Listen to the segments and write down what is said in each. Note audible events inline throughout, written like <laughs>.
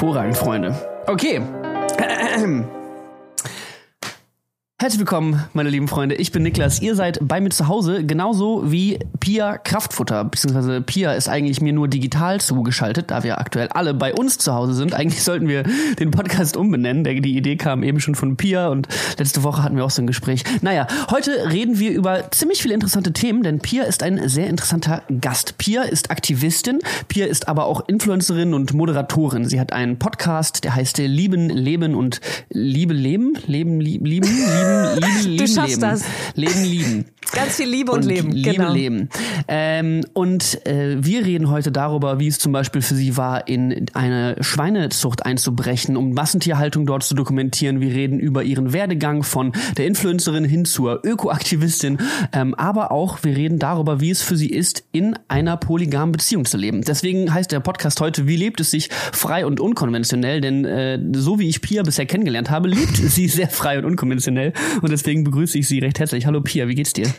Hervorragend, Freunde. Okay. <clears throat> Herzlich willkommen, meine lieben Freunde. Ich bin Niklas. Ihr seid bei mir zu Hause, genauso wie Pia Kraftfutter. Beziehungsweise Pia ist eigentlich mir nur digital zugeschaltet, da wir aktuell alle bei uns zu Hause sind. Eigentlich sollten wir den Podcast umbenennen. Die Idee kam eben schon von Pia und letzte Woche hatten wir auch so ein Gespräch. Naja, heute reden wir über ziemlich viele interessante Themen, denn Pia ist ein sehr interessanter Gast. Pia ist Aktivistin, Pia ist aber auch Influencerin und Moderatorin. Sie hat einen Podcast, der heißt Lieben, Leben und Liebe, Leben? Leben, lieben, lieben, lieben lieben, lieben, <laughs> du schaffst leben. das. Leben, lieben. Ganz viel Liebe und, und Leben. Liebe, genau. Leben. Ähm, und äh, wir reden heute darüber, wie es zum Beispiel für sie war, in eine Schweinezucht einzubrechen, um Massentierhaltung dort zu dokumentieren. Wir reden über ihren Werdegang von der Influencerin hin zur Ökoaktivistin, ähm, aber auch wir reden darüber, wie es für sie ist, in einer polygamen Beziehung zu leben. Deswegen heißt der Podcast heute, wie lebt es sich frei und unkonventionell? Denn äh, so wie ich Pia bisher kennengelernt habe, lebt sie <laughs> sehr frei und unkonventionell. <laughs> Und deswegen begrüße ich Sie recht herzlich. Hallo Pia, wie geht's dir?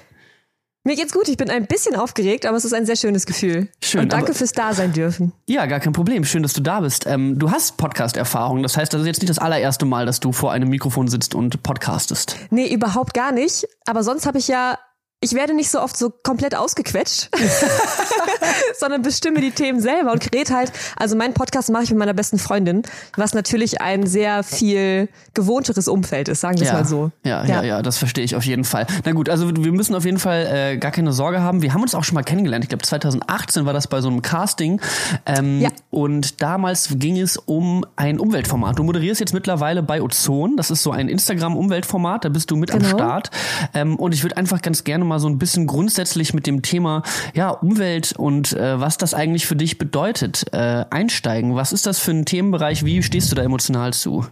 Mir geht's gut, ich bin ein bisschen aufgeregt, aber es ist ein sehr schönes Gefühl. Schön, Und danke fürs Dasein dürfen. Ja, gar kein Problem. Schön, dass du da bist. Ähm, du hast Podcast-Erfahrung. Das heißt, das ist jetzt nicht das allererste Mal, dass du vor einem Mikrofon sitzt und podcastest. Nee, überhaupt gar nicht. Aber sonst habe ich ja, ich werde nicht so oft so komplett ausgequetscht, <laughs> sondern bestimme die Themen selber und rede halt. Also meinen Podcast mache ich mit meiner besten Freundin, was natürlich ein sehr viel gewohnteres Umfeld ist, sagen wir es Ja. mal so. Ja, ja, ja, das verstehe ich auf jeden Fall. Na gut, also wir müssen auf jeden Fall äh, gar keine Sorge haben. Wir haben uns auch schon mal kennengelernt. Ich glaube, 2018 war das bei so einem Casting. Ähm, Ja. Und damals ging es um ein Umweltformat. Du moderierst jetzt mittlerweile bei Ozon. Das ist so ein Instagram-Umweltformat. Da bist du mit am Genau. Start. Ähm, und ich würde einfach ganz gerne mal so ein bisschen grundsätzlich mit dem Thema ja, Umwelt und äh, was das eigentlich für dich bedeutet, äh, einsteigen. Was ist das für ein Themenbereich? Wie stehst du da emotional zu?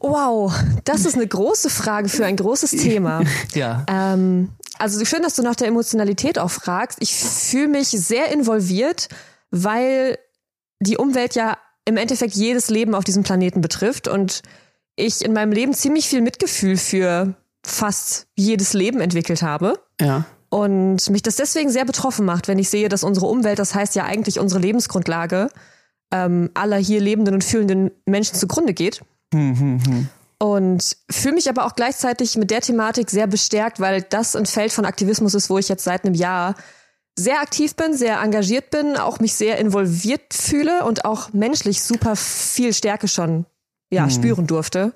Wow, das ist eine große Frage für ein großes Thema. <laughs> Ja. Ähm, also schön, dass du nach der Emotionalität auch fragst. Ich fühle mich sehr involviert, weil die Umwelt ja im Endeffekt jedes Leben auf diesem Planeten betrifft und ich in meinem Leben ziemlich viel Mitgefühl für fast jedes Leben entwickelt habe. Ja. Und mich das deswegen sehr betroffen macht, wenn ich sehe, dass unsere Umwelt, das heißt ja eigentlich unsere Lebensgrundlage, ähm, aller hier lebenden und fühlenden Menschen zugrunde geht. Und fühle mich aber auch gleichzeitig mit der Thematik sehr bestärkt, weil das ein Feld von Aktivismus ist, wo ich jetzt seit einem Jahr sehr aktiv bin, sehr engagiert bin, auch mich sehr involviert fühle und auch menschlich super viel Stärke schon ja, spüren durfte.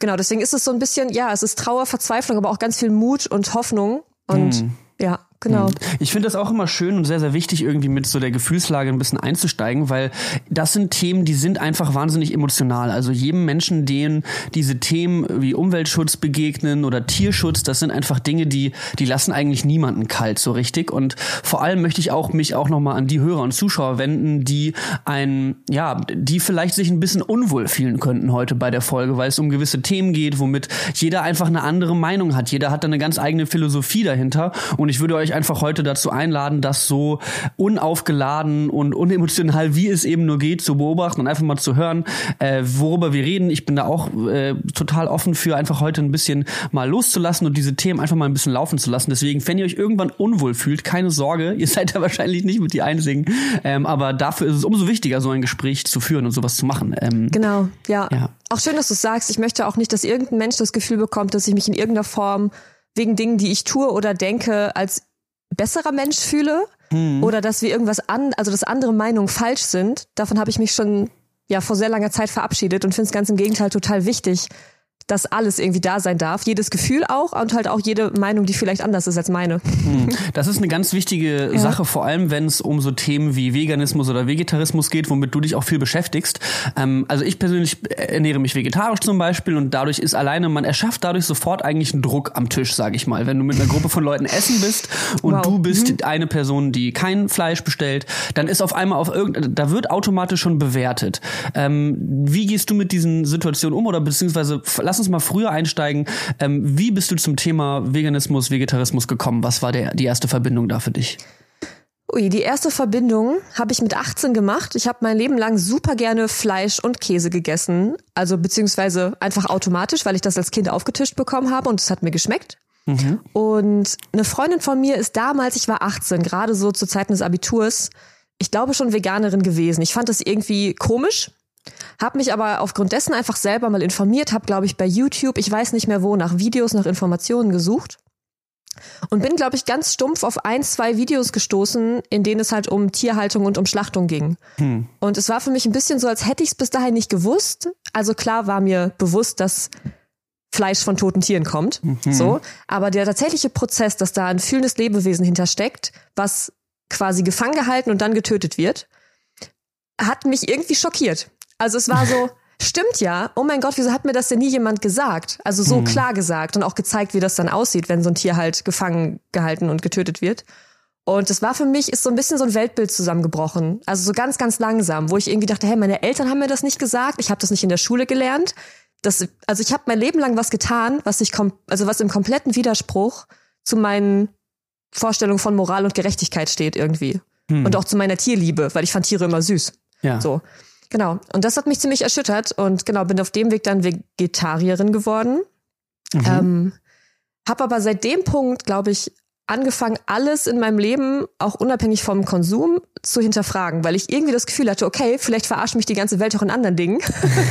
Genau, deswegen ist es so ein bisschen, ja, es ist Trauer, Verzweiflung, aber auch ganz viel Mut und Hoffnung. Und ja, genau. Ich finde das auch immer schön und sehr, sehr wichtig, irgendwie mit so der Gefühlslage ein bisschen einzusteigen, weil das sind Themen, die sind einfach wahnsinnig emotional. Also jedem Menschen, denen diese Themen wie Umweltschutz begegnen oder Tierschutz, das sind einfach Dinge, die, die lassen eigentlich niemanden kalt so richtig. Und vor allem möchte ich auch mich auch nochmal an die Hörer und Zuschauer wenden, die ein, ja, die vielleicht sich ein bisschen unwohl fühlen könnten heute bei der Folge, weil es um gewisse Themen geht, womit jeder einfach eine andere Meinung hat. Jeder hat da eine ganz eigene Philosophie dahinter. Und ich würde euch einfach heute dazu einladen, das so unaufgeladen und unemotional, wie es eben nur geht, zu beobachten und einfach mal zu hören, äh, worüber wir reden. Ich bin da auch äh, total offen für, einfach heute ein bisschen mal loszulassen und diese Themen einfach mal ein bisschen laufen zu lassen. Deswegen, wenn ihr euch irgendwann unwohl fühlt, keine Sorge, <laughs> ihr seid da wahrscheinlich nicht mit die Einzigen. Ähm, aber dafür ist es umso wichtiger, so ein Gespräch zu führen und sowas zu machen. Ähm, Genau, ja. Ja. Auch schön, dass du es sagst. Ich möchte auch nicht, dass irgendein Mensch das Gefühl bekommt, dass ich mich in irgendeiner Form wegen Dingen, die ich tue oder denke, als besserer Mensch fühle oder dass wir irgendwas an, also dass andere Meinungen falsch sind. Davon habe ich mich schon ja vor sehr langer Zeit verabschiedet und finde es ganz im Gegenteil total wichtig, dass alles irgendwie da sein darf. Jedes Gefühl auch und halt auch jede Meinung, die vielleicht anders ist als meine. Das ist eine ganz wichtige Sache, vor allem wenn es um so Themen wie Veganismus oder Vegetarismus geht, womit du dich auch viel beschäftigst. Ähm, also ich persönlich ernähre mich vegetarisch zum Beispiel und dadurch ist alleine, man erschafft dadurch sofort eigentlich einen Druck am Tisch, sage ich mal. Wenn du mit einer Gruppe von Leuten essen bist und Wow. du bist eine Person, die kein Fleisch bestellt, dann ist auf einmal auf irgend, da wird automatisch schon bewertet. Ähm, wie gehst du mit diesen Situationen um oder beziehungsweise f- lass uns mal früher einsteigen. Ähm, wie bist du zum Thema Veganismus, Vegetarismus gekommen? Was war der, die erste Verbindung da für dich? Ui, die erste Verbindung habe ich mit 18 gemacht. Ich habe mein Leben lang super gerne Fleisch und Käse gegessen. Also beziehungsweise einfach automatisch, weil ich das als Kind aufgetischt bekommen habe und es hat mir geschmeckt. Und eine Freundin von mir ist damals, ich war 18, gerade so zu Zeiten des Abiturs, ich glaube schon Veganerin gewesen. Ich fand das irgendwie komisch. Habe mich aber aufgrund dessen einfach selber mal informiert, habe, glaube ich, bei YouTube, ich weiß nicht mehr wo, nach Videos, nach Informationen gesucht und bin, glaube ich, ganz stumpf auf ein, zwei Videos gestoßen, in denen es halt um Tierhaltung und um Schlachtung ging. Hm. Und es war für mich ein bisschen so, als hätte ich es bis dahin nicht gewusst. Also klar war mir bewusst, dass Fleisch von toten Tieren kommt. Mhm. So. Aber der tatsächliche Prozess, dass da ein fühlendes Lebewesen hintersteckt, was quasi gefangen gehalten und dann getötet wird, hat mich irgendwie schockiert. Also es war so, stimmt ja, oh mein Gott, wieso hat mir das denn nie jemand gesagt? Also so mhm. klar gesagt und auch gezeigt, wie das dann aussieht, wenn so ein Tier halt gefangen gehalten und getötet wird. Und das war für mich, ist so ein bisschen so ein Weltbild zusammengebrochen. Also so ganz, ganz langsam, wo ich irgendwie dachte, hey, meine Eltern haben mir das nicht gesagt, ich habe das nicht in der Schule gelernt. Das, also ich habe mein Leben lang was getan, was ich kom also was im kompletten Widerspruch zu meinen Vorstellungen von Moral und Gerechtigkeit steht irgendwie. Hm. Und auch zu meiner Tierliebe, weil ich fand Tiere immer süß. Ja. So. Genau. Und das hat mich ziemlich erschüttert und genau, bin auf dem Weg dann Vegetarierin geworden. Mhm. Ähm, hab aber seit dem Punkt, glaube ich, angefangen, alles in meinem Leben, auch unabhängig vom Konsum, zu hinterfragen, weil ich irgendwie das Gefühl hatte, okay, vielleicht verarscht mich die ganze Welt auch in anderen Dingen.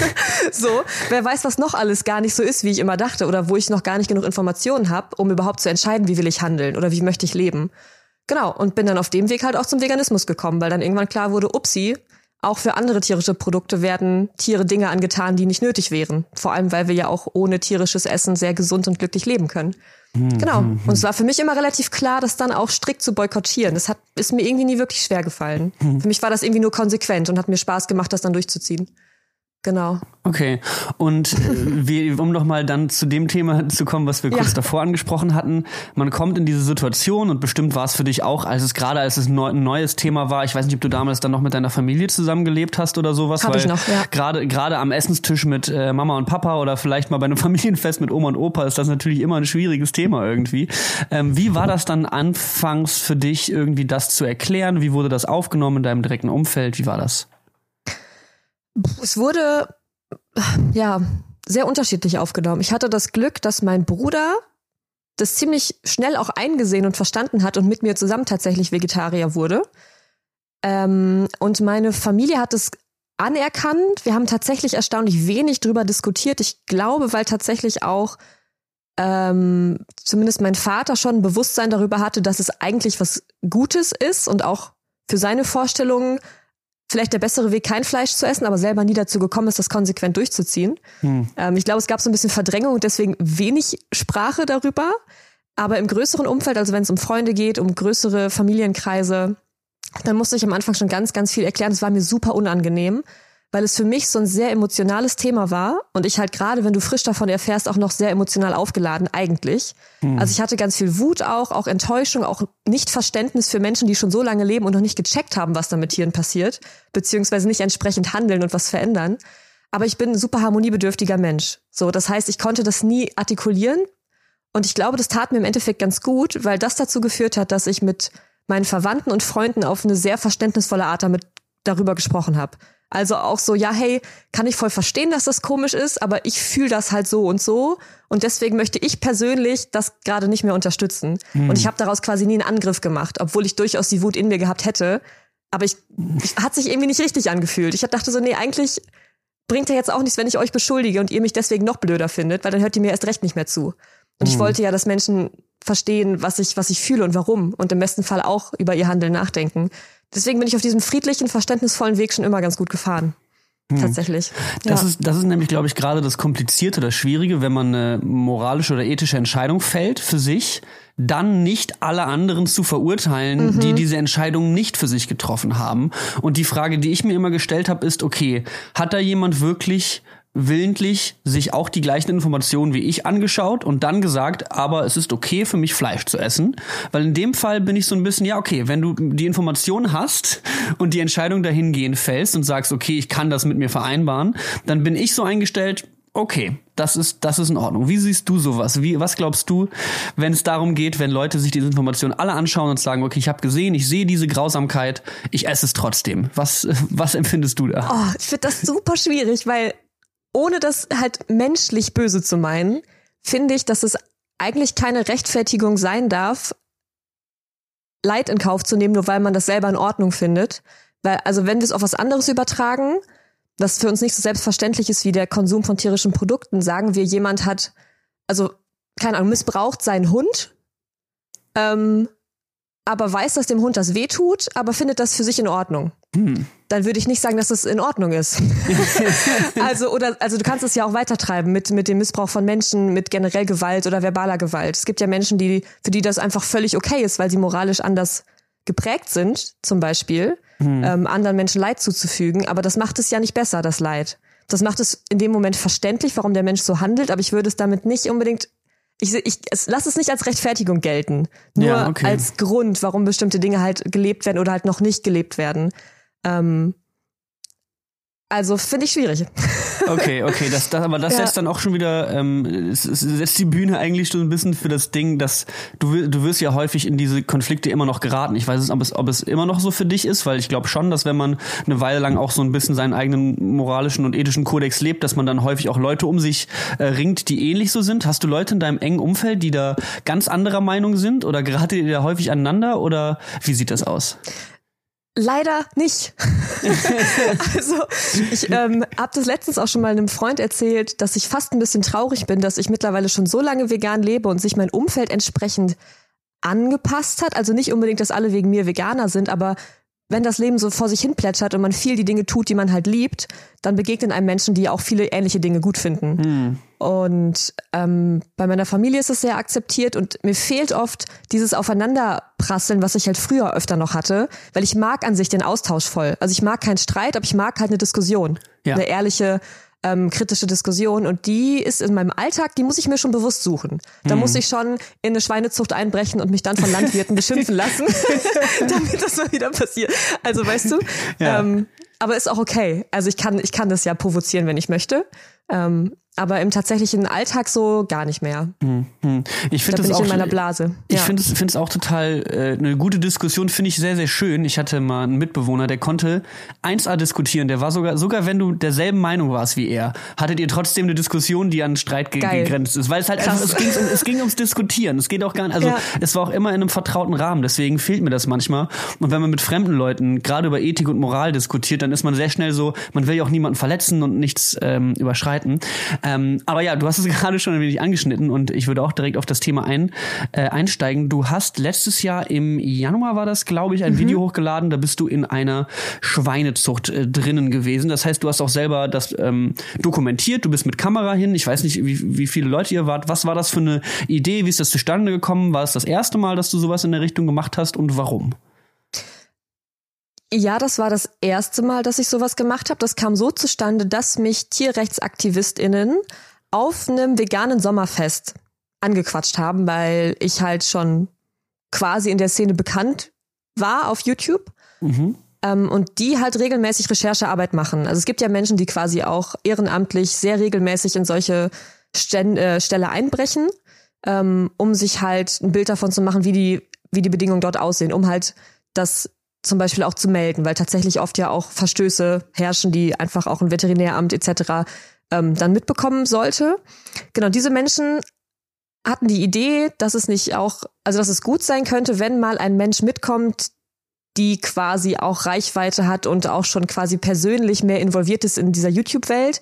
<laughs> so, wer weiß, was noch alles gar nicht so ist, wie ich immer dachte, oder wo ich noch gar nicht genug Informationen habe, um überhaupt zu entscheiden, wie will ich handeln oder wie möchte ich leben. Genau, und bin dann auf dem Weg halt auch zum Veganismus gekommen, weil dann irgendwann klar wurde, upsi, auch für andere tierische Produkte werden Tiere Dinge angetan, die nicht nötig wären. Vor allem, weil wir ja auch ohne tierisches Essen sehr gesund und glücklich leben können. Mhm. Genau. Und es war für mich immer relativ klar, das dann auch strikt zu boykottieren. Das hat, ist mir irgendwie nie wirklich schwer gefallen. Mhm. Für mich war das irgendwie nur konsequent und hat mir Spaß gemacht, das dann durchzuziehen. Genau. Okay. Und äh, wie, um nochmal dann zu dem Thema zu kommen, was wir kurz ja. davor angesprochen hatten, man kommt in diese Situation und bestimmt war es für dich auch, als es gerade als es ein neues Thema war, ich weiß nicht, ob du damals dann noch mit deiner Familie zusammengelebt hast oder sowas, Hab weil ich noch, ja. gerade gerade am Essenstisch mit äh, Mama und Papa oder vielleicht mal bei einem <laughs> Familienfest mit Oma und Opa ist das natürlich immer ein schwieriges Thema irgendwie. Ähm, wie war das dann anfangs für dich irgendwie das zu erklären? Wie wurde das aufgenommen in deinem direkten Umfeld? Wie war das? Es wurde ja sehr unterschiedlich aufgenommen. Ich hatte das Glück, dass mein Bruder das ziemlich schnell auch eingesehen und verstanden hat und mit mir zusammen tatsächlich Vegetarier wurde. Ähm, und meine Familie hat es anerkannt. Wir haben tatsächlich erstaunlich wenig drüber diskutiert. Ich glaube, weil tatsächlich auch ähm, zumindest mein Vater schon ein Bewusstsein darüber hatte, dass es eigentlich was Gutes ist und auch für seine Vorstellungen vielleicht der bessere Weg, kein Fleisch zu essen, aber selber nie dazu gekommen ist, das konsequent durchzuziehen. Hm. Ähm, ich glaube, es gab so ein bisschen Verdrängung und deswegen wenig Sprache darüber. Aber im größeren Umfeld, also wenn es um Freunde geht, um größere Familienkreise, dann musste ich am Anfang schon ganz, ganz viel erklären. Das war mir super unangenehm weil es für mich so ein sehr emotionales Thema war und ich halt gerade, wenn du frisch davon erfährst, auch noch sehr emotional aufgeladen eigentlich. Mhm. Also ich hatte ganz viel Wut auch, auch Enttäuschung, auch Nichtverständnis für Menschen, die schon so lange leben und noch nicht gecheckt haben, was da mit Tieren passiert, beziehungsweise nicht entsprechend handeln und was verändern. Aber ich bin ein super harmoniebedürftiger Mensch. So, das heißt, ich konnte das nie artikulieren und ich glaube, das tat mir im Endeffekt ganz gut, weil das dazu geführt hat, dass ich mit meinen Verwandten und Freunden auf eine sehr verständnisvolle Art damit darüber gesprochen habe. Also auch so, ja, hey, kann ich voll verstehen, dass das komisch ist, aber ich fühle das halt so und so und deswegen möchte ich persönlich das gerade nicht mehr unterstützen. Hm. Und ich habe daraus quasi nie einen Angriff gemacht, obwohl ich durchaus die Wut in mir gehabt hätte. Aber ich, ich hat sich irgendwie nicht richtig angefühlt. Ich dachte so, nee, eigentlich bringt ja jetzt auch nichts, wenn ich euch beschuldige und ihr mich deswegen noch blöder findet, weil dann hört ihr mir erst recht nicht mehr zu. Und hm. ich wollte ja, dass Menschen verstehen, was ich, was ich fühle und warum und im besten Fall auch über ihr Handeln nachdenken. Deswegen bin ich auf diesem friedlichen, verständnisvollen Weg schon immer ganz gut gefahren. Hm. Tatsächlich. Das, ja. ist, das ist nämlich, glaube ich, gerade das Komplizierte, das Schwierige, wenn man eine moralische oder ethische Entscheidung fällt für sich, dann nicht alle anderen zu verurteilen, mhm. die diese Entscheidung nicht für sich getroffen haben. Und die Frage, die ich mir immer gestellt habe, ist, okay, hat da jemand wirklich willentlich sich auch die gleichen Informationen wie ich angeschaut und dann gesagt, aber es ist okay für mich Fleisch zu essen, weil in dem Fall bin ich so ein bisschen, ja okay, wenn du die Information hast und die Entscheidung dahingehend fällst und sagst, okay, ich kann das mit mir vereinbaren, dann bin ich so eingestellt, okay, das ist, das ist in Ordnung. Wie siehst du sowas? Wie, was glaubst du, wenn es darum geht, wenn Leute sich diese Informationen alle anschauen und sagen, okay, ich habe gesehen, ich sehe diese Grausamkeit, ich esse es trotzdem. Was, was empfindest du da? Oh, ich finde das super schwierig, weil ohne das halt menschlich böse zu meinen, finde ich, dass es eigentlich keine Rechtfertigung sein darf, Leid in Kauf zu nehmen, nur weil man das selber in Ordnung findet. Weil, also wenn wir es auf was anderes übertragen, was für uns nicht so selbstverständlich ist wie der Konsum von tierischen Produkten, sagen wir, jemand hat, also keine Ahnung, missbraucht seinen Hund, ähm, aber weiß, dass dem Hund das weh tut, aber findet das für sich in Ordnung. Hm. Dann würde ich nicht sagen, dass das in Ordnung ist. <laughs> also, oder, also du kannst es ja auch weitertreiben mit, mit dem Missbrauch von Menschen, mit generell Gewalt oder verbaler Gewalt. Es gibt ja Menschen, die, für die das einfach völlig okay ist, weil sie moralisch anders geprägt sind, zum Beispiel, hm. ähm, anderen Menschen Leid zuzufügen. Aber das macht es ja nicht besser, das Leid. Das macht es in dem Moment verständlich, warum der Mensch so handelt, aber ich würde es damit nicht unbedingt ich, ich lass es nicht als Rechtfertigung gelten, nur ja, okay. als Grund, warum bestimmte Dinge halt gelebt werden oder halt noch nicht gelebt werden. Ähm, also finde ich schwierig. <laughs> Okay, okay, das, das, aber das ja. setzt dann auch schon wieder, ähm, es, es setzt die Bühne eigentlich schon ein bisschen für das Ding, dass du, du wirst ja häufig in diese Konflikte immer noch geraten. Ich weiß nicht, ob es, ob es immer noch so für dich ist, weil ich glaube schon, dass wenn man eine Weile lang auch so ein bisschen seinen eigenen moralischen und ethischen Kodex lebt, dass man dann häufig auch Leute um sich äh, ringt, die ähnlich so sind. Hast du Leute in deinem engen Umfeld, die da ganz anderer Meinung sind oder geratet ihr da häufig aneinander oder wie sieht das aus? Leider nicht. <laughs> also ich ähm, habe das letztens auch schon mal einem Freund erzählt, dass ich fast ein bisschen traurig bin, dass ich mittlerweile schon so lange vegan lebe und sich mein Umfeld entsprechend angepasst hat. Also nicht unbedingt, dass alle wegen mir Veganer sind, aber wenn das Leben so vor sich hin plätschert und man viel die Dinge tut, die man halt liebt, dann begegnen einem Menschen, die auch viele ähnliche Dinge gut finden. Hm. Und ähm, bei meiner Familie ist es sehr akzeptiert und mir fehlt oft dieses Aufeinanderprasseln, was ich halt früher öfter noch hatte, weil ich mag an sich den Austausch voll. Also ich mag keinen Streit, aber ich mag halt eine Diskussion. Ja. Eine ehrliche, ähm, kritische Diskussion und die ist in meinem Alltag, die muss ich mir schon bewusst suchen. Da mhm. muss ich schon in eine Schweinezucht einbrechen und mich dann von Landwirten beschimpfen <laughs> lassen, <laughs> damit das mal wieder passiert. Also weißt du, ja. ähm, aber ist auch okay. Also ich kann, ich kann das ja provozieren, wenn ich möchte. Ähm, aber im tatsächlichen Alltag so gar nicht mehr. Mhm. Ich finde da das ich in meiner Blase. Ich finde es finde es auch total äh, eine gute Diskussion. Finde ich sehr sehr schön. Ich hatte mal einen Mitbewohner, der konnte 1A diskutieren. Der war sogar sogar wenn du derselben Meinung warst wie er, hattet ihr trotzdem eine Diskussion, die an Streit ge Geil. gegrenzt ist, weil es halt einfach, es ging um, es ging ums Diskutieren. Es geht auch gar nicht. Also ja. es war auch immer in einem vertrauten Rahmen. Deswegen fehlt mir das manchmal. Und wenn man mit fremden Leuten gerade über Ethik und Moral diskutiert, dann ist man sehr schnell so. Man will ja auch niemanden verletzen und nichts ähm, überschreiten. Ähm, aber ja, du hast es <laughs> gerade schon ein wenig angeschnitten und ich würde auch direkt auf das Thema ein, äh, einsteigen. Du hast letztes Jahr im Januar war das, glaube ich, ein mhm. Video hochgeladen. Da bist du in einer Schweinezucht äh, drinnen gewesen. Das heißt, du hast auch selber das ähm, dokumentiert. Du bist mit Kamera hin. Ich weiß nicht, wie, wie viele Leute ihr wart. Was war das für eine Idee? Wie ist das zustande gekommen? War es das erste Mal, dass du sowas in der Richtung gemacht hast und warum? Ja, das war das erste Mal, dass ich sowas gemacht habe. Das kam so zustande, dass mich TierrechtsaktivistInnen auf einem veganen Sommerfest angequatscht haben, weil ich halt schon quasi in der Szene bekannt war auf YouTube. Mhm. Ähm, und die halt regelmäßig Recherchearbeit machen. Also es gibt ja Menschen, die quasi auch ehrenamtlich sehr regelmäßig in solche Sten äh, Stelle einbrechen, ähm, um sich halt ein Bild davon zu machen, wie die, wie die Bedingungen dort aussehen, um halt das zum Beispiel auch zu melden, weil tatsächlich oft ja auch Verstöße herrschen, die einfach auch ein Veterinäramt etc. Ähm, dann mitbekommen sollte. Genau, diese Menschen hatten die Idee, dass es nicht auch, also dass es gut sein könnte, wenn mal ein Mensch mitkommt, die quasi auch Reichweite hat und auch schon quasi persönlich mehr involviert ist in dieser YouTube-Welt,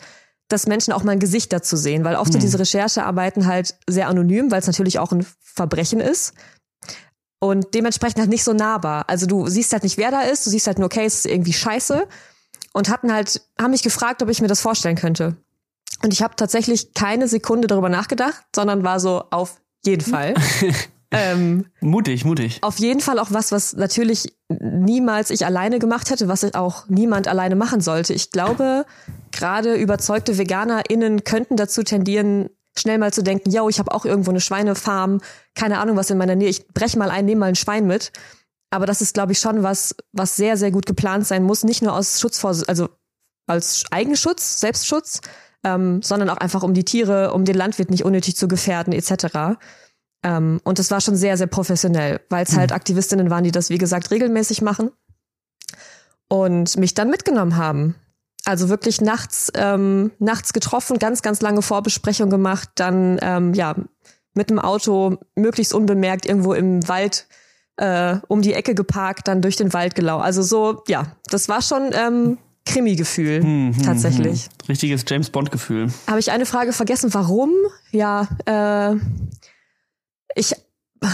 dass Menschen auch mal ein Gesicht dazu sehen, weil oft hm. sind diese Recherchearbeiten halt sehr anonym, weil es natürlich auch ein Verbrechen ist und dementsprechend halt nicht so nahbar. Also du siehst halt nicht, wer da ist, du siehst halt nur, okay, es ist irgendwie scheiße und hatten halt, haben mich gefragt, ob ich mir das vorstellen könnte. Und ich habe tatsächlich keine Sekunde darüber nachgedacht, sondern war so auf jeden Fall. <laughs> ähm, mutig, mutig. Auf jeden Fall auch was, was natürlich niemals ich alleine gemacht hätte, was auch niemand alleine machen sollte. Ich glaube, gerade überzeugte VeganerInnen könnten dazu tendieren, schnell mal zu denken, yo, ich habe auch irgendwo eine Schweinefarm, keine Ahnung was in meiner Nähe, ich brech mal ein, nehme mal ein Schwein mit. Aber das ist, glaube ich, schon was, was sehr, sehr gut geplant sein muss, nicht nur aus Schutz vor, also als Eigenschutz, Selbstschutz, ähm, sondern auch einfach um die Tiere, um den Landwirt nicht unnötig zu gefährden, etc. Ähm, und das war schon sehr, sehr professionell, weil es mhm. halt Aktivistinnen waren, die das, wie gesagt, regelmäßig machen und mich dann mitgenommen haben. Also wirklich nachts, ähm, nachts getroffen, ganz, ganz lange Vorbesprechung gemacht, dann ähm, ja mit dem Auto möglichst unbemerkt irgendwo im Wald äh, um die Ecke geparkt, dann durch den Wald gelau. Also so, ja, das war schon ähm, Krimi-Gefühl hm, hm, tatsächlich. Hm. Richtiges James Bond-Gefühl. Habe ich eine Frage vergessen, warum? Ja, äh, ich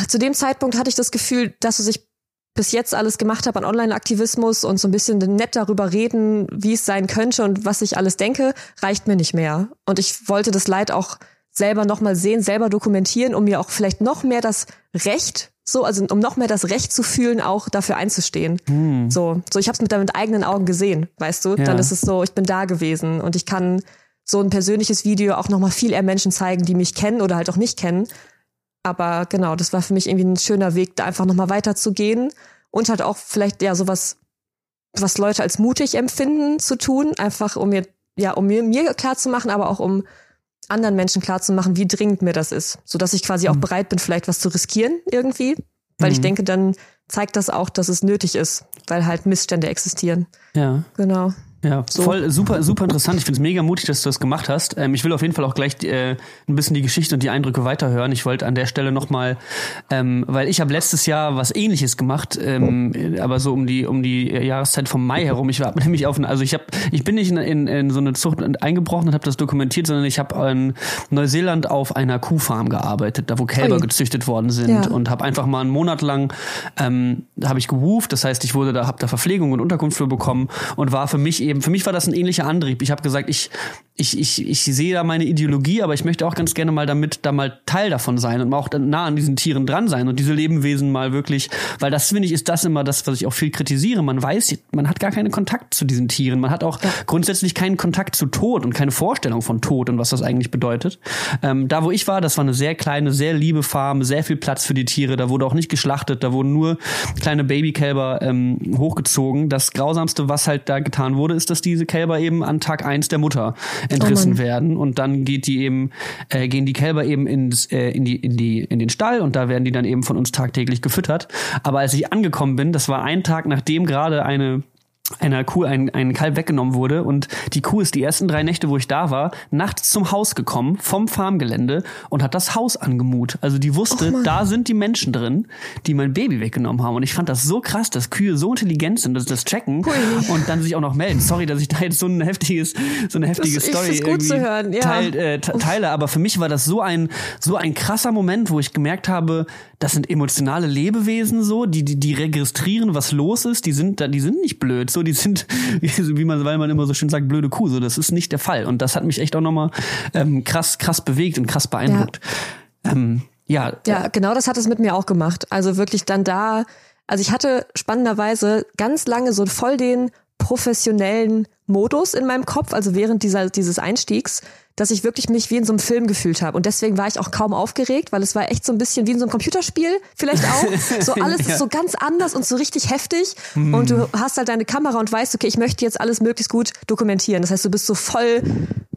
zu dem Zeitpunkt hatte ich das Gefühl, dass es sich bis jetzt alles gemacht habe an Online-Aktivismus und so ein bisschen nett darüber reden, wie es sein könnte und was ich alles denke, reicht mir nicht mehr. Und ich wollte das Leid auch selber nochmal sehen, selber dokumentieren, um mir auch vielleicht noch mehr das Recht, so, also um noch mehr das Recht zu fühlen, auch dafür einzustehen. Hm. So, so ich habe es mit, mit eigenen Augen gesehen, weißt du? Ja. Dann ist es so, ich bin da gewesen und ich kann so ein persönliches Video auch nochmal viel eher Menschen zeigen, die mich kennen oder halt auch nicht kennen, aber genau, das war für mich irgendwie ein schöner Weg, da einfach nochmal weiterzugehen und halt auch vielleicht ja sowas, was Leute als mutig empfinden zu tun, einfach um mir, ja, um mir, mir klar zu machen, aber auch um anderen Menschen klar zu machen, wie dringend mir das ist, so dass ich quasi mhm. auch bereit bin, vielleicht was zu riskieren irgendwie, weil mhm. ich denke, dann zeigt das auch, dass es nötig ist, weil halt Missstände existieren. Ja. Genau. Ja, so. voll super, super interessant. Ich finde es mega mutig, dass du das gemacht hast. Ähm, ich will auf jeden Fall auch gleich äh, ein bisschen die Geschichte und die Eindrücke weiterhören. Ich wollte an der Stelle nochmal, ähm, weil ich habe letztes Jahr was ähnliches gemacht, ähm, aber so um die um die Jahreszeit vom Mai herum. Ich war <laughs> nämlich auf also ich habe ich bin nicht in, in, in so eine Zucht eingebrochen und habe das dokumentiert, sondern ich habe in Neuseeland auf einer Kuhfarm gearbeitet, da wo Kälber Ui. gezüchtet worden sind ja. und habe einfach mal einen Monat lang ähm, habe ich gewooft. Das heißt, ich wurde da habe da Verpflegung und Unterkunft für bekommen und war für mich eben, für mich war das ein ähnlicher Antrieb. Ich habe gesagt, ich, ich, ich, ich sehe da meine Ideologie, aber ich möchte auch ganz gerne mal damit da mal Teil davon sein und auch nah an diesen Tieren dran sein und diese Lebewesen mal wirklich, weil das finde ich ist das immer das, was ich auch viel kritisiere. Man weiß, man hat gar keinen Kontakt zu diesen Tieren. Man hat auch ja. grundsätzlich keinen Kontakt zu Tod und keine Vorstellung von Tod und was das eigentlich bedeutet. Ähm, da, wo ich war, das war eine sehr kleine, sehr liebe Farm, sehr viel Platz für die Tiere. Da wurde auch nicht geschlachtet, da wurden nur kleine Babykälber ähm, hochgezogen. Das Grausamste, was halt da getan wurde, ist, dass diese Kälber eben an Tag eins der Mutter entrissen oh werden und dann geht die eben äh, gehen die Kälber eben ins äh, in die in die in den Stall und da werden die dann eben von uns tagtäglich gefüttert. Aber als ich angekommen bin, das war ein Tag nachdem gerade eine einer Kuh ein, ein Kalb weggenommen wurde und die Kuh ist die ersten drei Nächte, wo ich da war, nachts zum Haus gekommen vom Farmgelände und hat das Haus angemut. Also die wusste, oh da sind die Menschen drin, die mein Baby weggenommen haben und ich fand das so krass, dass Kühe so intelligent sind, dass sie das checken Ui. und dann sich auch noch melden. Sorry, dass ich da jetzt so ein heftiges so eine heftige das, Story irgendwie ja. teil, äh, teile, aber für mich war das so ein so ein krasser Moment, wo ich gemerkt habe, das sind emotionale Lebewesen so, die die die registrieren, was los ist, die sind da die sind nicht blöd so, die sind, <laughs> wie man, weil man immer so schön sagt, blöde Kuh. So, das ist nicht der Fall. Und das hat mich echt auch nochmal ähm, krass, krass bewegt und krass beeindruckt. Ja. Ähm, ja. ja, genau das hat es mit mir auch gemacht. Also wirklich dann da, also ich hatte spannenderweise ganz lange so voll den professionellen Modus in meinem Kopf, also während dieser, dieses Einstiegs, dass ich wirklich mich wie in so einem Film gefühlt habe. Und deswegen war ich auch kaum aufgeregt, weil es war echt so ein bisschen wie in so einem Computerspiel, vielleicht auch. <laughs> So alles ja. ist so ganz anders und so richtig heftig. Mm. Und du hast halt deine Kamera und weißt, okay, ich möchte jetzt alles möglichst gut dokumentieren. Das heißt, du bist so voll,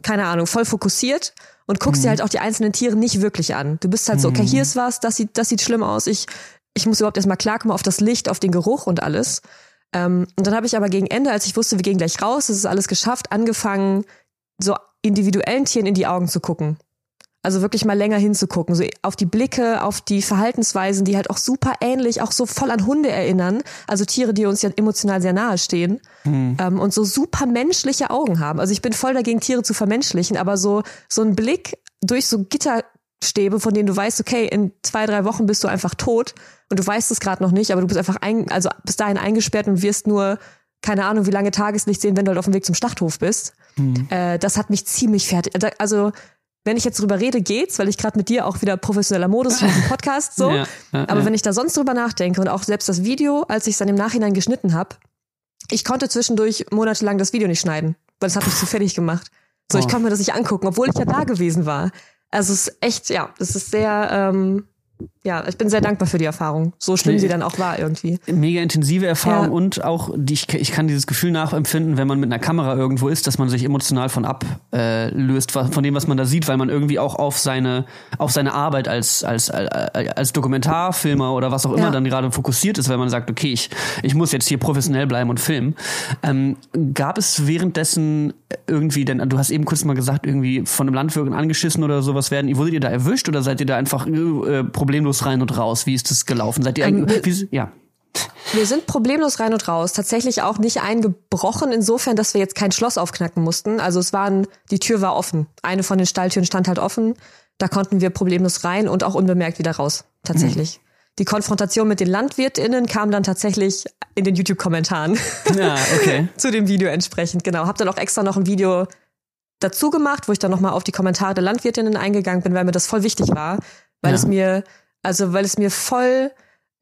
keine Ahnung, voll fokussiert und guckst mm. dir mhm. halt auch die einzelnen Tiere nicht wirklich an. Du bist halt so, okay, mhm. hier ist was, das sieht, das sieht schlimm aus. Ich, ich muss überhaupt erstmal klarkommen auf das Licht, auf den Geruch und alles. Ähm, und dann habe ich aber gegen Ende, als ich wusste, wir gehen gleich raus, es ist alles geschafft, angefangen, so individuellen Tieren in die Augen zu gucken. Also wirklich mal länger hinzugucken, so auf die Blicke, auf die Verhaltensweisen, die halt auch super ähnlich, auch so voll an Hunde erinnern. Also Tiere, die uns ja emotional sehr nahe stehen mhm. ähm, und so super menschliche Augen haben. Also ich bin voll dagegen, Tiere zu vermenschlichen, aber so so ein Blick durch so Gitterstäbe, von denen du weißt, okay, in zwei drei Wochen bist du einfach tot und du weißt es gerade noch nicht, aber du bist einfach ein, also bis dahin eingesperrt und wirst nur keine Ahnung, wie lange Tageslicht sehen, wenn du halt auf dem Weg zum Schlachthof bist. Mhm. Äh, das hat mich ziemlich fertig. Also, wenn ich jetzt drüber rede, geht's, weil ich gerade mit dir auch wieder professioneller Modus im <laughs> Podcast so. Ja, ja, Aber ja. wenn ich da sonst drüber nachdenke und auch selbst das Video, als ich es dann im Nachhinein geschnitten habe, ich konnte zwischendurch monatelang das Video nicht schneiden, weil es hat mich zu fertig gemacht. So, oh. ich konnte mir das nicht angucken, obwohl ich ja da gewesen war. Also es ist echt, ja, das ist sehr, ähm, ja, ich bin sehr dankbar für die Erfahrung. So schlimm sie dann auch war irgendwie. Mega intensive Erfahrung ja. und auch die, ich, ich kann dieses Gefühl nachempfinden, wenn man mit einer Kamera irgendwo ist, dass man sich emotional von ablöst, äh, von dem, was man da sieht, weil man irgendwie auch auf seine, auf seine Arbeit als, als, als Dokumentarfilmer oder was auch immer ja. dann gerade fokussiert ist, weil man sagt, okay, ich, ich muss jetzt hier professionell bleiben und filmen. Ähm, gab es währenddessen irgendwie, denn du hast eben kurz mal gesagt, irgendwie von einem Landwirt angeschissen oder sowas werden, wurdet ihr da erwischt oder seid ihr da einfach äh, problemlos rein und raus? Wie ist das gelaufen? Seid ihr ähm, wie, ja. wir sind problemlos rein und raus. Tatsächlich auch nicht eingebrochen, insofern, dass wir jetzt kein Schloss aufknacken mussten. Also es waren, die Tür war offen. Eine von den Stalltüren stand halt offen. Da konnten wir problemlos rein und auch unbemerkt wieder raus. Tatsächlich. Mhm. Die Konfrontation mit den LandwirtInnen kam dann tatsächlich in den YouTube-Kommentaren. <laughs> Ja, okay. <laughs> Zu dem Video entsprechend, genau. Hab dann auch extra noch ein Video dazu gemacht, wo ich dann nochmal auf die Kommentare der Landwirtinnen eingegangen bin, weil mir das voll wichtig war. Weil ja. es mir, also weil es mir voll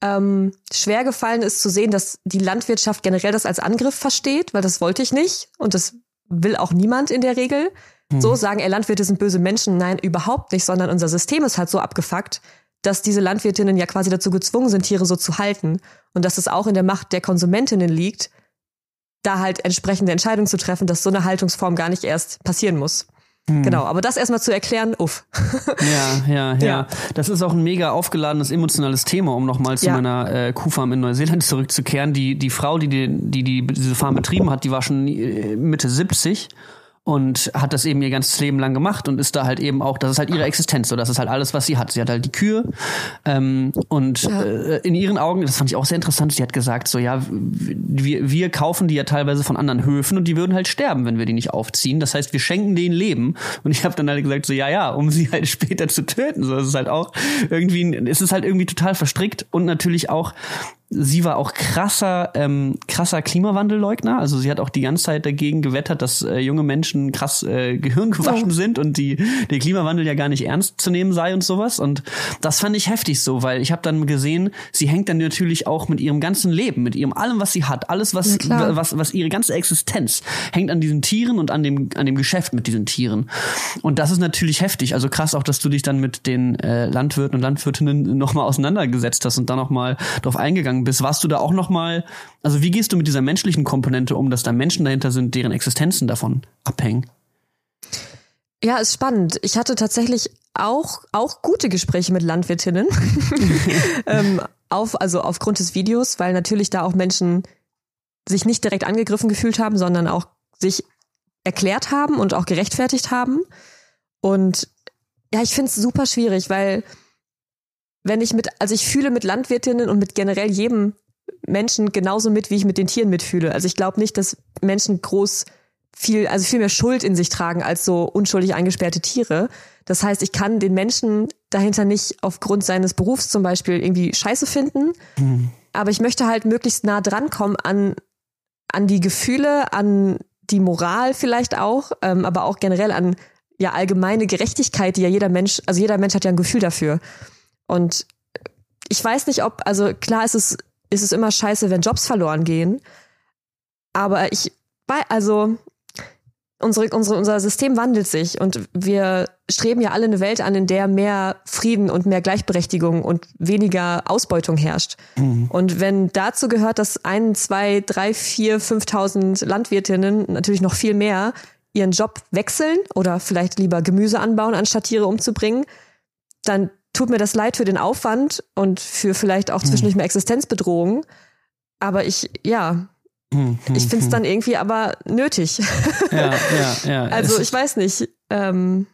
ähm, schwer gefallen ist zu sehen, dass die Landwirtschaft generell das als Angriff versteht, weil das wollte ich nicht und das will auch niemand in der Regel. Hm. So sagen, ey, Landwirte sind böse Menschen. Nein, überhaupt nicht, sondern unser System ist halt so abgefuckt, dass diese Landwirtinnen ja quasi dazu gezwungen sind, Tiere so zu halten und dass es auch in der Macht der Konsumentinnen liegt, da halt entsprechende Entscheidungen zu treffen, dass so eine Haltungsform gar nicht erst passieren muss. Hm. Genau, aber das erstmal zu erklären, uff. <laughs> Ja, ja, ja, ja. Das ist auch ein mega aufgeladenes emotionales Thema, um nochmal zu ja. meiner äh, Kuhfarm in Neuseeland zurückzukehren. Die, die Frau, die, die, die, die diese Farm betrieben hat, die war schon äh, Mitte 70 und hat das eben ihr ganzes Leben lang gemacht und ist da halt eben auch, das ist halt ihre Existenz, so das ist halt alles, was sie hat. Sie hat halt die Kühe ähm, und ja. äh, in ihren Augen, das fand ich auch sehr interessant, sie hat gesagt, so ja, wir, wir kaufen die ja teilweise von anderen Höfen und die würden halt sterben, wenn wir die nicht aufziehen. Das heißt, wir schenken denen Leben und ich habe dann halt gesagt, so ja, ja, um sie halt <laughs> später zu töten. So, das ist halt auch irgendwie, es ist halt irgendwie total verstrickt und natürlich auch sie war auch krasser, ähm, krasser Klimawandelleugner. Also sie hat auch die ganze Zeit dagegen gewettert, dass äh, junge Menschen krass äh, Gehirn <laughs> gewaschen oh. sind und die der Klimawandel ja gar nicht ernst zu nehmen sei und sowas. Und das fand ich heftig so, weil ich habe dann gesehen, sie hängt dann natürlich auch mit ihrem ganzen Leben, mit ihrem allem, was sie hat, alles was ja, was was ihre ganze Existenz hängt an diesen Tieren und an dem an dem Geschäft mit diesen Tieren. Und das ist natürlich heftig. Also krass auch, dass du dich dann mit den äh, Landwirten und Landwirtinnen nochmal auseinandergesetzt hast und dann nochmal drauf eingegangen bist, warst du da auch noch mal, also wie gehst du mit dieser menschlichen Komponente um, dass da Menschen dahinter sind, deren Existenzen davon abhängen? Ja, ist spannend. Ich hatte tatsächlich auch, auch gute Gespräche mit Landwirtinnen. <laughs> ähm, auf, also aufgrund des Videos, weil natürlich da auch Menschen sich nicht direkt angegriffen gefühlt haben, sondern auch sich erklärt haben und auch gerechtfertigt haben. Und ja, ich finde es super schwierig, weil wenn ich mit, also ich fühle mit Landwirtinnen und mit generell jedem Menschen genauso mit, wie ich mit den Tieren mitfühle. Also ich glaube nicht, dass Menschen groß viel, also viel mehr Schuld in sich tragen als so unschuldig eingesperrte Tiere. Das heißt, ich kann den Menschen dahinter nicht aufgrund seines Berufs zum Beispiel irgendwie scheiße finden. Mhm. Aber ich möchte halt möglichst nah drankommen an, an die Gefühle, an die Moral vielleicht auch, ähm, aber auch generell an ja allgemeine Gerechtigkeit, die ja jeder Mensch, also jeder Mensch hat ja ein Gefühl dafür. Und ich weiß nicht, ob, also klar ist es, ist es immer scheiße, wenn Jobs verloren gehen. Aber ich, also unsere, unsere, unser System wandelt sich und wir streben ja alle eine Welt an, in der mehr Frieden und mehr Gleichberechtigung und weniger Ausbeutung herrscht. Mhm. Und wenn dazu gehört, dass ein, zwei, drei, vier, fünftausend Landwirtinnen, natürlich noch viel mehr, ihren Job wechseln oder vielleicht lieber Gemüse anbauen, anstatt Tiere umzubringen, dann tut mir das leid für den Aufwand und für vielleicht auch zwischendurch mehr Existenzbedrohung. Aber ich, ja, hm, hm, ich finde es hm. dann irgendwie aber nötig. Ja, ja, ja. <laughs> Also ich weiß nicht. Ähm,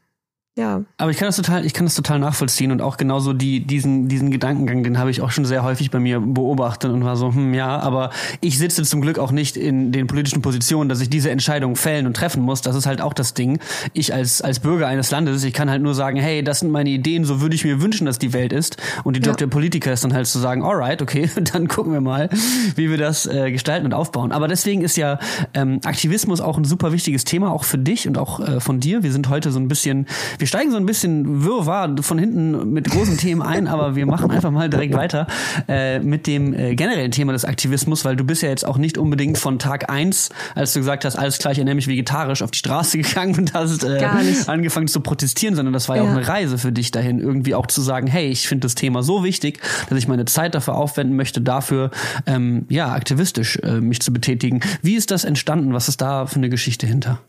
ja. Aber ich kann das total, ich kann das total nachvollziehen und auch genauso die, diesen, diesen Gedankengang, den habe ich auch schon sehr häufig bei mir beobachtet und war so, hm, ja, aber ich sitze zum Glück auch nicht in den politischen Positionen, dass ich diese Entscheidung fällen und treffen muss. Das ist halt auch das Ding. Ich als, als Bürger eines Landes, ich kann halt nur sagen, hey, das sind meine Ideen, so würde ich mir wünschen, dass die Welt ist. Und die Job ja. der Politiker ist dann halt zu sagen, alright, okay, <laughs> dann gucken wir mal, wie wir das äh, gestalten und aufbauen. Aber deswegen ist ja ähm, Aktivismus auch ein super wichtiges Thema, auch für dich und auch äh, von dir. Wir sind heute so ein bisschen, wir steigen so ein bisschen wirrwarr von hinten mit großen Themen ein, aber wir machen einfach mal direkt weiter äh, mit dem äh, generellen Thema des Aktivismus, weil du bist ja jetzt auch nicht unbedingt von Tag eins, als du gesagt hast, alles klar, ich ernähre mich vegetarisch, auf die Straße <laughs> gegangen und hast äh, angefangen zu protestieren, sondern das war ja, ja auch eine Reise für dich dahin, irgendwie auch zu sagen, hey, ich finde das Thema so wichtig, dass ich meine Zeit dafür aufwenden möchte, dafür ähm, ja aktivistisch äh, mich zu betätigen. Wie ist das entstanden? Was ist da für eine Geschichte hinter?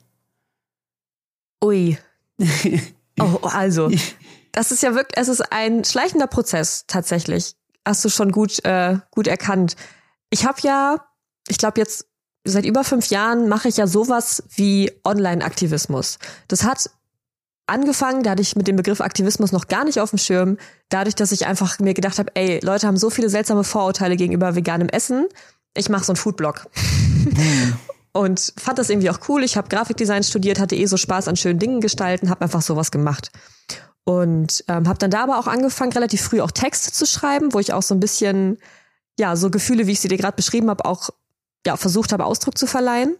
Ui. <laughs> Oh, also, das ist ja wirklich, es ist ein schleichender Prozess tatsächlich. Hast du schon gut, äh, gut erkannt. Ich habe ja, ich glaube jetzt seit über fünf Jahren mache ich ja sowas wie Online-Aktivismus. Das hat angefangen, da hatte ich mit dem Begriff Aktivismus noch gar nicht auf dem Schirm, dadurch, dass ich einfach mir gedacht habe, ey, Leute haben so viele seltsame Vorurteile gegenüber veganem Essen. Ich mache so einen Foodblog. <laughs> Und fand das irgendwie auch cool. Ich habe Grafikdesign studiert, hatte eh so Spaß an schönen Dingen gestalten, habe einfach sowas gemacht. Und ähm, habe dann da aber auch angefangen, relativ früh auch Texte zu schreiben, wo ich auch so ein bisschen, ja, so Gefühle, wie ich sie dir gerade beschrieben habe, auch ja, versucht habe, Ausdruck zu verleihen.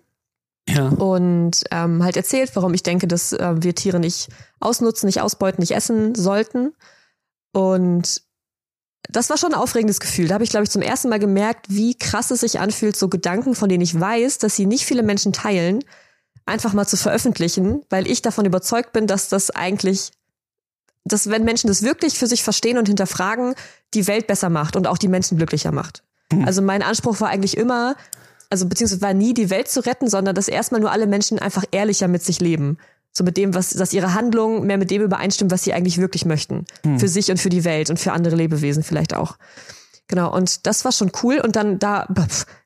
Ja. Und ähm, halt erzählt, warum ich denke, dass äh, wir Tiere nicht ausnutzen, nicht ausbeuten, nicht essen sollten. Und das war schon ein aufregendes Gefühl. Da habe ich, glaube ich, zum ersten Mal gemerkt, wie krass es sich anfühlt, so Gedanken, von denen ich weiß, dass sie nicht viele Menschen teilen, einfach mal zu veröffentlichen, weil ich davon überzeugt bin, dass das eigentlich, dass wenn Menschen das wirklich für sich verstehen und hinterfragen, die Welt besser macht und auch die Menschen glücklicher macht. Mhm. Also mein Anspruch war eigentlich immer, also beziehungsweise war nie die Welt zu retten, sondern dass erstmal nur alle Menschen einfach ehrlicher mit sich leben. So mit dem, was, dass ihre Handlung mehr mit dem übereinstimmt, was sie eigentlich wirklich möchten. Hm. Für sich und für die Welt und für andere Lebewesen vielleicht auch. Genau. Und das war schon cool. Und dann da,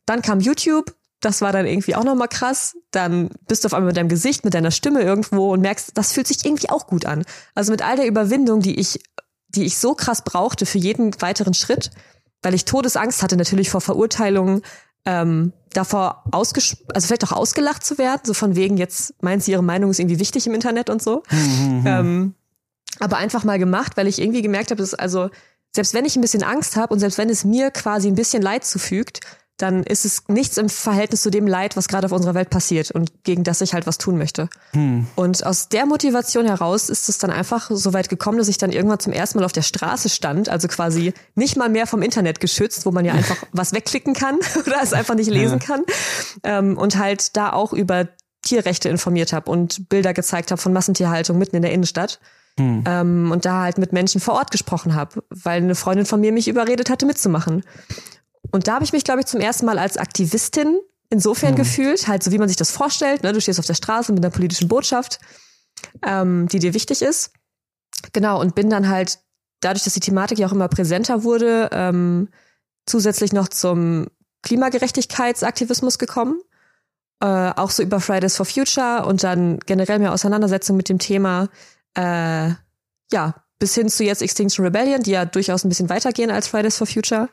dann kam YouTube. Das war dann irgendwie auch nochmal krass. Dann bist du auf einmal mit deinem Gesicht, mit deiner Stimme irgendwo und merkst, das fühlt sich irgendwie auch gut an. Also mit all der Überwindung, die ich, die ich so krass brauchte für jeden weiteren Schritt, weil ich Todesangst hatte natürlich vor Verurteilungen, ähm, davor ausges also vielleicht auch ausgelacht zu werden, so von wegen, jetzt meint sie, ihre Meinung ist irgendwie wichtig im Internet und so. Mhm. Ähm, aber einfach mal gemacht, weil ich irgendwie gemerkt habe, dass also, selbst wenn ich ein bisschen Angst habe und selbst wenn es mir quasi ein bisschen Leid zufügt, dann ist es nichts im Verhältnis zu dem Leid, was gerade auf unserer Welt passiert und gegen das ich halt was tun möchte. Hm. Und aus der Motivation heraus ist es dann einfach so weit gekommen, dass ich dann irgendwann zum ersten Mal auf der Straße stand, also quasi nicht mal mehr vom Internet geschützt, wo man ja einfach was wegklicken kann <laughs> oder es einfach nicht lesen ja. kann ähm, und halt da auch über Tierrechte informiert habe und Bilder gezeigt habe von Massentierhaltung mitten in der Innenstadt. Hm. Ähm, und da halt mit Menschen vor Ort gesprochen habe, weil eine Freundin von mir mich überredet hatte, mitzumachen. Und da habe ich mich, glaube ich, zum ersten Mal als Aktivistin insofern mhm. gefühlt, halt so wie man sich das vorstellt. Ne? Du stehst auf der Straße mit einer politischen Botschaft, ähm, die dir wichtig ist. Genau, und bin dann halt, dadurch, dass die Thematik ja auch immer präsenter wurde, ähm, zusätzlich noch zum Klimagerechtigkeitsaktivismus gekommen. Äh, auch so über Fridays for Future und dann generell mehr Auseinandersetzung mit dem Thema, äh, ja, bis hin zu jetzt Extinction Rebellion, die ja durchaus ein bisschen weitergehen als Fridays for Future.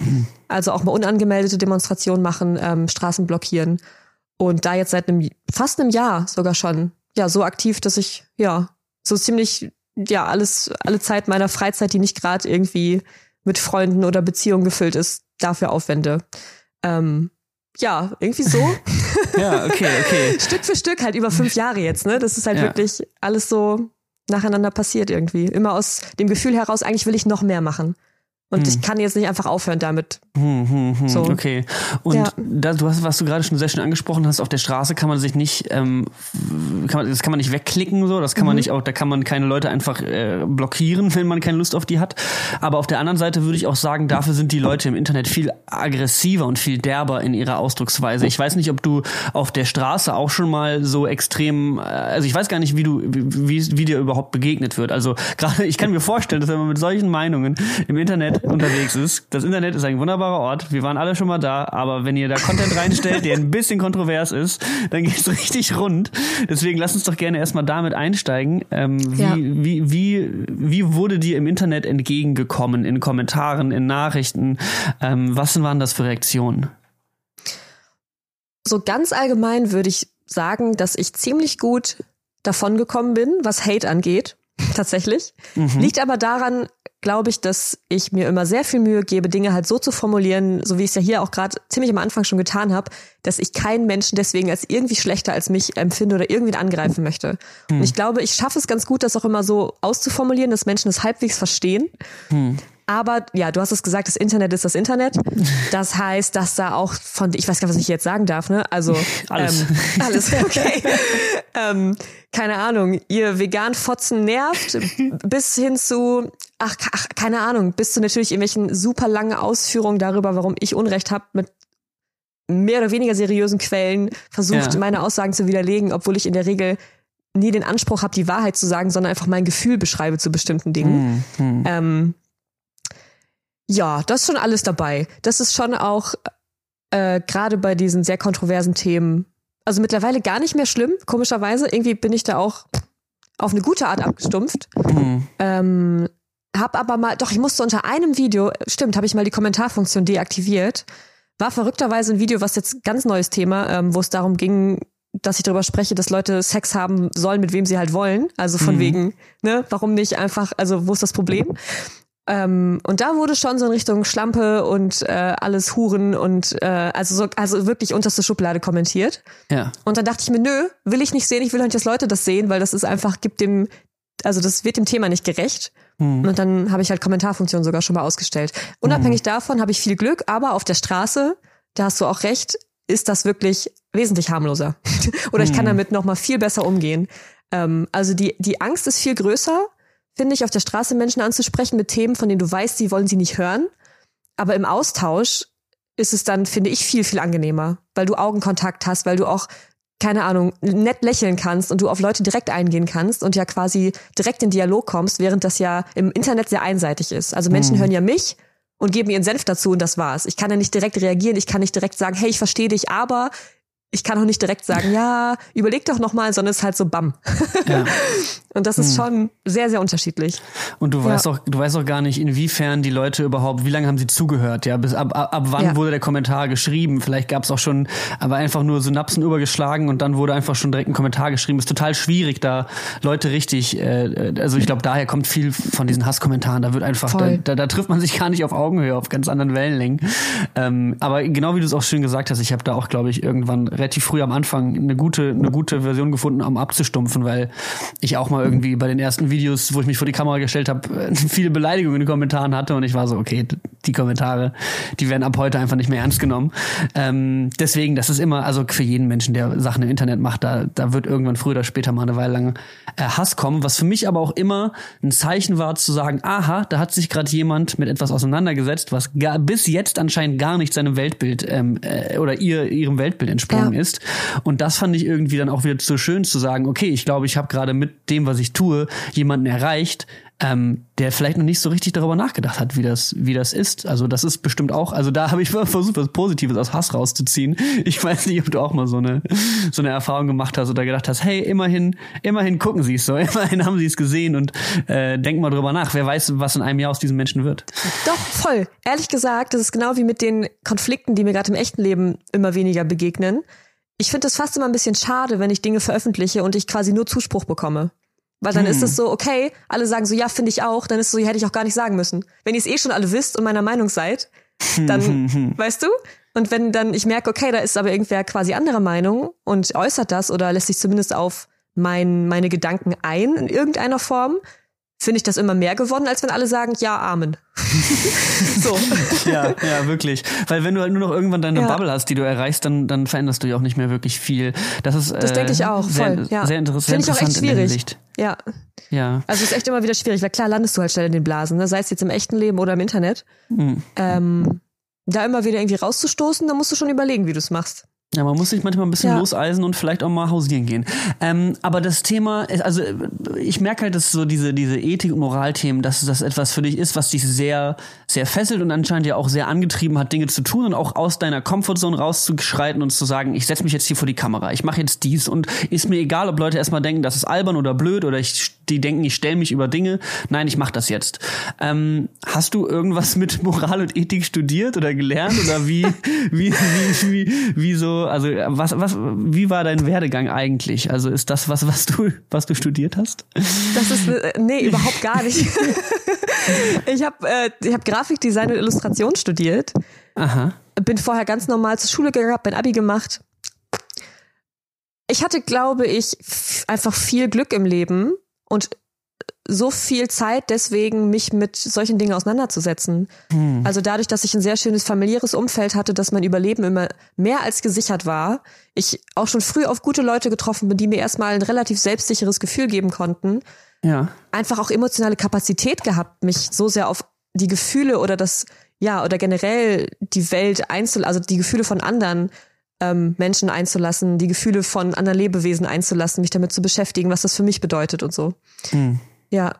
Also auch mal unangemeldete Demonstrationen machen, ähm, Straßen blockieren. Und da jetzt seit einem, fast einem Jahr sogar schon, ja, so aktiv, dass ich, ja, so ziemlich, ja, alles, alle Zeit meiner Freizeit, die nicht gerade irgendwie mit Freunden oder Beziehungen gefüllt ist, dafür aufwende. Ähm, ja, irgendwie so. <laughs> ja, okay, okay. <laughs> Stück für Stück, halt über fünf Jahre jetzt, ne? Das ist halt ja. wirklich alles so nacheinander passiert irgendwie. Immer aus dem Gefühl heraus, eigentlich will ich noch mehr machen. Und hm. ich kann jetzt nicht einfach aufhören damit. Hm, hm, hm. So. Okay. Und ja. da, du hast, was du gerade schon sehr schön angesprochen hast, auf der Straße kann man sich nicht, ähm, kann man, das kann man nicht wegklicken, so, das kann mhm. man nicht auch, da kann man keine Leute einfach äh, blockieren, wenn man keine Lust auf die hat. Aber auf der anderen Seite würde ich auch sagen, dafür sind die Leute im Internet viel aggressiver und viel derber in ihrer Ausdrucksweise. Ich weiß nicht, ob du auf der Straße auch schon mal so extrem, äh, also ich weiß gar nicht, wie du, wie, wie dir überhaupt begegnet wird. Also <laughs> gerade, ich kann mir vorstellen, dass wenn man mit solchen Meinungen im Internet unterwegs ist. Das Internet ist ein wunderbarer Ort. Wir waren alle schon mal da, aber wenn ihr da Content reinstellt, der ein bisschen kontrovers ist, dann geht's <laughs> richtig rund. Deswegen lass uns doch gerne erstmal damit einsteigen. Ähm, wie, ja. wie, wie, wie wurde dir im Internet entgegengekommen? In Kommentaren, in Nachrichten? Ähm, was waren das für Reaktionen? So ganz allgemein würde ich sagen, dass ich ziemlich gut davon gekommen bin, was Hate angeht. <laughs> Tatsächlich. Mhm. Liegt aber daran, glaube ich, dass ich mir immer sehr viel Mühe gebe, Dinge halt so zu formulieren, so wie ich es ja hier auch gerade ziemlich am Anfang schon getan habe, dass ich keinen Menschen deswegen als irgendwie schlechter als mich empfinde oder irgendwie angreifen möchte. Hm. Und ich glaube, ich schaffe es ganz gut, das auch immer so auszuformulieren, dass Menschen es halbwegs verstehen. Hm. Aber ja, du hast es gesagt, das Internet ist das Internet. Das heißt, dass da auch von, ich weiß gar nicht, was ich jetzt sagen darf, ne? Also <laughs> alles, ähm, alles, <laughs> okay. ähm, keine Ahnung, ihr vegan Fotzen nervt, bis hin zu, ach, ach, keine Ahnung, bis zu natürlich irgendwelchen super langen Ausführungen darüber, warum ich Unrecht habe mit mehr oder weniger seriösen Quellen versucht, ja. meine Aussagen zu widerlegen, obwohl ich in der Regel nie den Anspruch habe, die Wahrheit zu sagen, sondern einfach mein Gefühl beschreibe zu bestimmten Dingen. Mhm. Ähm, ja, das ist schon alles dabei. Das ist schon auch äh, gerade bei diesen sehr kontroversen Themen, also mittlerweile gar nicht mehr schlimm, komischerweise. Irgendwie bin ich da auch auf eine gute Art abgestumpft. Mhm. Ähm, hab aber mal, doch, ich musste unter einem Video, stimmt, habe ich mal die Kommentarfunktion deaktiviert. War verrückterweise ein Video, was jetzt ganz neues Thema, ähm, wo es darum ging, dass ich darüber spreche, dass Leute Sex haben sollen, mit wem sie halt wollen. Also von mhm. wegen, ne, warum nicht einfach, also wo ist das Problem? Ähm, und da wurde schon so in Richtung Schlampe und äh, alles Huren und äh, also so, also wirklich unterste Schublade kommentiert. Ja. Und dann dachte ich mir, nö, will ich nicht sehen, ich will nicht, dass Leute das sehen, weil das ist einfach, gibt dem, also das wird dem Thema nicht gerecht. Mhm. Und dann habe ich halt Kommentarfunktion sogar schon mal ausgestellt. Unabhängig mhm. davon habe ich viel Glück, aber auf der Straße, da hast du auch recht, ist das wirklich wesentlich harmloser. <laughs> Oder ich kann mhm. damit noch mal viel besser umgehen. Ähm, also die, die Angst ist viel größer, finde ich, auf der Straße Menschen anzusprechen mit Themen, von denen du weißt, sie wollen sie nicht hören. Aber im Austausch ist es dann, finde ich, viel, viel angenehmer, weil du Augenkontakt hast, weil du auch, keine Ahnung, nett lächeln kannst und du auf Leute direkt eingehen kannst und ja quasi direkt in Dialog kommst, während das ja im Internet sehr einseitig ist. Also Menschen mhm. hören ja mich und geben ihren Senf dazu und das war's. Ich kann ja nicht direkt reagieren, ich kann nicht direkt sagen, hey, ich verstehe dich, aber ich kann auch nicht direkt sagen, ja, überleg doch noch mal, sondern es ist halt so bam. Ja. <laughs> und das ist hm. schon sehr, sehr unterschiedlich. Und du weißt ja. auch, du weißt auch gar nicht, inwiefern die Leute überhaupt, wie lange haben sie zugehört, ja, bis ab, ab, ab wann ja. wurde der Kommentar geschrieben? Vielleicht gab es auch schon, aber einfach nur Synapsen übergeschlagen und dann wurde einfach schon direkt ein Kommentar geschrieben. Ist total schwierig, da Leute richtig, äh, also ich glaube, daher kommt viel von diesen Hasskommentaren. Da wird einfach, da, da, da, trifft man sich gar nicht auf Augenhöhe, auf ganz anderen Wellenlängen. Ähm, aber genau wie du es auch schön gesagt hast, ich habe da auch, glaube ich, irgendwann relativ früh am Anfang eine gute, eine gute Version gefunden, um abzustumpfen, weil ich auch mal irgendwie bei den ersten Videos, wo ich mich vor die Kamera gestellt habe, <laughs> viele Beleidigungen in den Kommentaren hatte und ich war so, okay, die Kommentare, die werden ab heute einfach nicht mehr ernst genommen. Ähm, deswegen, das ist immer, also für jeden Menschen, der Sachen im Internet macht, da, da wird irgendwann früher oder später mal eine Weile lang äh, Hass kommen, was für mich aber auch immer ein Zeichen war zu sagen, aha, da hat sich gerade jemand mit etwas auseinandergesetzt, was gar, bis jetzt anscheinend gar nicht seinem Weltbild ähm, äh, oder ihr, ihrem Weltbild entsprungen ja. ist. Und das fand ich irgendwie dann auch wieder so schön zu sagen, okay, ich glaube, ich habe gerade mit dem, was ich tue, jemanden erreicht, ähm, der vielleicht noch nicht so richtig darüber nachgedacht hat, wie das, wie das ist. Also das ist bestimmt auch, also da <laughs> habe ich versucht, was Positives aus Hass rauszuziehen. Ich weiß nicht, ob du auch mal so eine, so eine Erfahrung gemacht hast oder gedacht hast, hey, immerhin, immerhin gucken sie es so, <laughs> immerhin haben sie es gesehen und äh, denk mal drüber nach. Wer weiß, was in einem Jahr aus diesen Menschen wird. Doch, voll. Ehrlich gesagt, das ist genau wie mit den Konflikten, die mir gerade im echten Leben immer weniger begegnen ich finde es fast immer ein bisschen schade, wenn ich Dinge veröffentliche und ich quasi nur Zuspruch bekomme. Weil dann hm. ist es so, okay, alle sagen so, ja, finde ich auch, dann ist es so, ja, hätte ich auch gar nicht sagen müssen. Wenn ihr es eh schon alle wisst und meiner Meinung seid, dann, weißt du? Und wenn dann ich merke, okay, da ist aber irgendwer quasi anderer Meinung und äußert das oder lässt sich zumindest auf mein, meine Gedanken ein in irgendeiner Form, finde ich das immer mehr gewonnen, als wenn alle sagen, ja, Amen. <laughs> so. Ja, ja, wirklich. Weil wenn du halt nur noch irgendwann deine ja. Bubble hast, die du erreichst, dann, dann veränderst du ja auch nicht mehr wirklich viel. Das ist das denke ich äh, auch, sehr, voll. Ja. Sehr interessant. Finde ich auch echt schwierig. Ja. Ja. Also es ist echt immer wieder schwierig, weil klar landest du halt schnell in den Blasen, ne? sei es jetzt im echten Leben oder im Internet. Mhm. Ähm, da immer wieder irgendwie rauszustoßen, da musst du schon überlegen, wie du es machst. Ja, man muss sich manchmal ein bisschen ja. loseisen und vielleicht auch mal hausieren gehen. Ähm, aber das Thema, also ich merke halt, dass so diese, diese Ethik- und Moralthemen, dass das etwas für dich ist, was dich sehr, sehr fesselt und anscheinend ja auch sehr angetrieben hat, Dinge zu tun und auch aus deiner Comfortzone rauszuschreiten und zu sagen, ich setze mich jetzt hier vor die Kamera, ich mache jetzt dies und ist mir egal, ob Leute erstmal denken, das ist albern oder blöd oder ich, die denken, ich stelle mich über Dinge. Nein, ich mache das jetzt. Ähm, hast du irgendwas mit Moral und Ethik studiert oder gelernt oder wie, <laughs> wie, wie, wie, wie so also was, was, wie war dein Werdegang eigentlich? Also ist das was, was du, was du studiert hast? Das ist, äh, nee, überhaupt gar nicht. <laughs> ich habe äh, ich hab Grafikdesign und Illustration studiert. Aha. Bin vorher ganz normal zur Schule gegangen, hab mein Abi gemacht. Ich hatte, glaube ich, einfach viel Glück im Leben und so viel Zeit deswegen, mich mit solchen Dingen auseinanderzusetzen. Hm. Also dadurch, dass ich ein sehr schönes familiäres Umfeld hatte, dass mein Überleben immer mehr als gesichert war, ich auch schon früh auf gute Leute getroffen bin, die mir erstmal ein relativ selbstsicheres Gefühl geben konnten. Ja. Einfach auch emotionale Kapazität gehabt, mich so sehr auf die Gefühle oder das, ja, oder generell die Welt einzulassen, also die Gefühle von anderen ähm, Menschen einzulassen, die Gefühle von anderen Lebewesen einzulassen, mich damit zu beschäftigen, was das für mich bedeutet und so. Hm. Ja.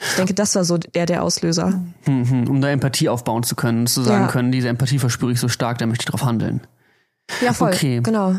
Ich denke, das war so der, der Auslöser. Mhm, um da Empathie aufbauen zu können, zu sagen ja. können, diese Empathie verspüre ich so stark, da möchte ich drauf handeln. Ja, voll. Okay. Genau.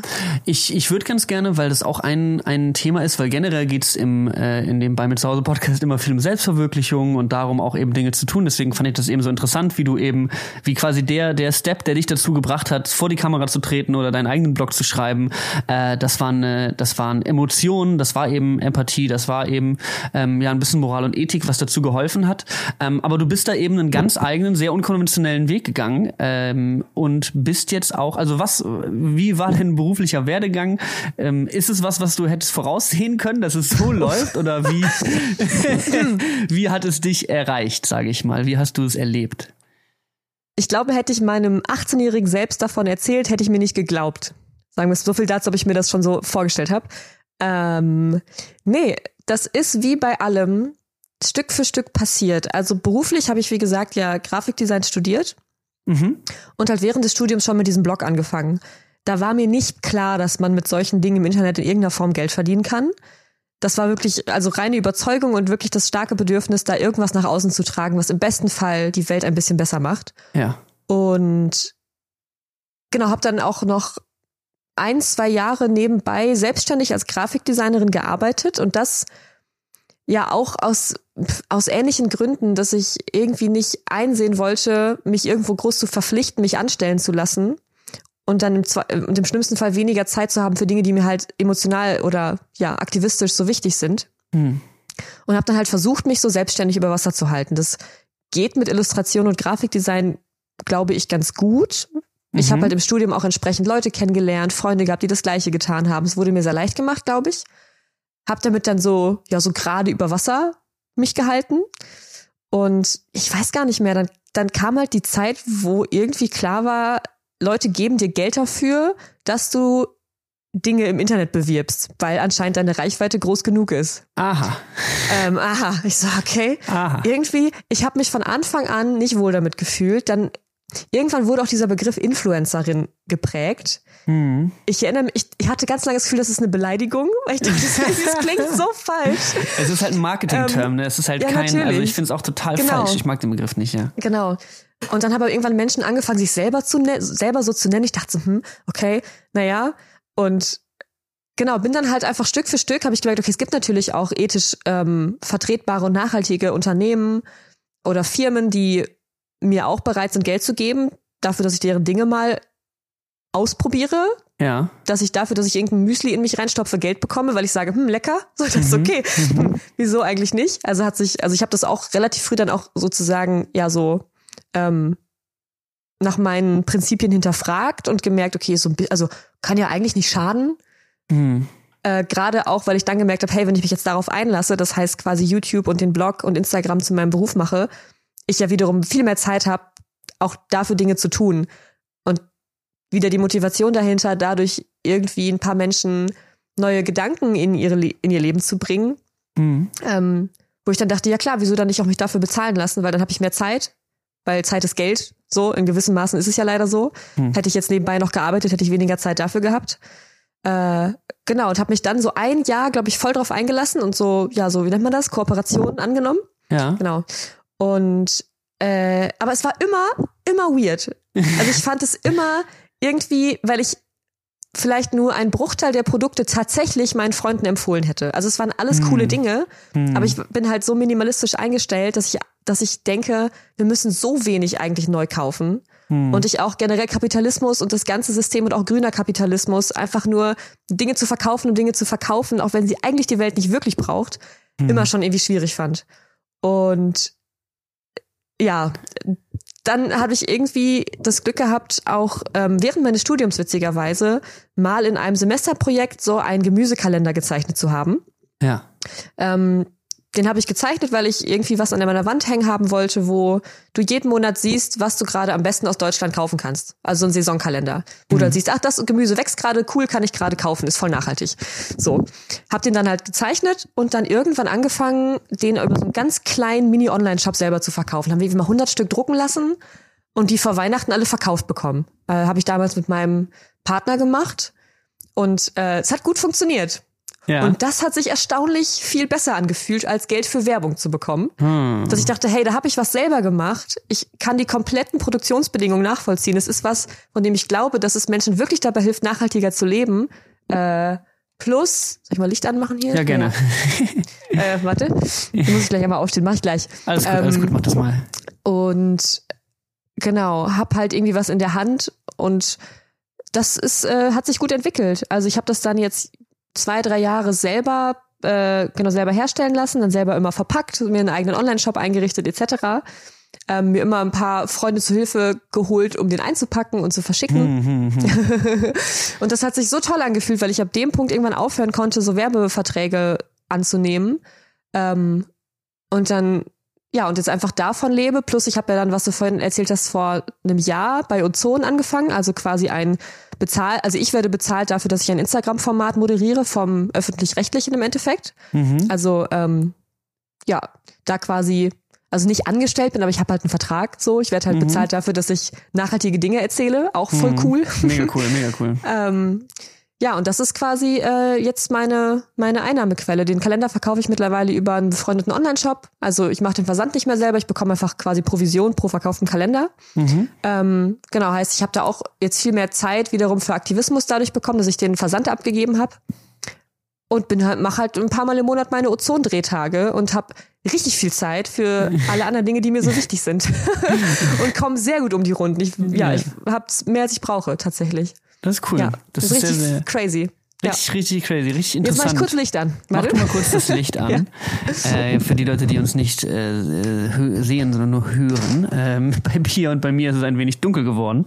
Ich, ich würde ganz gerne, weil das auch ein, ein Thema ist, weil generell geht's im, äh, in dem Bei mir zu Hause Podcast immer viel um Selbstverwirklichung und darum auch eben Dinge zu tun. Deswegen fand ich das eben so interessant, wie du eben, wie quasi der, der Step, der dich dazu gebracht hat, vor die Kamera zu treten oder deinen eigenen Blog zu schreiben, äh, das waren, äh, das waren Emotionen, das war eben Empathie, das war eben ähm, ja ein bisschen Moral und Ethik, was dazu geholfen hat. Ähm, aber du bist da eben einen ganz eigenen, sehr unkonventionellen Weg gegangen ähm, und bist jetzt auch, also was wie war dein beruflicher Werdegang? Ähm, ist es was, was du hättest voraussehen können, dass es so läuft? Oder wie, <laughs> wie hat es dich erreicht, sage ich mal? Wie hast du es erlebt? Ich glaube, hätte ich meinem 18-jährigen Selbst davon erzählt, hätte ich mir nicht geglaubt. Sagen wir es so viel dazu, ob ich mir das schon so vorgestellt habe. Ähm, nee, das ist wie bei allem Stück für Stück passiert. Also beruflich habe ich, wie gesagt, ja Grafikdesign studiert mhm. und halt während des Studiums schon mit diesem Blog angefangen da war mir nicht klar, dass man mit solchen Dingen im Internet in irgendeiner Form Geld verdienen kann. Das war wirklich, also reine Überzeugung und wirklich das starke Bedürfnis, da irgendwas nach außen zu tragen, was im besten Fall die Welt ein bisschen besser macht. Ja. Und genau, habe dann auch noch ein, zwei Jahre nebenbei selbstständig als Grafikdesignerin gearbeitet und das ja auch aus, aus ähnlichen Gründen, dass ich irgendwie nicht einsehen wollte, mich irgendwo groß zu verpflichten, mich anstellen zu lassen und dann im, und im schlimmsten Fall weniger Zeit zu haben für Dinge, die mir halt emotional oder ja aktivistisch so wichtig sind. Mhm. Und habe dann halt versucht, mich so selbstständig über Wasser zu halten. Das geht mit Illustration und Grafikdesign, glaube ich, ganz gut. Ich mhm. habe halt im Studium auch entsprechend Leute kennengelernt, Freunde gehabt, die das Gleiche getan haben. Es wurde mir sehr leicht gemacht, glaube ich. Hab damit dann so ja so gerade über Wasser mich gehalten. Und ich weiß gar nicht mehr, dann, dann kam halt die Zeit, wo irgendwie klar war, Leute geben dir Geld dafür, dass du Dinge im Internet bewirbst, weil anscheinend deine Reichweite groß genug ist. Aha. Ähm, aha. Ich so, okay. Aha. Irgendwie, ich habe mich von Anfang an nicht wohl damit gefühlt. Dann irgendwann wurde auch dieser Begriff Influencerin geprägt. Mhm. Ich erinnere mich, ich, ich, hatte ganz lange das Gefühl, das ist eine Beleidigung, weil ich dachte, <laughs> das, klingt so falsch. Es ist halt ein Marketing-Term, ähm, ne? Es ist halt ja, kein, also natürlich. also ich finde es auch total genau. falsch. Ich mag den Begriff nicht, ja. Genau. Und dann haben aber irgendwann Menschen angefangen, sich selber zu selber so zu nennen. Ich dachte so, hm, okay, naja. Und genau, bin dann halt einfach Stück für Stück, habe ich gemerkt, okay, es gibt natürlich auch ethisch ähm, vertretbare und nachhaltige Unternehmen oder Firmen, die mir auch bereit sind, Geld zu geben, dafür, dass ich deren Dinge mal ausprobiere. Ja. Dass ich dafür, dass ich irgendein Müsli in mich reinstopfe, Geld bekomme, weil ich sage, hm, lecker, <laughs> so das ist mhm. okay. Mhm. <laughs> Wieso eigentlich nicht? Also hat sich, also ich habe das auch relativ früh dann auch sozusagen ja so ähm, nach meinen Prinzipien hinterfragt und gemerkt, okay, so ein also kann ja eigentlich nicht schaden. Mhm. Äh, Gerade auch, weil ich dann gemerkt habe, hey, wenn ich mich jetzt darauf einlasse, das heißt quasi YouTube und den Blog und Instagram zu meinem Beruf mache, ich ja wiederum viel mehr Zeit habe, auch dafür Dinge zu tun. Wieder die Motivation dahinter, dadurch irgendwie ein paar Menschen neue Gedanken in, ihre, in ihr Leben zu bringen. Mhm. Ähm, wo ich dann dachte, ja klar, wieso dann nicht auch mich dafür bezahlen lassen, weil dann habe ich mehr Zeit, weil Zeit ist Geld. So, in gewissen Maßen ist es ja leider so. Hm. Hätte ich jetzt nebenbei noch gearbeitet, hätte ich weniger Zeit dafür gehabt. Äh, genau, und habe mich dann so ein Jahr, glaube ich, voll drauf eingelassen und so, ja, so, wie nennt man das? Kooperationen angenommen. Ja. Genau. Und äh, aber es war immer, immer weird. <laughs> Also ich fand es immer irgendwie, weil ich vielleicht nur ein Bruchteil der Produkte tatsächlich meinen Freunden empfohlen hätte. Also es waren alles hm. coole Dinge, hm. aber ich bin halt so minimalistisch eingestellt, dass ich dass ich denke, wir müssen so wenig eigentlich neu kaufen. Hm. Und ich auch generell Kapitalismus und das ganze System und auch grüner Kapitalismus einfach nur Dinge zu verkaufen und Dinge zu verkaufen, auch wenn sie eigentlich die Welt nicht wirklich braucht, hm. immer schon irgendwie schwierig fand. Und ja, dann habe ich irgendwie das Glück gehabt, auch ähm, während meines Studiums witzigerweise mal in einem Semesterprojekt so einen Gemüsekalender gezeichnet zu haben. Ja. Ähm, den habe ich gezeichnet, weil ich irgendwie was an meiner Wand hängen haben wollte, wo du jeden Monat siehst, was du gerade am besten aus Deutschland kaufen kannst. Also so ein Saisonkalender, wo mhm. du dann siehst, ach, das Gemüse wächst gerade, cool, kann ich gerade kaufen, ist voll nachhaltig. So, hab den dann halt gezeichnet und dann irgendwann angefangen, den über so einen ganz kleinen Mini-Online-Shop selber zu verkaufen. Haben wir mal 100 Stück drucken lassen und die vor Weihnachten alle verkauft bekommen. Äh, habe ich damals mit meinem Partner gemacht und äh, es hat gut funktioniert Ja. Und das hat sich erstaunlich viel besser angefühlt, als Geld für Werbung zu bekommen. Hm. Dass ich dachte, hey, da habe ich was selber gemacht. Ich kann die kompletten Produktionsbedingungen nachvollziehen. Es ist was, von dem ich glaube, dass es Menschen wirklich dabei hilft, nachhaltiger zu leben. Äh, plus, soll ich mal Licht anmachen hier? Ja, gerne. Ja. <laughs> äh, warte, ich muss ich gleich einmal aufstehen, mach ich gleich. Alles gut, ähm, alles gut, mach das mal. Und genau, hab halt irgendwie was in der Hand und das ist, äh, hat sich gut entwickelt. Also ich habe das dann jetzt zwei, drei Jahre selber, äh, genau, selber herstellen lassen, dann selber immer verpackt, mir einen eigenen Online-Shop eingerichtet etc. Ähm, mir immer ein paar Freunde zu Hilfe geholt, um den einzupacken und zu verschicken. Hm, hm, hm. <laughs> und das hat sich so toll angefühlt, weil ich ab dem Punkt irgendwann aufhören konnte, so Werbeverträge anzunehmen. Ähm, und dann ja, und jetzt einfach davon lebe. Plus ich habe ja dann, was du vorhin erzählt hast, vor einem Jahr bei Ozon angefangen. Also quasi ein Bezahl, also ich werde bezahlt dafür, dass ich ein Instagram-Format moderiere vom öffentlich-rechtlichen im Endeffekt. Mhm. Also ähm, ja, da quasi, also nicht angestellt bin, aber ich habe halt einen Vertrag so. Ich werde halt mhm. bezahlt dafür, dass ich nachhaltige Dinge erzähle. Auch voll mhm. cool. Mega cool, <laughs> mega cool. ähm, ja, und das ist quasi äh, jetzt meine, meine Einnahmequelle. Den Kalender verkaufe ich mittlerweile über einen befreundeten Online-Shop. Also ich mache den Versand nicht mehr selber, ich bekomme einfach quasi Provision pro verkauften Kalender. Mhm. Ähm, genau, heißt, ich habe da auch jetzt viel mehr Zeit wiederum für Aktivismus dadurch bekommen, dass ich den Versand abgegeben habe. Und bin halt, mache halt ein paar Mal im Monat meine Ozondrehtage und habe richtig viel Zeit für <laughs> alle anderen Dinge, die mir so wichtig sind. <laughs> und komme sehr gut um die Runden. Ich, ja, ich habe mehr, als ich brauche, tatsächlich. Das ist cool. Ja, das, das ist richtig sehr, sehr crazy. Richtig, ja. richtig crazy, richtig interessant. Jetzt mach ich kurz Licht an. Warte. Mach du mal kurz das Licht <laughs> an. ja. äh, für die Leute, die uns nicht äh, sehen, sondern nur hören. Ähm, <laughs> bei Pia und bei mir ist es ein wenig dunkel geworden,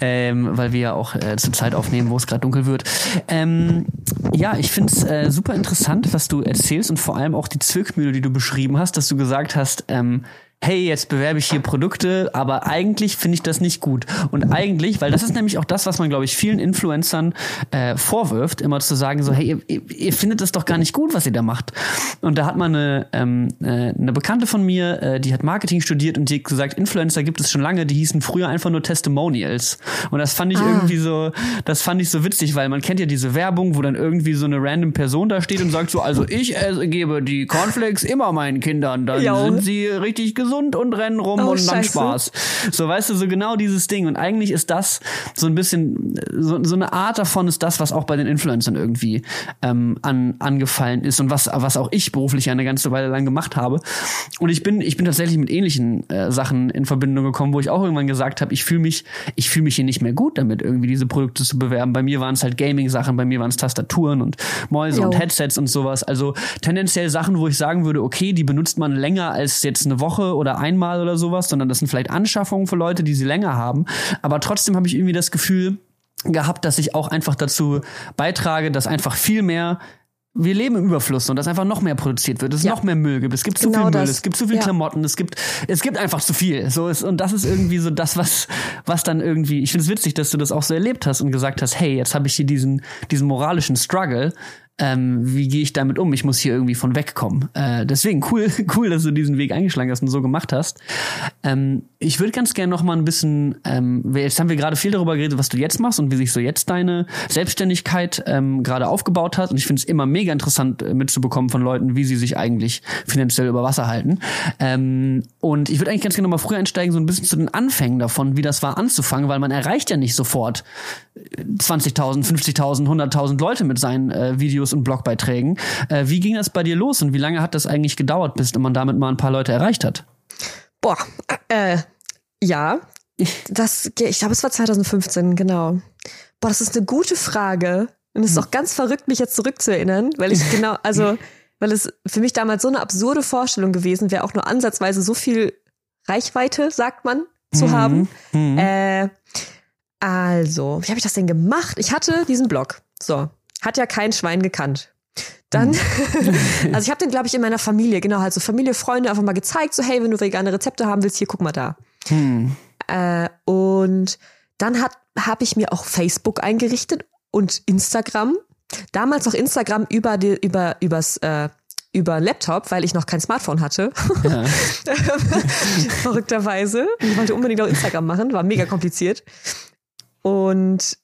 ähm, weil wir ja auch äh, zur Zeit aufnehmen, wo es gerade dunkel wird. Ähm, ja, ich finde es äh, super interessant, was du erzählst und vor allem auch die Zwickmühle, die du beschrieben hast, dass du gesagt hast, ähm, hey, jetzt bewerbe ich hier Produkte, aber eigentlich finde ich das nicht gut. Und eigentlich, weil das ist nämlich auch das, was man, glaube ich, vielen Influencern äh, vorwirft, immer zu sagen, so, hey, ihr, ihr findet das doch gar nicht gut, was ihr da macht. Und da hat man eine, ähm, äh, eine Bekannte von mir, äh, die hat Marketing studiert und die hat gesagt, Influencer gibt es schon lange, die hießen früher einfach nur Testimonials. Und das fand ich ah. irgendwie so, das fand ich so witzig, weil man kennt ja diese Werbung, wo dann irgendwie so eine random Person da steht und sagt so, also ich äh, gebe die Cornflakes immer meinen Kindern, dann jo. sind sie richtig gesund gesund und rennen rum oh, und dann Spaß. So, weißt du, so genau dieses Ding. Und eigentlich ist das so ein bisschen, so, so eine Art davon ist das, was auch bei den Influencern irgendwie ähm, an, angefallen ist und was, was auch ich beruflich eine ganze Weile lang gemacht habe. Und ich bin, ich bin tatsächlich mit ähnlichen äh, Sachen in Verbindung gekommen, wo ich auch irgendwann gesagt habe, ich fühle mich, ich fühle mich hier nicht mehr gut damit, irgendwie diese Produkte zu bewerben. Bei mir waren es halt Gaming-Sachen, bei mir waren es Tastaturen und Mäuse jo. und Headsets und sowas. Also tendenziell Sachen, wo ich sagen würde, okay, die benutzt man länger als jetzt eine Woche oder einmal oder sowas, sondern das sind vielleicht Anschaffungen für Leute, die sie länger haben. Aber trotzdem habe ich irgendwie das Gefühl gehabt, dass ich auch einfach dazu beitrage, dass einfach viel mehr wir leben im Überfluss und dass einfach noch mehr produziert wird, es ja. noch mehr Müll gibt, es gibt zu genau viel Müll, das. es gibt zu viel ja. Klamotten, es gibt es gibt einfach zu viel. So ist und das ist irgendwie so das was was dann irgendwie, ich finde es witzig, dass du das auch so erlebt hast und gesagt hast, hey, jetzt habe ich hier diesen diesen moralischen Struggle ähm, wie gehe ich damit um? Ich muss hier irgendwie von wegkommen. Äh, deswegen cool, <laughs> cool, dass du diesen Weg eingeschlagen hast und so gemacht hast. Ähm, ich würde ganz gerne noch mal ein bisschen, ähm, jetzt haben wir gerade viel darüber geredet, was du jetzt machst und wie sich so jetzt deine Selbstständigkeit ähm, gerade aufgebaut hat. Und ich finde es immer mega interessant äh, mitzubekommen von Leuten, wie sie sich eigentlich finanziell über Wasser halten. Ähm, und ich würde eigentlich ganz gerne noch mal früher einsteigen, so ein bisschen zu den Anfängen davon, wie das war anzufangen, weil man erreicht ja nicht sofort 20.000, 50.000, 100.000 Leute mit seinen äh, Videos und Blogbeiträgen. Äh, wie ging das bei dir los und wie lange hat das eigentlich gedauert, bis man damit mal ein paar Leute erreicht hat? Boah, äh, ja, <laughs> das, ich glaube, es war 2015, genau. Boah, das ist eine gute Frage. Und es ist auch ganz verrückt, mich jetzt zurückzuerinnern, weil ich genau, <laughs> also, weil es für mich damals so eine absurde Vorstellung gewesen wäre, auch nur ansatzweise so viel Reichweite, sagt man, zu mhm. haben. Mhm. Äh, also, wie habe ich das denn gemacht? Ich hatte diesen Blog. So, hat ja kein Schwein gekannt. Dann, mhm. <laughs> also ich habe den, glaube ich, in meiner Familie, genau, halt so Familie, Freunde einfach mal gezeigt, so hey, wenn du vegane Rezepte haben willst, hier, guck mal da. Hm. Äh, und dann habe ich mir auch Facebook eingerichtet und Instagram. Damals noch Instagram über die, über übers äh, über Laptop, weil ich noch kein Smartphone hatte. Ja. <laughs> Verrückterweise. Ich wollte unbedingt auch Instagram machen, war mega kompliziert. Und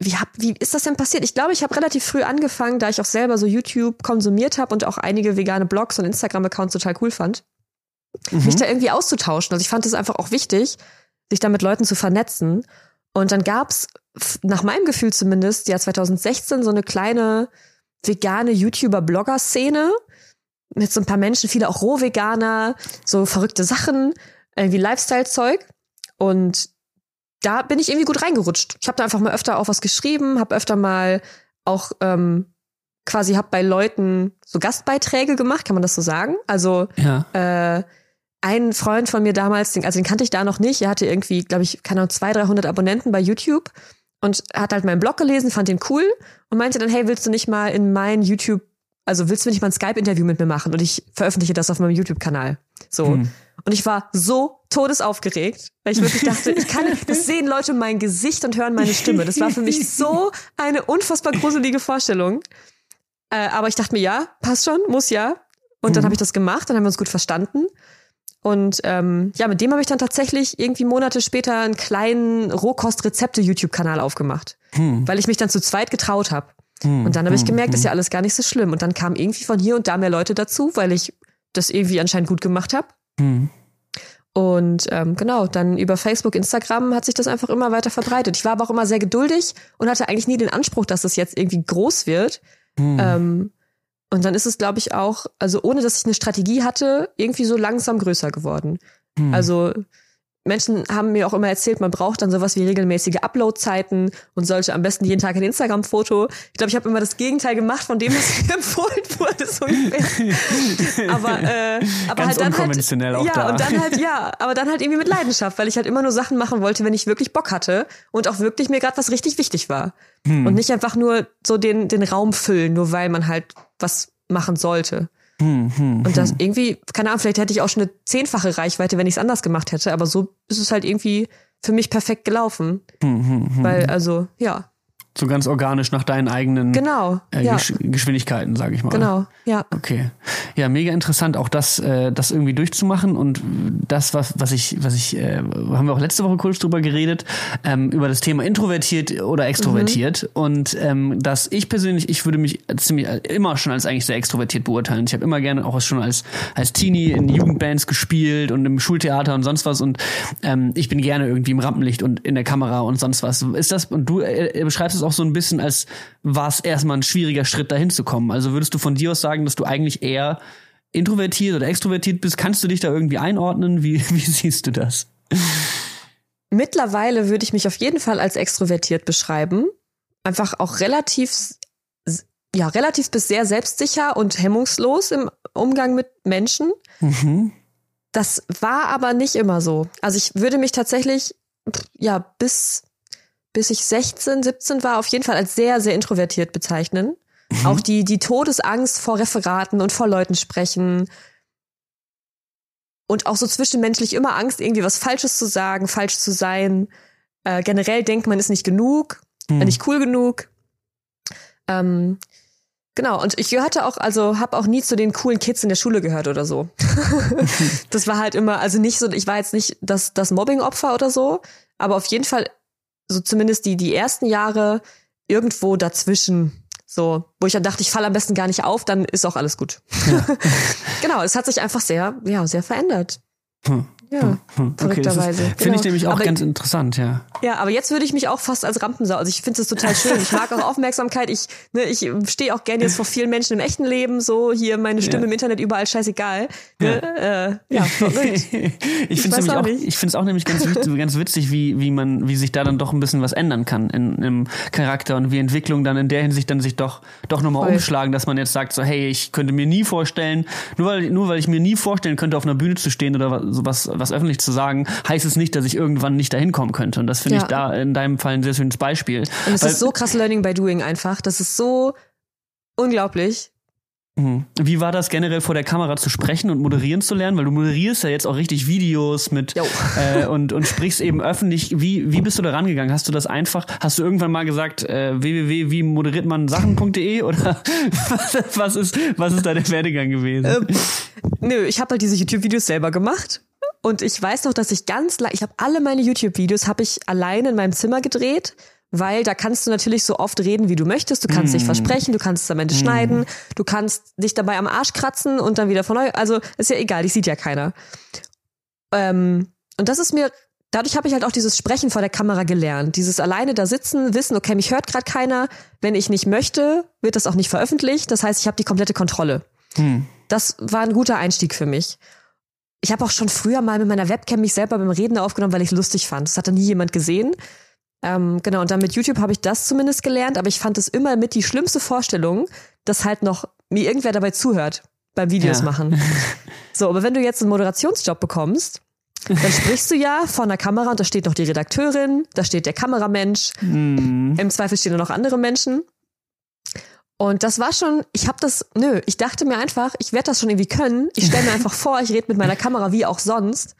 wie, hab, wie ist das denn passiert? Ich glaube, ich habe relativ früh angefangen, da ich auch selber so YouTube konsumiert habe und auch einige vegane Blogs und Instagram-Accounts total cool fand, mhm. mich da irgendwie auszutauschen. Also ich fand es einfach auch wichtig, sich da mit Leuten zu vernetzen. Und dann gab's nach meinem Gefühl zumindest, ja 2016 so eine kleine vegane YouTuber-Blogger-Szene mit so ein paar Menschen, viele auch Rohveganer, so verrückte Sachen, irgendwie Lifestyle-Zeug. Und da bin ich irgendwie gut reingerutscht. Ich habe da einfach mal öfter auch was geschrieben, habe öfter mal auch ähm, quasi hab bei Leuten so Gastbeiträge gemacht, kann man das so sagen? Also ja. äh, ein Freund von mir damals, den, also den kannte ich da noch nicht, er hatte irgendwie, glaube ich, keine Ahnung, 200, 300 Abonnenten bei YouTube und hat halt meinen Blog gelesen, fand den cool und meinte dann, hey, willst du nicht mal in mein YouTube, also willst du nicht mal ein Skype-Interview mit mir machen und ich veröffentliche das auf meinem YouTube-Kanal. So. Hm. Und ich war so todesaufgeregt, weil ich wirklich dachte, ich kann, das sehen Leute mein Gesicht und hören meine Stimme. Das war für mich so eine unfassbar gruselige Vorstellung. Äh, aber ich dachte mir, ja, passt schon, muss ja. Und dann mhm. habe ich das gemacht, dann haben wir uns gut verstanden. Und ähm, ja, mit dem habe ich dann tatsächlich irgendwie Monate später einen kleinen Rohkost-Rezepte-YouTube-Kanal aufgemacht, hm. weil ich mich dann zu zweit getraut habe. Hm. Und dann habe ich hm. gemerkt, hm. ist ja alles gar nicht so schlimm. Und dann kamen irgendwie von hier und da mehr Leute dazu, weil ich das irgendwie anscheinend gut gemacht habe. Hm. Und ähm, genau, dann über Facebook, Instagram hat sich das einfach immer weiter verbreitet. Ich war aber auch immer sehr geduldig und hatte eigentlich nie den Anspruch, dass es jetzt irgendwie groß wird. Hm. Ähm, und dann ist es, glaube ich, auch, also ohne dass ich eine Strategie hatte, irgendwie so langsam größer geworden. Hm. Also Menschen haben mir auch immer erzählt, man braucht dann sowas wie regelmäßige Upload-Zeiten und sollte am besten jeden Tag ein Instagram-Foto. Ich glaube, ich habe immer das Gegenteil gemacht, von dem es <laughs> mir empfohlen wurde, so ungefähr. <laughs> Aber, äh, aber Ganz halt dann halt, ja, da. und dann halt, ja, aber dann halt irgendwie mit Leidenschaft, weil ich halt immer nur Sachen machen wollte, wenn ich wirklich Bock hatte und auch wirklich mir gerade was richtig wichtig war. Hm. Und nicht einfach nur so den, den Raum füllen, nur weil man halt was machen sollte. Hm, hm, und das hm. irgendwie, keine Ahnung, vielleicht hätte ich auch schon eine zehnfache Reichweite, wenn ich es anders gemacht hätte, aber so ist es halt irgendwie für mich perfekt gelaufen. Hm, hm. Weil, also, ja so ganz organisch nach deinen eigenen genau, äh, ja. Gesch Geschwindigkeiten, sage ich mal. Genau, ja. Okay. Ja, mega interessant, auch das, äh, das irgendwie durchzumachen und das, was, was ich, was ich, äh, haben wir auch letzte Woche kurz drüber geredet, ähm, über das Thema introvertiert oder extrovertiert mhm. und ähm, dass ich persönlich, ich würde mich ziemlich immer schon als eigentlich sehr extrovertiert beurteilen. Ich habe immer gerne auch schon als als Teenie in Jugendbands gespielt und im Schultheater und sonst was und ähm, ich bin gerne irgendwie im Rampenlicht und in der Kamera und sonst was. Ist das und du äh, beschreibst es auch so ein bisschen, als war es erstmal ein schwieriger Schritt, dahin zu kommen. Also würdest du von dir aus sagen, dass du eigentlich eher introvertiert oder extrovertiert bist? Kannst du dich da irgendwie einordnen? Wie, <laughs> wie siehst du das? Mittlerweile würde ich mich auf jeden Fall als extrovertiert beschreiben. Einfach auch relativ, ja, relativ bis sehr selbstsicher und hemmungslos im Umgang mit Menschen. Mhm. Das war aber nicht immer so. Also ich würde mich tatsächlich, ja, bis bis ich 16, 17 war, auf jeden Fall als sehr, sehr introvertiert bezeichnen. Mhm. Auch die, die Todesangst vor Referaten und vor Leuten sprechen. Und auch so zwischenmenschlich immer Angst, irgendwie was Falsches zu sagen, falsch zu sein. Äh, generell denkt man ist nicht genug, mhm. nicht cool genug. Ähm, Genau, und ich gehörte auch, also habe auch nie zu den coolen Kids in der Schule gehört oder so. <laughs> das war halt immer, also nicht so, ich war jetzt nicht das, das Mobbing-Opfer oder so, aber auf jeden Fall so zumindest die, die ersten Jahre irgendwo dazwischen. So, wo ich dann dachte, ich falle am besten gar nicht auf, dann ist auch alles gut. Ja. <laughs> genau, es hat sich einfach sehr, ja, sehr verändert. Hm. Ja, hm, <laughs> verrückterweise. Okay, Finde genau. ich nämlich auch aber, ganz interessant, ja. Ja, aber jetzt würde ich mich auch fast als Rampensau. Also ich finde es total schön. Ich mag auch Aufmerksamkeit. Ich, ne, ich stehe auch gerne jetzt vor vielen Menschen im echten Leben, so hier meine Stimme ja. im Internet überall scheißegal. Ne? Ja, äh, ja <laughs> verrückt. ich finde es auch, ich finde es auch nämlich ganz, <laughs> ganz witzig, wie, wie man, wie sich da dann doch ein bisschen was ändern kann in, im Charakter und wie Entwicklung dann in der Hinsicht dann sich doch, doch nochmal umschlagen, dass man jetzt sagt so, hey, ich könnte mir nie vorstellen, nur weil, nur weil ich mir nie vorstellen könnte, auf einer Bühne zu stehen oder sowas, was öffentlich zu sagen, heißt es nicht, dass ich irgendwann nicht dahin kommen könnte. Und das finde ja. ich da in deinem Fall ein sehr schönes Beispiel. Und es Weil, ist so krass Learning by Doing einfach. Das ist so unglaublich. Mhm. Wie war das generell vor der Kamera zu sprechen und moderieren zu lernen? Weil du moderierst ja jetzt auch richtig Videos mit äh, und, und sprichst eben öffentlich. Wie, wie bist du da rangegangen? Hast du das einfach, hast du irgendwann mal gesagt, äh, www.wiemoderiertmansachen.de <laughs> oder was ist, was ist da der Werdegang gewesen? Ähm, nö, ich habe halt diese YouTube-Videos selber gemacht und ich weiß noch, dass ich ganz lang, ich habe alle meine YouTube-Videos habe ich allein in meinem Zimmer gedreht weil da kannst du natürlich so oft reden, wie du möchtest. Du kannst mm. dich versprechen, du kannst es am Ende mm. schneiden, du kannst dich dabei am Arsch kratzen und dann wieder von neu. Also ist ja egal, die sieht ja keiner. Ähm, und das ist mir, dadurch habe ich halt auch dieses Sprechen vor der Kamera gelernt. Dieses alleine da sitzen, wissen, okay, mich hört gerade keiner. Wenn ich nicht möchte, wird das auch nicht veröffentlicht. Das heißt, ich habe die komplette Kontrolle. Mm. Das war ein guter Einstieg für mich. Ich habe auch schon früher mal mit meiner Webcam mich selber beim Reden aufgenommen, weil ich es lustig fand. Das hat dann nie jemand gesehen. Ähm, genau, und dann mit YouTube habe ich das zumindest gelernt, aber ich fand es immer mit die schlimmste Vorstellung, dass halt noch mir irgendwer dabei zuhört beim Videos ja. machen. <laughs> So, aber wenn du jetzt einen Moderationsjob bekommst, dann sprichst du ja vor einer Kamera und da steht noch die Redakteurin, da steht der Kameramensch, mm. im Zweifel stehen da noch andere Menschen. Und das war schon, ich habe das, nö, ich dachte mir einfach, ich werde das schon irgendwie können. Ich stelle mir einfach vor, ich rede mit meiner Kamera wie auch sonst.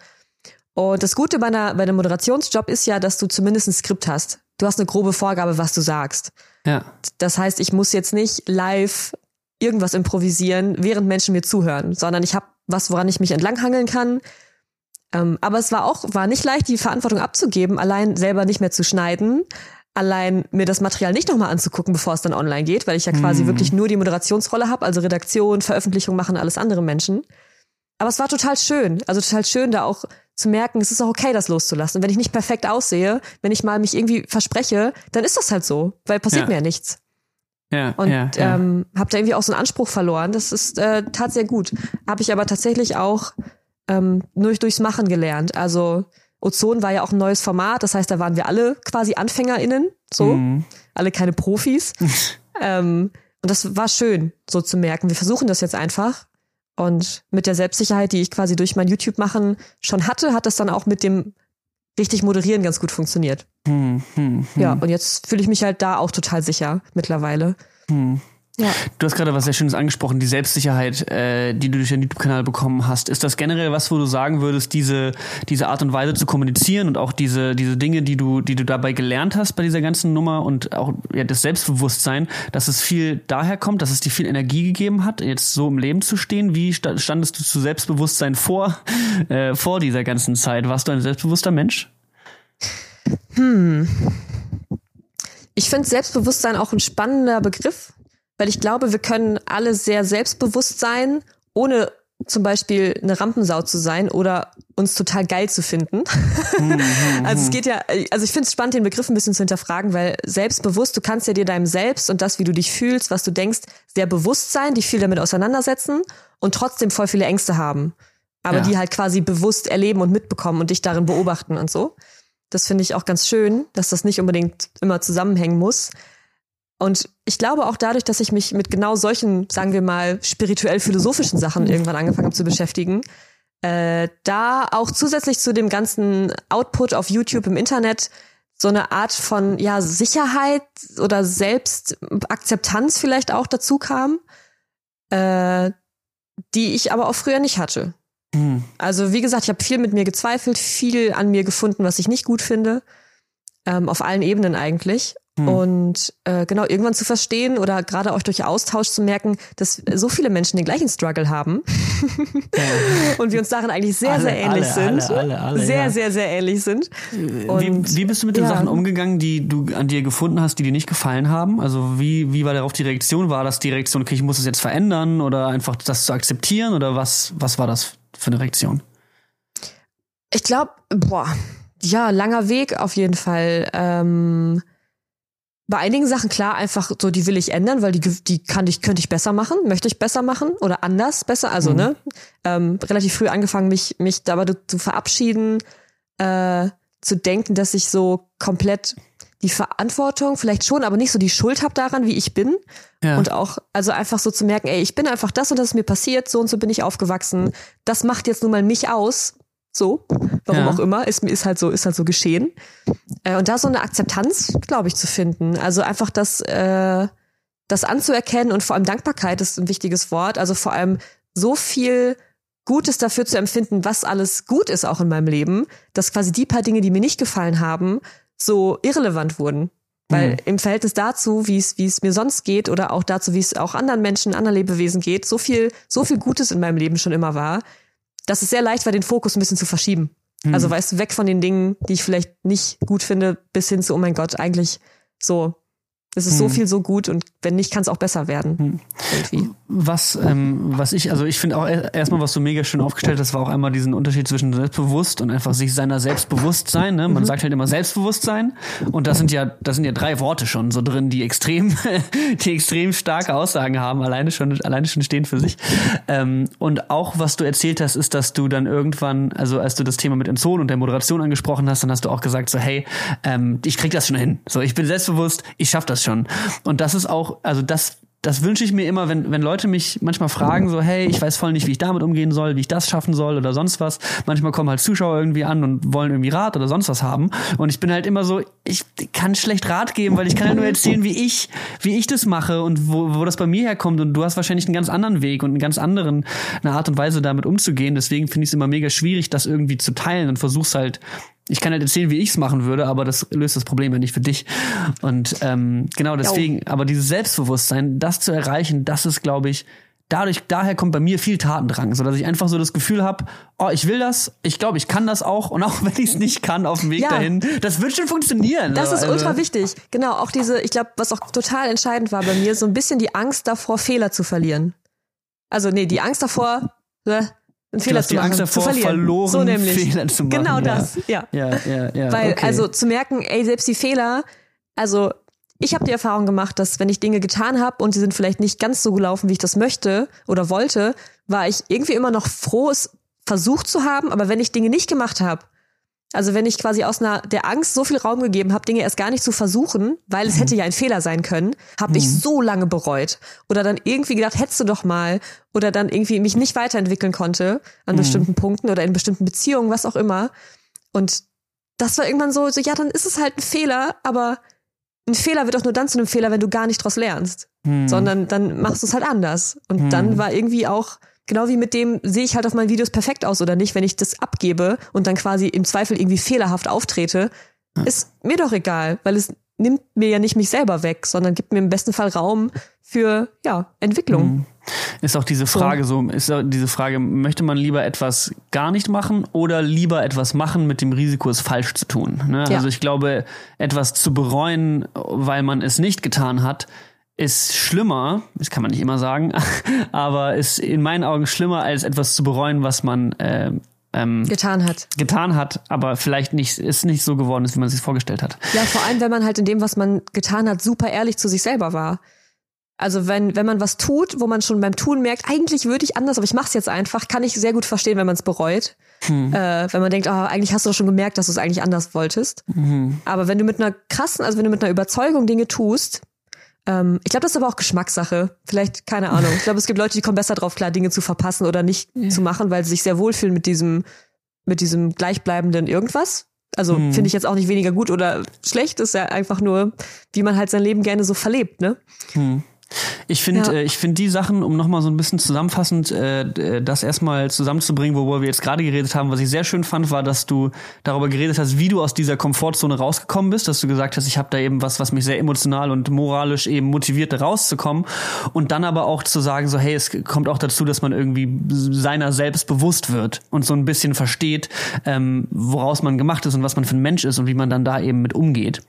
Und das Gute bei, einer, bei einem Moderationsjob ist ja, dass du zumindest ein Skript hast. Du hast eine grobe Vorgabe, was du sagst. Ja. Das heißt, ich muss jetzt nicht live irgendwas improvisieren, während Menschen mir zuhören, sondern ich habe was, woran ich mich entlanghangeln kann. Ähm, aber es war auch, war nicht leicht, die Verantwortung abzugeben, allein selber nicht mehr zu schneiden, allein mir das Material nicht nochmal anzugucken, bevor es dann online geht, weil ich ja quasi mm. wirklich nur die Moderationsrolle habe, also Redaktion, Veröffentlichung machen alles andere Menschen. Aber es war total schön, also total schön, da auch zu merken, es ist auch okay, das loszulassen. Und wenn ich nicht perfekt aussehe, wenn ich mal mich irgendwie verspreche, dann ist das halt so, weil passiert ja. mir ja nichts. Ja, und ja, ja. Ähm, habe da irgendwie auch so einen Anspruch verloren. Das ist äh, tat sehr gut. Habe ich aber tatsächlich auch ähm, nur durchs Machen gelernt. Also Ozon war ja auch ein neues Format, das heißt, da waren wir alle quasi AnfängerInnen, so, mhm. alle keine Profis. <laughs> ähm, und das war schön, so zu merken. Wir versuchen das jetzt einfach und mit der Selbstsicherheit, die ich quasi durch mein YouTube-Machen schon hatte, hat das dann auch mit dem richtig moderieren ganz gut funktioniert. Hm, hm, hm. Ja, und jetzt fühle ich mich halt da auch total sicher mittlerweile. Ja. Du hast gerade was sehr Schönes angesprochen, die Selbstsicherheit, äh, die du durch den YouTube-Kanal bekommen hast. Ist das generell was, wo du sagen würdest, diese, diese Art und Weise zu kommunizieren und auch diese, diese Dinge, die du, die du dabei gelernt hast bei dieser ganzen Nummer und auch ja, das Selbstbewusstsein, dass es viel daher kommt, dass es dir viel Energie gegeben hat, jetzt so im Leben zu stehen? Wie standest du zu Selbstbewusstsein vor, <laughs> äh, vor dieser ganzen Zeit? Warst du ein selbstbewusster Mensch? Hm. Ich finde Selbstbewusstsein auch ein spannender Begriff weil ich glaube, wir können alle sehr selbstbewusst sein, ohne zum Beispiel eine Rampensau zu sein oder uns total geil zu finden. Mhm, <laughs> also es geht ja, also ich finde es spannend, den Begriff ein bisschen zu hinterfragen, weil selbstbewusst, du kannst ja dir deinem Selbst und das, wie du dich fühlst, was du denkst, sehr bewusst sein, dich viel damit auseinandersetzen und trotzdem voll viele Ängste haben. Aber ja. die halt quasi bewusst erleben und mitbekommen und dich darin beobachten und so. Das finde ich auch ganz schön, dass das nicht unbedingt immer zusammenhängen muss. Und ich glaube auch dadurch, dass ich mich mit genau solchen, sagen wir mal, spirituell-philosophischen Sachen irgendwann angefangen habe zu beschäftigen, äh, da auch zusätzlich zu dem ganzen Output auf YouTube im Internet so eine Art von ja Sicherheit oder Selbstakzeptanz vielleicht auch dazu kam, äh, die ich aber auch früher nicht hatte. Mhm. Also wie gesagt, ich habe viel mit mir gezweifelt, viel an mir gefunden, was ich nicht gut finde, ähm, auf allen Ebenen eigentlich. Hm. Und äh, genau, irgendwann zu verstehen oder gerade auch durch Austausch zu merken, dass so viele Menschen den gleichen Struggle haben ja. <laughs> und wir uns darin eigentlich sehr, alle, sehr ähnlich alle, sind. Alle, alle, sehr, ja. sehr, sehr ähnlich sind. Und, wie, wie bist du mit den ja. Sachen umgegangen, die du an dir gefunden hast, die dir nicht gefallen haben? Also wie, wie war darauf die Reaktion? War das die Reaktion, okay, ich muss es jetzt verändern oder einfach das zu akzeptieren oder was, was war das für eine Reaktion? Ich glaube, boah, ja, langer Weg auf jeden Fall. Ähm, bei einigen Sachen klar einfach so, die will ich ändern, weil die, die kann ich, könnte ich besser machen, möchte ich besser machen oder anders besser. Also, mhm. ne, ähm, relativ früh angefangen, mich, mich dabei zu verabschieden, äh, zu denken, dass ich so komplett die Verantwortung, vielleicht schon, aber nicht so die Schuld habe daran, wie ich bin. Ja. Und auch, also einfach so zu merken, ey, ich bin einfach das und das ist mir passiert, so und so bin ich aufgewachsen. Das macht jetzt nun mal mich aus. So, warum ja. auch immer, ist, ist halt so, ist halt so geschehen. Äh, und da so eine Akzeptanz, glaube ich, zu finden. Also einfach das, äh, das anzuerkennen und vor allem Dankbarkeit ist ein wichtiges Wort. Also vor allem so viel Gutes dafür zu empfinden, was alles gut ist auch in meinem Leben, dass quasi die paar Dinge, die mir nicht gefallen haben, so irrelevant wurden. Weil mhm. im Verhältnis dazu, wie es, wie es mir sonst geht oder auch dazu, wie es auch anderen Menschen, anderen Lebewesen geht, so viel, so viel Gutes in meinem Leben schon immer war, dass es sehr leicht war, den Fokus ein bisschen zu verschieben. Mhm. Also weißt du, weg von den Dingen, die ich vielleicht nicht gut finde, bis hin zu, oh mein Gott, eigentlich So, es ist hm. so viel so gut und wenn nicht, kann es auch besser werden. Hm. Irgendwie. Was, ähm, was ich, also ich finde auch erstmal, was du mega schön aufgestellt hast, war auch einmal diesen Unterschied zwischen selbstbewusst und einfach sich seiner Selbstbewusstsein. Ne? Man mhm. sagt halt immer Selbstbewusstsein und das sind ja, das sind ja drei Worte schon so drin, die extrem, <laughs> die extrem starke Aussagen haben, alleine schon, alleine schon stehen für sich. Ähm, und auch was du erzählt hast, ist, dass du dann irgendwann, also als du das Thema mit Entzone und der Moderation angesprochen hast, dann hast du auch gesagt so, hey, ähm, ich krieg das schon hin. So, ich bin selbstbewusst, ich schaff das schon. Und das ist auch, also das das wünsche ich mir immer, wenn, wenn Leute mich manchmal fragen, so, hey, ich weiß voll nicht, wie ich damit umgehen soll, wie ich das schaffen soll oder sonst was. Manchmal kommen halt Zuschauer irgendwie an und wollen irgendwie Rat oder sonst was haben. Und ich bin halt immer so, ich kann schlecht Rat geben, weil ich kann ja nur erzählen, wie ich, wie ich das mache und wo, wo das bei mir herkommt. Und du hast wahrscheinlich einen ganz anderen Weg und einen ganz anderen, eine Art und Weise damit umzugehen. Deswegen finde ich es immer mega schwierig, das irgendwie zu teilen und versuch's halt ich kann halt erzählen, wie ich es machen würde, aber das löst das Problem ja nicht für dich. Und ähm, genau deswegen, aber dieses Selbstbewusstsein, das zu erreichen, das ist, glaube ich, dadurch, daher kommt bei mir viel Tatendrang, so dass ich einfach so das Gefühl habe, oh, ich will das, ich glaube, ich kann das auch und auch <laughs> wenn ich es nicht kann auf dem Weg ja. dahin, das wird schon funktionieren. Das so. ist also. ultra wichtig. Genau, auch diese, ich glaube, was auch total entscheidend war bei mir, so ein bisschen die Angst davor, Fehler zu verlieren. Also nee, die Angst davor, äh, einen Fehler zu machen, Angst davor, zu verlieren. verloren, so nämlich. Fehler zu machen. Genau das, ja. Ja, ja, ja. Weil, okay. also zu merken, ey, selbst die Fehler, also ich habe die Erfahrung gemacht, dass wenn ich Dinge getan habe und sie sind vielleicht nicht ganz so gelaufen, wie ich das möchte oder wollte, war ich irgendwie immer noch froh, es versucht zu haben. Aber wenn ich Dinge nicht gemacht habe, also wenn ich quasi aus einer der Angst so viel Raum gegeben habe, Dinge erst gar nicht zu versuchen, weil es mhm. hätte ja ein Fehler sein können, habe mhm. ich so lange bereut oder dann irgendwie gedacht, hättest du doch mal oder dann irgendwie mich nicht weiterentwickeln konnte an mhm. bestimmten Punkten oder in bestimmten Beziehungen, was auch immer. Und das war irgendwann so, so ja, dann ist es halt ein Fehler, aber ein Fehler wird auch nur dann zu einem Fehler, wenn du gar nicht draus lernst, mhm. sondern dann machst du es halt anders. Und dann mhm. war irgendwie auch Genau wie mit dem, sehe ich halt auf meinen Videos perfekt aus oder nicht, wenn ich das abgebe und dann quasi im Zweifel irgendwie fehlerhaft auftrete, ja. ist mir doch egal, weil es nimmt mir ja nicht mich selber weg, sondern gibt mir im besten Fall Raum für ja, Entwicklung. Mhm. Ist auch diese Frage so, so ist auch diese Frage, möchte man lieber etwas gar nicht machen oder lieber etwas machen mit dem Risiko, es falsch zu tun? Ne? Ja. Also ich glaube, etwas zu bereuen, weil man es nicht getan hat, ist schlimmer, das kann man nicht immer sagen, <laughs> aber ist in meinen Augen schlimmer, als etwas zu bereuen, was man äh, ähm, getan hat. Getan hat, aber vielleicht nicht, ist nicht so geworden ist, wie man es sich vorgestellt hat. Ja, vor allem, wenn man halt in dem, was man getan hat, super ehrlich zu sich selber war. Also wenn, wenn man was tut, wo man schon beim Tun merkt, eigentlich würde ich anders, aber ich mache es jetzt einfach, kann ich sehr gut verstehen, wenn man es bereut. Hm. Äh, wenn man denkt, oh, eigentlich hast du doch schon gemerkt, dass du es eigentlich anders wolltest. Mhm. Aber wenn du mit einer krassen, also wenn du mit einer Überzeugung Dinge tust, ähm, ich glaube, das ist aber auch Geschmackssache. Vielleicht, keine Ahnung. Ich glaube, es gibt Leute, die kommen besser drauf klar, Dinge zu verpassen oder nicht ja. zu machen, weil sie sich sehr wohlfühlen mit diesem, mit diesem gleichbleibenden irgendwas. Also hm. finde ich jetzt auch nicht weniger gut oder schlecht, ist ja einfach nur, wie man halt sein Leben gerne so verlebt, ne? Hm. Ich finde, ja. äh, ich finde die Sachen, um nochmal so ein bisschen zusammenfassend äh, äh, das erstmal zusammenzubringen, worüber wir jetzt gerade geredet haben, was ich sehr schön fand, war, dass du darüber geredet hast, wie du aus dieser Komfortzone rausgekommen bist, dass du gesagt hast, ich habe da eben was, was mich sehr emotional und moralisch eben motiviert, da rauszukommen und dann aber auch zu sagen, so hey, es kommt auch dazu, dass man irgendwie seiner selbst bewusst wird und so ein bisschen versteht, ähm, woraus man gemacht ist und was man für ein Mensch ist und wie man dann da eben mit umgeht.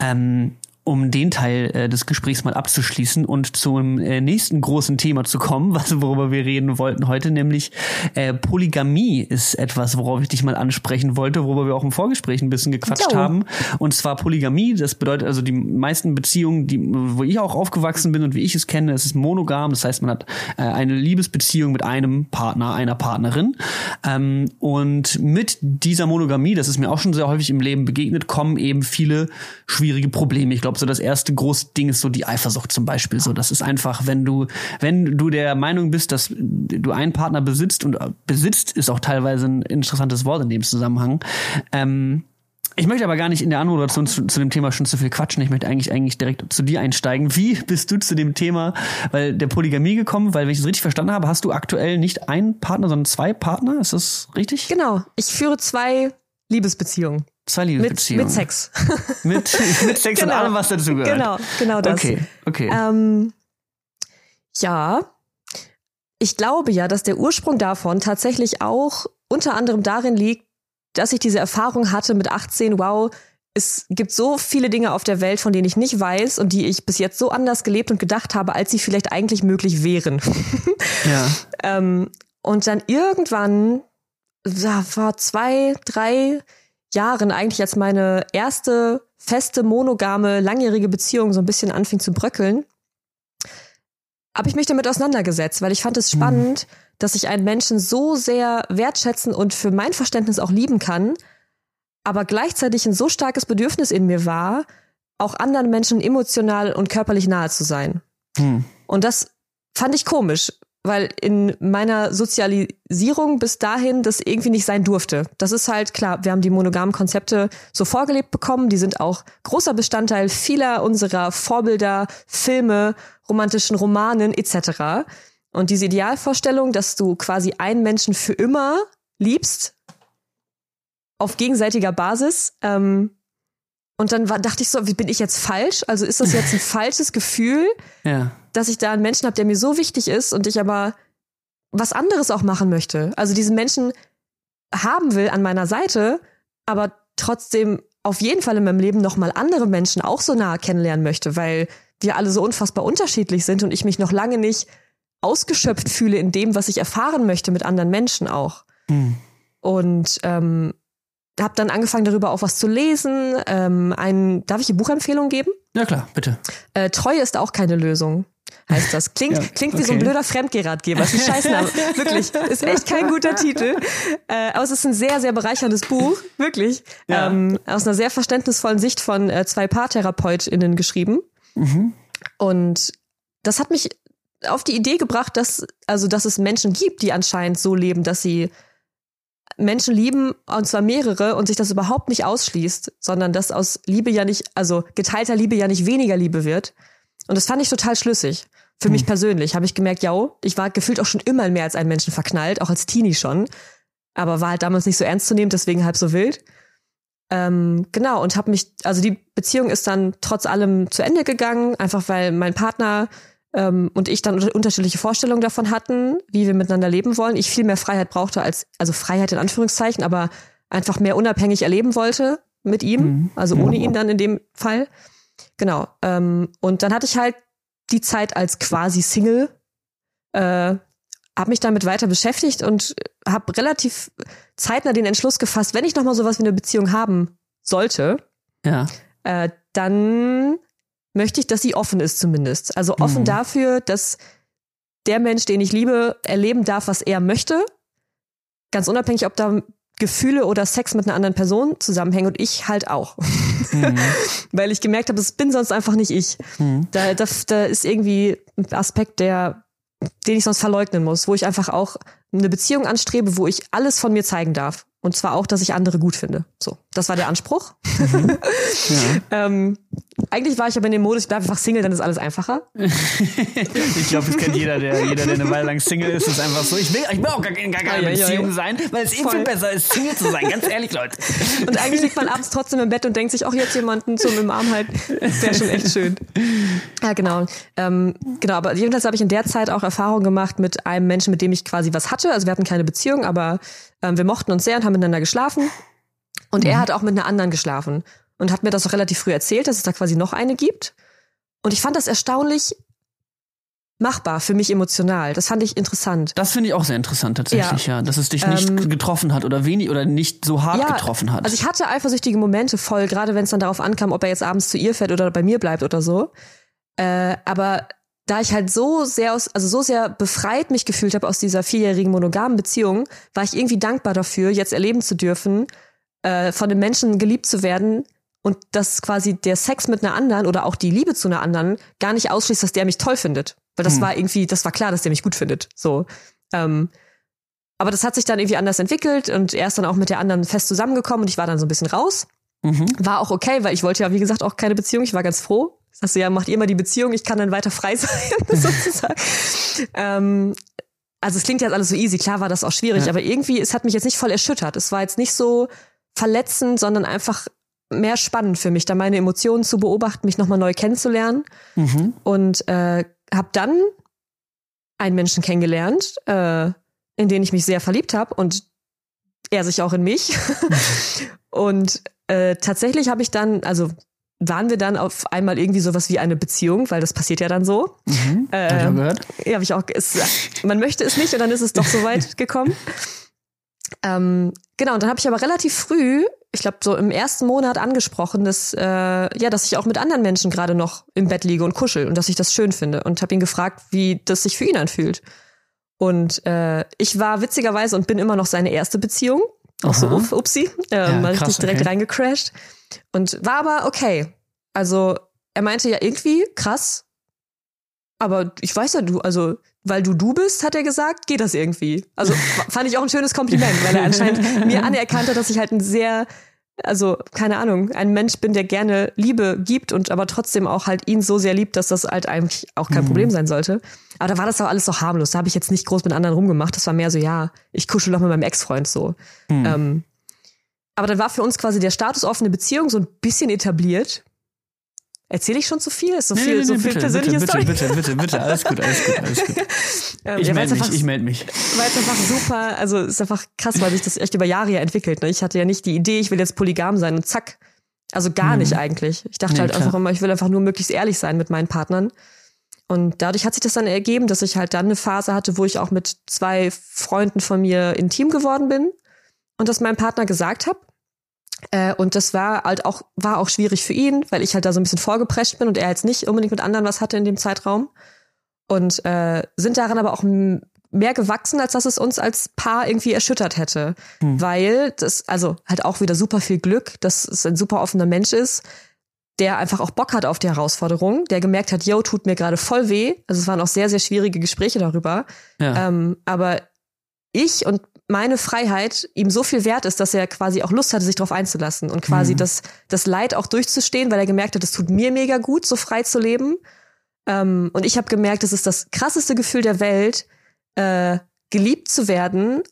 Ähm, um den Teil äh, des Gesprächs mal abzuschließen und zum äh, nächsten großen Thema zu kommen, <laughs> was worüber wir reden wollten heute, nämlich äh, Polygamie ist etwas, worauf ich dich mal ansprechen wollte, worüber wir auch im Vorgespräch ein bisschen gequatscht jo. haben. Und zwar Polygamie, das bedeutet also die meisten Beziehungen, die, wo ich auch aufgewachsen bin und wie ich es kenne, es ist monogam, das heißt, man hat äh, eine Liebesbeziehung mit einem Partner, einer Partnerin. Ähm, und mit dieser Monogamie, das ist mir auch schon sehr häufig im Leben begegnet, kommen eben viele schwierige Probleme. Ich glaube, glaube, so das erste große Ding ist so die Eifersucht zum Beispiel. So, das ist einfach, wenn du, wenn du der Meinung bist, dass du einen Partner besitzt und besitzt ist auch teilweise ein interessantes Wort in dem Zusammenhang. Ähm, ich möchte aber gar nicht in der Anmoderation zu, zu, dem Thema schon zu viel quatschen. Ich möchte eigentlich eigentlich direkt zu dir einsteigen. Wie bist du zu dem Thema, weil der Polygamie gekommen? Weil wenn ich es richtig verstanden habe, hast du aktuell nicht einen Partner, sondern zwei Partner. Ist das richtig? Genau. Ich führe zwei Liebesbeziehungen. Zwei Liebesbeziehungen. Mit, mit Sex. <laughs> mit, mit Sex genau. und allem, was dazu gehört. Genau, genau das. Okay, okay. Ähm, ja, ich glaube ja, dass der Ursprung davon tatsächlich auch unter anderem darin liegt, dass ich diese Erfahrung hatte mit 18, wow, es gibt so viele Dinge auf der Welt, von denen ich nicht weiß und die ich bis jetzt so anders gelebt und gedacht habe, als sie vielleicht eigentlich möglich wären. <laughs> Ja. ähm, und dann irgendwann, ja, vor zwei, drei Jahren eigentlich, als meine erste feste, monogame, langjährige Beziehung so ein bisschen anfing zu bröckeln, habe ich mich damit auseinandergesetzt, weil ich fand es spannend, mhm. dass ich einen Menschen so sehr wertschätzen und für mein Verständnis auch lieben kann, aber gleichzeitig ein so starkes Bedürfnis in mir war, auch anderen Menschen emotional und körperlich nahe zu sein. Hm. Und das fand ich komisch, weil in meiner Sozialisierung bis dahin das irgendwie nicht sein durfte. Das ist halt klar, wir haben die monogamen Konzepte so vorgelebt bekommen, die sind auch großer Bestandteil vieler unserer Vorbilder, Filme, romantischen Romanen etc. Und diese Idealvorstellung, dass du quasi einen Menschen für immer liebst, auf gegenseitiger Basis. Ähm, und dann war, dachte ich so, wie bin ich jetzt falsch? Also ist das jetzt ein <laughs> falsches Gefühl, ja. Dass ich da einen Menschen habe, der mir so wichtig ist und ich aber was anderes auch machen möchte? Also diesen Menschen haben will an meiner Seite, aber trotzdem auf jeden Fall in meinem Leben nochmal andere Menschen auch so nah kennenlernen möchte, weil wir alle so unfassbar unterschiedlich sind und ich mich noch lange nicht ausgeschöpft fühle in dem, was ich erfahren möchte mit anderen Menschen auch. Hm. Und ähm, habe dann angefangen, darüber auch was zu lesen. Ähm, ein, darf ich eine Buchempfehlung geben? Ja klar, bitte. Äh, Treue ist auch keine Lösung. Heißt das. Klingt, ja, klingt wie okay. so ein blöder Fremdgeratgeber. Ist ein Scheißname. <laughs> Wirklich. Ist echt kein guter Titel. Äh, aber es ist ein sehr, sehr bereicherndes Buch. Wirklich. Ja. Ähm, aus einer sehr verständnisvollen Sicht von äh, zwei PaartherapeutInnen geschrieben. Mhm. Und das hat mich auf die Idee gebracht, dass, also, dass es Menschen gibt, die anscheinend so leben, dass sie Menschen lieben, und zwar mehrere, und sich das überhaupt nicht ausschließt, sondern dass aus Liebe ja nicht, also geteilter Liebe ja nicht weniger Liebe wird. Und das fand ich total schlüssig. Für hm. mich persönlich habe ich gemerkt, ja, ich war gefühlt auch schon immer mehr als einen Menschen verknallt, auch als Teenie schon. Aber war halt damals nicht so ernst zu nehmen, deswegen halb so wild. Ähm, genau, und habe mich, also die Beziehung ist dann trotz allem zu Ende gegangen, einfach weil mein Partner ähm, und ich dann unterschiedliche Vorstellungen davon hatten, wie wir miteinander leben wollen. Ich viel mehr Freiheit brauchte als, also Freiheit in Anführungszeichen, aber einfach mehr unabhängig erleben wollte mit ihm, mhm. also ohne ihn dann in dem Fall. Genau. Ähm, und dann hatte ich halt die Zeit als quasi Single, äh, habe mich damit weiter beschäftigt und habe relativ zeitnah den Entschluss gefasst, wenn ich noch mal sowas wie eine Beziehung haben sollte, ja. äh, dann möchte ich, dass sie offen ist zumindest. Also offen mhm. dafür, dass der Mensch, den ich liebe, erleben darf, was er möchte. Ganz unabhängig, ob da Gefühle oder Sex mit einer anderen Person zusammenhängen und ich halt auch. Mhm. <laughs> Weil ich gemerkt habe, es bin sonst einfach nicht ich. Mhm. Da, da, da ist irgendwie ein Aspekt, der, den ich sonst verleugnen muss, wo ich einfach auch eine Beziehung anstrebe, wo ich alles von mir zeigen darf. Und zwar auch, dass ich andere gut finde. So, das war der Anspruch. Mhm. <laughs> Ja. ähm, eigentlich war ich aber in dem Modus, ich bleibe einfach Single, dann ist alles einfacher. <laughs> ich glaube, das kennt jeder, der, jeder, der eine Weile lang Single ist, ist einfach so. Ich will, ich will auch gar, gar keine Beziehung sein, weil es eben viel besser ist, Single zu sein. Ganz ehrlich, Leute. <laughs> Und eigentlich liegt man abends trotzdem im Bett und denkt sich, auch jetzt jemanden zum im Arm halten, wäre schon echt schön. Ja, genau. Ähm, genau, aber jedenfalls habe ich in der Zeit auch Erfahrungen gemacht mit einem Menschen, mit dem ich quasi was hatte. Also wir hatten keine Beziehung, aber ähm, wir mochten uns sehr und haben miteinander geschlafen. Und mhm. er hat auch mit einer anderen geschlafen und hat mir das auch relativ früh erzählt, dass es da quasi noch eine gibt. Und ich fand das erstaunlich machbar für mich emotional. Das fand ich interessant. Das finde ich auch sehr interessant tatsächlich, ja. ja. Dass es dich nicht ähm, getroffen hat oder wenig oder nicht so hart ja, getroffen hat. Also ich hatte eifersüchtige Momente voll, gerade wenn es dann darauf ankam, ob er jetzt abends zu ihr fährt oder bei mir bleibt oder so. Äh, aber da ich halt so sehr aus, also so sehr befreit mich gefühlt habe aus dieser vierjährigen monogamen Beziehung, war ich irgendwie dankbar dafür, jetzt erleben zu dürfen, äh, von dem Menschen geliebt zu werden und dass quasi der Sex mit einer anderen oder auch die Liebe zu einer anderen gar nicht ausschließt, dass der mich toll findet. Weil das hm. war irgendwie, das war klar, dass der mich gut findet. So. Ähm, aber das hat sich dann irgendwie anders entwickelt und er ist dann auch mit der anderen fest zusammengekommen und ich war dann so ein bisschen raus. Mhm. War auch okay, weil ich wollte ja, wie gesagt, auch keine Beziehung. Ich war ganz froh. Du, ja, macht ihr mal die Beziehung, ich kann dann weiter frei <laughs> sein, <laughs> sozusagen. ähm, also es klingt jetzt alles so easy, klar war das auch schwierig, ja. aber irgendwie, es hat mich jetzt nicht voll erschüttert. Es war jetzt nicht so verletzend, sondern einfach mehr spannend für mich, da meine Emotionen zu beobachten, mich nochmal neu kennenzulernen. Mhm. Und äh, habe dann einen Menschen kennengelernt, äh, in den ich mich sehr verliebt habe und er sich auch in mich. <laughs> und äh, tatsächlich habe ich dann, also waren wir dann auf einmal irgendwie sowas wie eine Beziehung, weil das passiert ja dann so. Mhm, äh, hab ich auch ähm, gehört. Ja, habe ich auch. Es, man möchte es nicht und dann ist es doch so weit <laughs> gekommen. Ähm, genau, und dann habe ich aber relativ früh, ich glaube so im ersten Monat angesprochen, dass äh, ja, dass ich auch mit anderen Menschen gerade noch im Bett liege und kuschel und dass ich das schön finde und habe ihn gefragt, wie das sich für ihn anfühlt. Und äh, ich war witzigerweise und bin immer noch seine erste Beziehung. Auch Aha. so, uff, upsi, äh, ja, mal richtig direkt okay. reingecrashed. Und war aber okay. Also er meinte ja irgendwie, krass, aber ich weiß ja, du, also, weil du du bist, hat er gesagt, geht das irgendwie. Also <laughs> fand ich auch ein schönes Kompliment, weil er anscheinend <laughs> mir anerkannte, dass ich halt ein sehr, also, keine Ahnung, ein Mensch bin, der gerne Liebe gibt und aber trotzdem auch halt ihn so sehr liebt, dass das halt eigentlich auch kein mhm. Problem sein sollte. Aber da war das auch alles so harmlos. Da habe ich jetzt nicht groß mit anderen rumgemacht. Das war mehr so, ja, ich kuschel doch mit meinem Ex-Freund so. Mhm. Ähm, aber dann war für uns quasi der Status offene Beziehung so ein bisschen etabliert. Erzähle ich schon zu viel? Ist so viel, nee, nee, so viel bitte, persönliche bitte, Story? Bitte, bitte, bitte, bitte, alles gut, alles gut, alles gut. <laughs> ähm, ich ja, melde mich, ich melde mich. Weil es einfach super, also es ist einfach krass, weil sich das echt über Jahre ja entwickelt. Ne? Ich hatte ja nicht die Idee, ich will jetzt polygam sein und zack. Also gar hm. nicht eigentlich. Ich dachte nee, halt klar. einfach immer, ich will einfach nur möglichst ehrlich sein mit meinen Partnern. Und dadurch hat sich das dann ergeben, dass ich halt dann eine Phase hatte, wo ich auch mit zwei Freunden von mir intim geworden bin und das meinem Partner gesagt habe. Äh, und das war halt auch, war auch schwierig für ihn, weil ich halt da so ein bisschen vorgeprescht bin und er jetzt nicht unbedingt mit anderen was hatte in dem Zeitraum. Und äh, sind daran aber auch mehr gewachsen, als dass es uns als Paar irgendwie erschüttert hätte. Hm. Weil das, also halt auch wieder super viel Glück, dass es ein super offener Mensch ist, der einfach auch Bock hat auf die Herausforderung, der gemerkt hat, yo, tut mir gerade voll weh. Also es waren auch sehr, sehr schwierige Gespräche darüber. Ja. Ähm, aber ich und meine Freiheit ihm so viel wert ist, dass er quasi auch Lust hatte, sich darauf einzulassen und quasi mhm. das, das Leid auch durchzustehen, weil er gemerkt hat, es tut mir mega gut, so frei zu leben. Ähm, und ich habe gemerkt, es ist das krasseste Gefühl der Welt, äh, geliebt zu werden,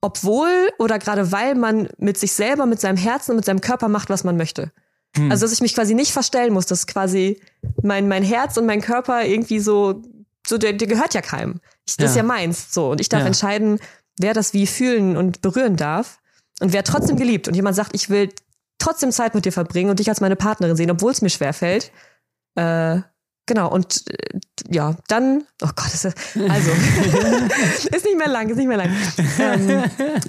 obwohl oder gerade weil man mit sich selber, mit seinem Herzen und mit seinem Körper macht, was man möchte. Mhm. Also dass ich mich quasi nicht verstellen muss, dass quasi mein, mein Herz und mein Körper irgendwie so, so der, der gehört ja keinem. Ich, das ja. ist ja meins. So. Und ich darf ja. entscheiden, wer das wie fühlen und berühren darf und wer trotzdem geliebt und jemand sagt, ich will trotzdem Zeit mit dir verbringen und dich als meine Partnerin sehen, obwohl es mir schwerfällt. Äh, genau, und äh, ja, dann, oh Gott, ist, also, <laughs> <laughs> ist nicht mehr lang, ist nicht mehr lang. Ähm,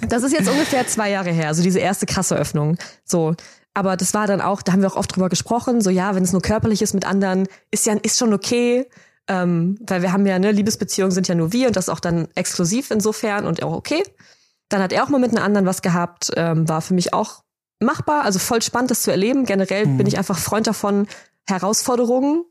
das ist jetzt ungefähr zwei Jahre her, also diese erste krasse Öffnung. So, aber das war dann auch, da haben wir auch oft drüber gesprochen, so ja, wenn es nur körperlich ist mit anderen, ist ja, ist schon okay. Ähm, weil wir haben ja, ne, Liebesbeziehungen sind ja nur wir und das auch dann exklusiv insofern und auch okay. Dann hat er auch mal mit einem anderen was gehabt, ähm, war für mich auch machbar, also voll spannend, das zu erleben. Generell mhm. bin ich einfach Freund davon, Herausforderungen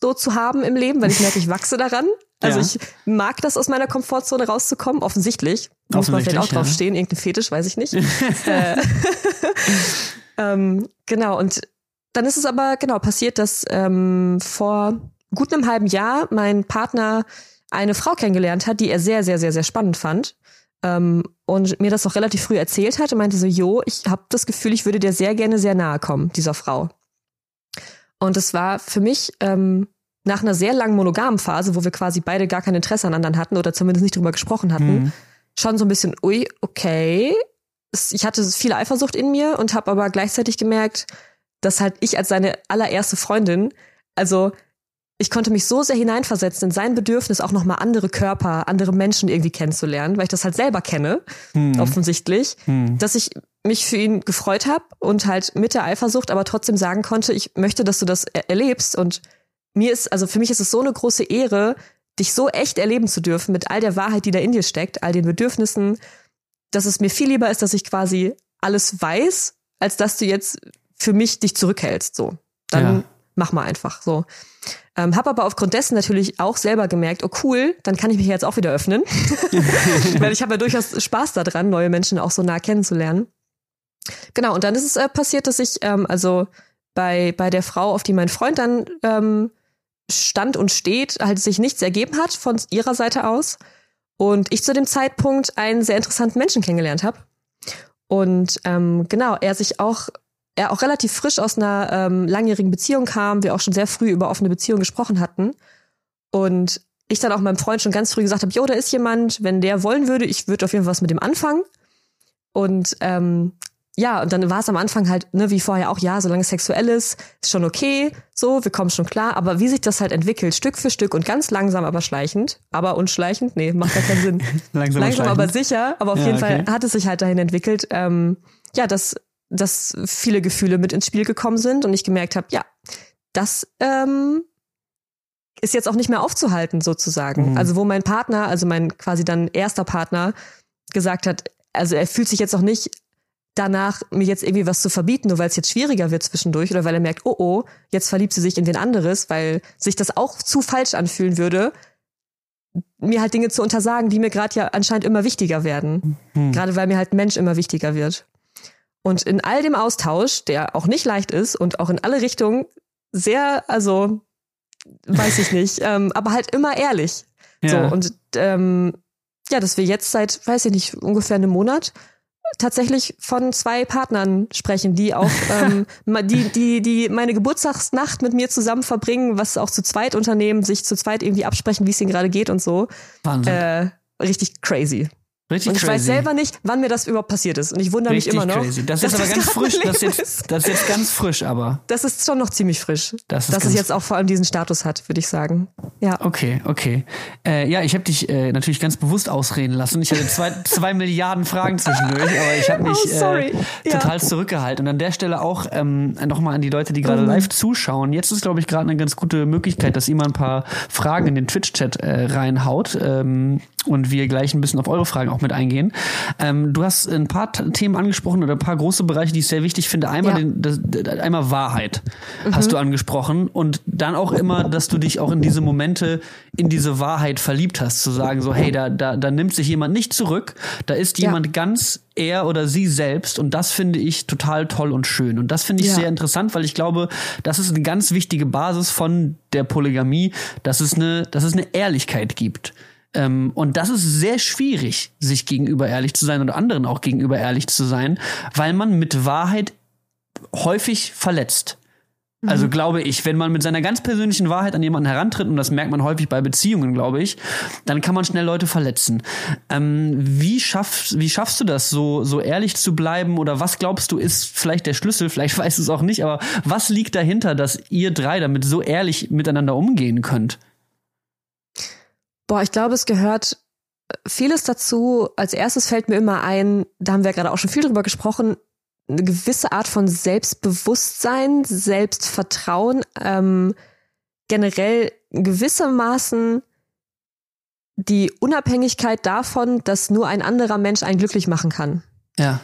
so zu haben im Leben, weil ich merke, ich wachse daran. Also ja. ich mag das, aus meiner Komfortzone rauszukommen, offensichtlich. Muss man vielleicht auch ja. drauf stehen, irgendein Fetisch, weiß ich nicht. <laughs> äh, <laughs> ähm, genau, und dann ist es aber genau passiert, dass ähm, vor gut einem halben Jahr mein Partner eine Frau kennengelernt hat, die er sehr, sehr, sehr, sehr spannend fand. Ähm, und mir das auch relativ früh erzählt hat und meinte so, jo, ich habe das Gefühl, ich würde dir sehr gerne sehr nahe kommen, dieser Frau. Und es war für mich ähm, nach einer sehr langen monogamen Phase, wo wir quasi beide gar kein Interesse an anderen hatten oder zumindest nicht drüber gesprochen hatten, mhm. schon so ein bisschen, ui, okay. Ich hatte viel Eifersucht in mir und habe aber gleichzeitig gemerkt, dass halt ich als seine allererste Freundin, also ich konnte mich so sehr hineinversetzen in sein Bedürfnis, auch nochmal andere Körper, andere Menschen irgendwie kennenzulernen, weil ich das halt selber kenne, hm. offensichtlich, hm. dass ich mich für ihn gefreut habe und halt mit der Eifersucht aber trotzdem sagen konnte, ich möchte, dass du das er erlebst und mir ist, also für mich ist es so eine große Ehre, dich so echt erleben zu dürfen mit all der Wahrheit, die da in dir steckt, all den Bedürfnissen, dass es mir viel lieber ist, dass ich quasi alles weiß, als dass du jetzt für mich dich zurückhältst, so. Dann ja. Mach mal einfach, so. Ähm, habe aber aufgrund dessen natürlich auch selber gemerkt, oh cool, dann kann ich mich jetzt auch wieder öffnen. <laughs> Weil ich habe ja durchaus Spaß daran, neue Menschen auch so nah kennenzulernen. Genau, und dann ist es äh, passiert, dass ich ähm, also bei, bei der Frau, auf die mein Freund dann ähm, stand und steht, halt sich nichts ergeben hat von ihrer Seite aus. Und ich zu dem Zeitpunkt einen sehr interessanten Menschen kennengelernt habe. Und ähm, genau, er sich auch er auch relativ frisch aus einer ähm, langjährigen Beziehung kam, wir auch schon sehr früh über offene Beziehungen gesprochen hatten. Und ich dann auch meinem Freund schon ganz früh gesagt habe, jo, da ist jemand, wenn der wollen würde, ich würde auf jeden Fall was mit dem anfangen. Und ähm, ja, und dann war es am Anfang halt, ne, wie vorher auch, ja, solange es sexuell ist, ist schon okay, so, wir kommen schon klar. Aber wie sich das halt entwickelt, Stück für Stück und ganz langsam, aber schleichend, aber unschleichend, nee, macht ja keinen Sinn. <laughs> langsam, langsam aber sicher, aber auf Ja, jeden okay. Fall hat es sich halt dahin entwickelt, ähm, ja, dass, dass viele Gefühle mit ins Spiel gekommen sind und ich gemerkt habe, ja, das ähm, ist jetzt auch nicht mehr aufzuhalten, sozusagen. Mhm. Also, wo mein Partner, also mein quasi dann erster Partner, gesagt hat, also er fühlt sich jetzt auch nicht danach, mir jetzt irgendwie was zu verbieten, nur weil es jetzt schwieriger wird zwischendurch oder weil er merkt, oh oh, jetzt verliebt sie sich in wen anderes, weil sich das auch zu falsch anfühlen würde, mir halt Dinge zu untersagen, die mir gerade ja anscheinend immer wichtiger werden. Hm. Gerade weil mir halt Mensch immer wichtiger wird. Und in all dem Austausch, der auch nicht leicht ist und auch in alle Richtungen sehr, also weiß ich nicht, <laughs> ähm, aber halt immer ehrlich. Ja. So, und ähm, ja, dass wir jetzt seit, weiß ich nicht, ungefähr einem Monat tatsächlich von zwei Partnern sprechen, die auch <laughs> ähm, die, die, die meine Geburtstagsnacht mit mir zusammen verbringen, was auch zu zweit unternehmen, sich zu zweit irgendwie absprechen, wie es ihnen gerade geht und so. Wahnsinn. Äh, richtig crazy. Richtig Und ich crazy. weiß selber nicht, wann mir das überhaupt passiert ist. Und ich wundere Richtig mich immer noch. crazy. Das ist aber ganz gerade frisch. <laughs> Das ist, jetzt, das ist jetzt ganz frisch, aber. Das ist schon noch ziemlich frisch. Das ist dass es ganz- jetzt auch vor allem diesen Status hat, würde ich sagen. Ja. Okay, okay. Äh, ja, ich habe dich äh, natürlich ganz bewusst ausreden lassen. Ich hatte zwei, <laughs> zwei Milliarden Fragen zwischendurch, aber ich habe mich Oh, äh, Ja. total zurückgehalten. Und an der Stelle auch ähm, nochmal an die Leute, die Mhm. gerade live zuschauen. Jetzt ist, glaube ich, gerade eine ganz gute Möglichkeit, dass ihr mal ein paar Fragen in den Twitch-Chat äh, reinhaut ähm, und wir gleich ein bisschen auf eure Fragen auch mit eingehen. Ähm, du hast ein paar Themen angesprochen oder ein paar große Bereiche, die ich sehr wichtig finde. Einmal, Ja. den, das, einmal Wahrheit hast du angesprochen und dann auch immer, dass du dich auch in diese Momente in diese Wahrheit verliebt hast, zu sagen so, hey, da, da, da nimmt sich jemand nicht zurück, da ist Ja. jemand ganz er oder sie selbst und das finde ich total toll und schön und das finde ich Ja. sehr interessant, weil ich glaube, das ist eine ganz wichtige Basis von der Polygamie, dass es eine, dass es eine Ehrlichkeit gibt. Ähm, und das ist sehr schwierig, sich gegenüber ehrlich zu sein oder anderen auch gegenüber ehrlich zu sein, weil man mit Wahrheit häufig verletzt. Also glaube ich, wenn man mit seiner ganz persönlichen Wahrheit an jemanden herantritt, und das merkt man häufig bei Beziehungen, glaube ich, dann kann man schnell Leute verletzen. Ähm, wie, schaffst, wie schaffst du das, so, so ehrlich zu bleiben? Oder was glaubst du, ist vielleicht der Schlüssel? Vielleicht weißt du es auch nicht, aber was liegt dahinter, dass ihr drei damit so ehrlich miteinander umgehen könnt? Boah, ich glaube, es gehört vieles dazu. Als erstes fällt mir immer ein, da haben wir gerade auch schon viel drüber gesprochen, eine gewisse Art von Selbstbewusstsein, Selbstvertrauen, ähm, generell gewissermaßen die Unabhängigkeit davon, dass nur ein anderer Mensch einen glücklich machen kann. Ja.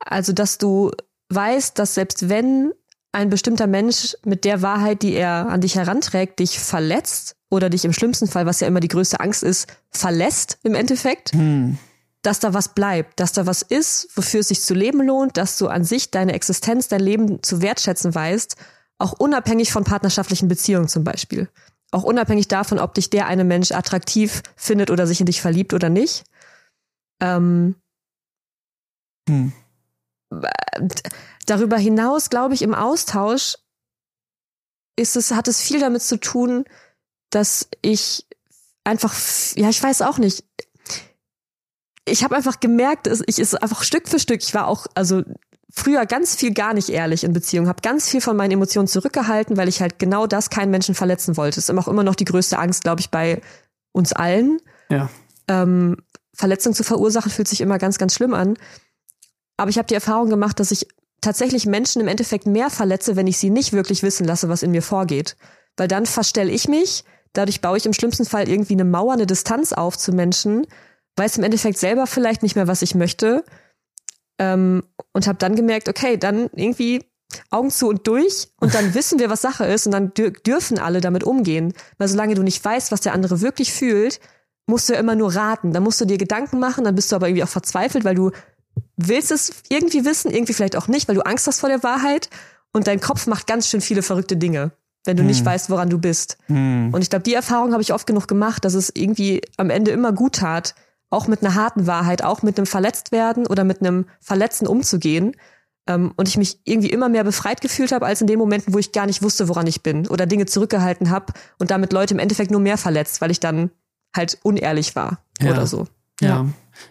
Also, dass du weißt, dass selbst wenn ein bestimmter Mensch mit der Wahrheit, die er an dich heranträgt, dich verletzt oder dich im schlimmsten Fall, was ja immer die größte Angst ist, verlässt im Endeffekt, Hm. dass da was bleibt, dass da was ist, wofür es sich zu leben lohnt, dass du an sich deine Existenz, dein Leben zu wertschätzen weißt, auch unabhängig von partnerschaftlichen Beziehungen zum Beispiel. Auch unabhängig davon, ob dich der eine Mensch attraktiv findet oder sich in dich verliebt oder nicht. Ähm, Hm. Darüber hinaus, glaube ich, im Austausch ist es, hat es viel damit zu tun, dass ich einfach, ja, ich weiß auch nicht. Ich habe einfach gemerkt, ich ist einfach Stück für Stück, ich war auch, also früher ganz viel gar nicht ehrlich in Beziehungen, habe ganz viel von meinen Emotionen zurückgehalten, weil ich halt genau das keinen Menschen verletzen wollte. ist immer auch immer noch die größte Angst, glaube ich, bei uns allen Ja. ähm, Verletzung zu verursachen, fühlt sich immer ganz, ganz schlimm an. Aber ich habe die Erfahrung gemacht, dass ich tatsächlich Menschen im Endeffekt mehr verletze, wenn ich sie nicht wirklich wissen lasse, was in mir vorgeht. Weil dann verstelle ich mich, dadurch baue ich im schlimmsten Fall irgendwie eine Mauer, eine Distanz auf zu Menschen, weiß im Endeffekt selber vielleicht nicht mehr, was ich möchte. Ähm, und habe dann gemerkt, okay, dann irgendwie Augen zu und durch und dann wissen wir, was Sache ist und dann dür dürfen alle damit umgehen. Weil solange du nicht weißt, was der andere wirklich fühlt, musst du ja immer nur raten. Dann musst du dir Gedanken machen, dann bist du aber irgendwie auch verzweifelt, weil du willst es irgendwie wissen, irgendwie vielleicht auch nicht, weil du Angst hast vor der Wahrheit und dein Kopf macht ganz schön viele verrückte Dinge, wenn du nicht weißt, woran du bist. Hm. Und ich glaube, die Erfahrung habe ich oft genug gemacht, dass es irgendwie am Ende immer gut tat, auch mit einer harten Wahrheit, auch mit einem Verletztwerden oder mit einem Verletzen umzugehen. Ähm, und ich mich irgendwie immer mehr befreit gefühlt habe, als in den Momenten, wo ich gar nicht wusste, woran ich bin oder Dinge zurückgehalten habe und damit Leute im Endeffekt nur mehr verletzt, weil ich dann halt unehrlich war Ja. oder so. Ja.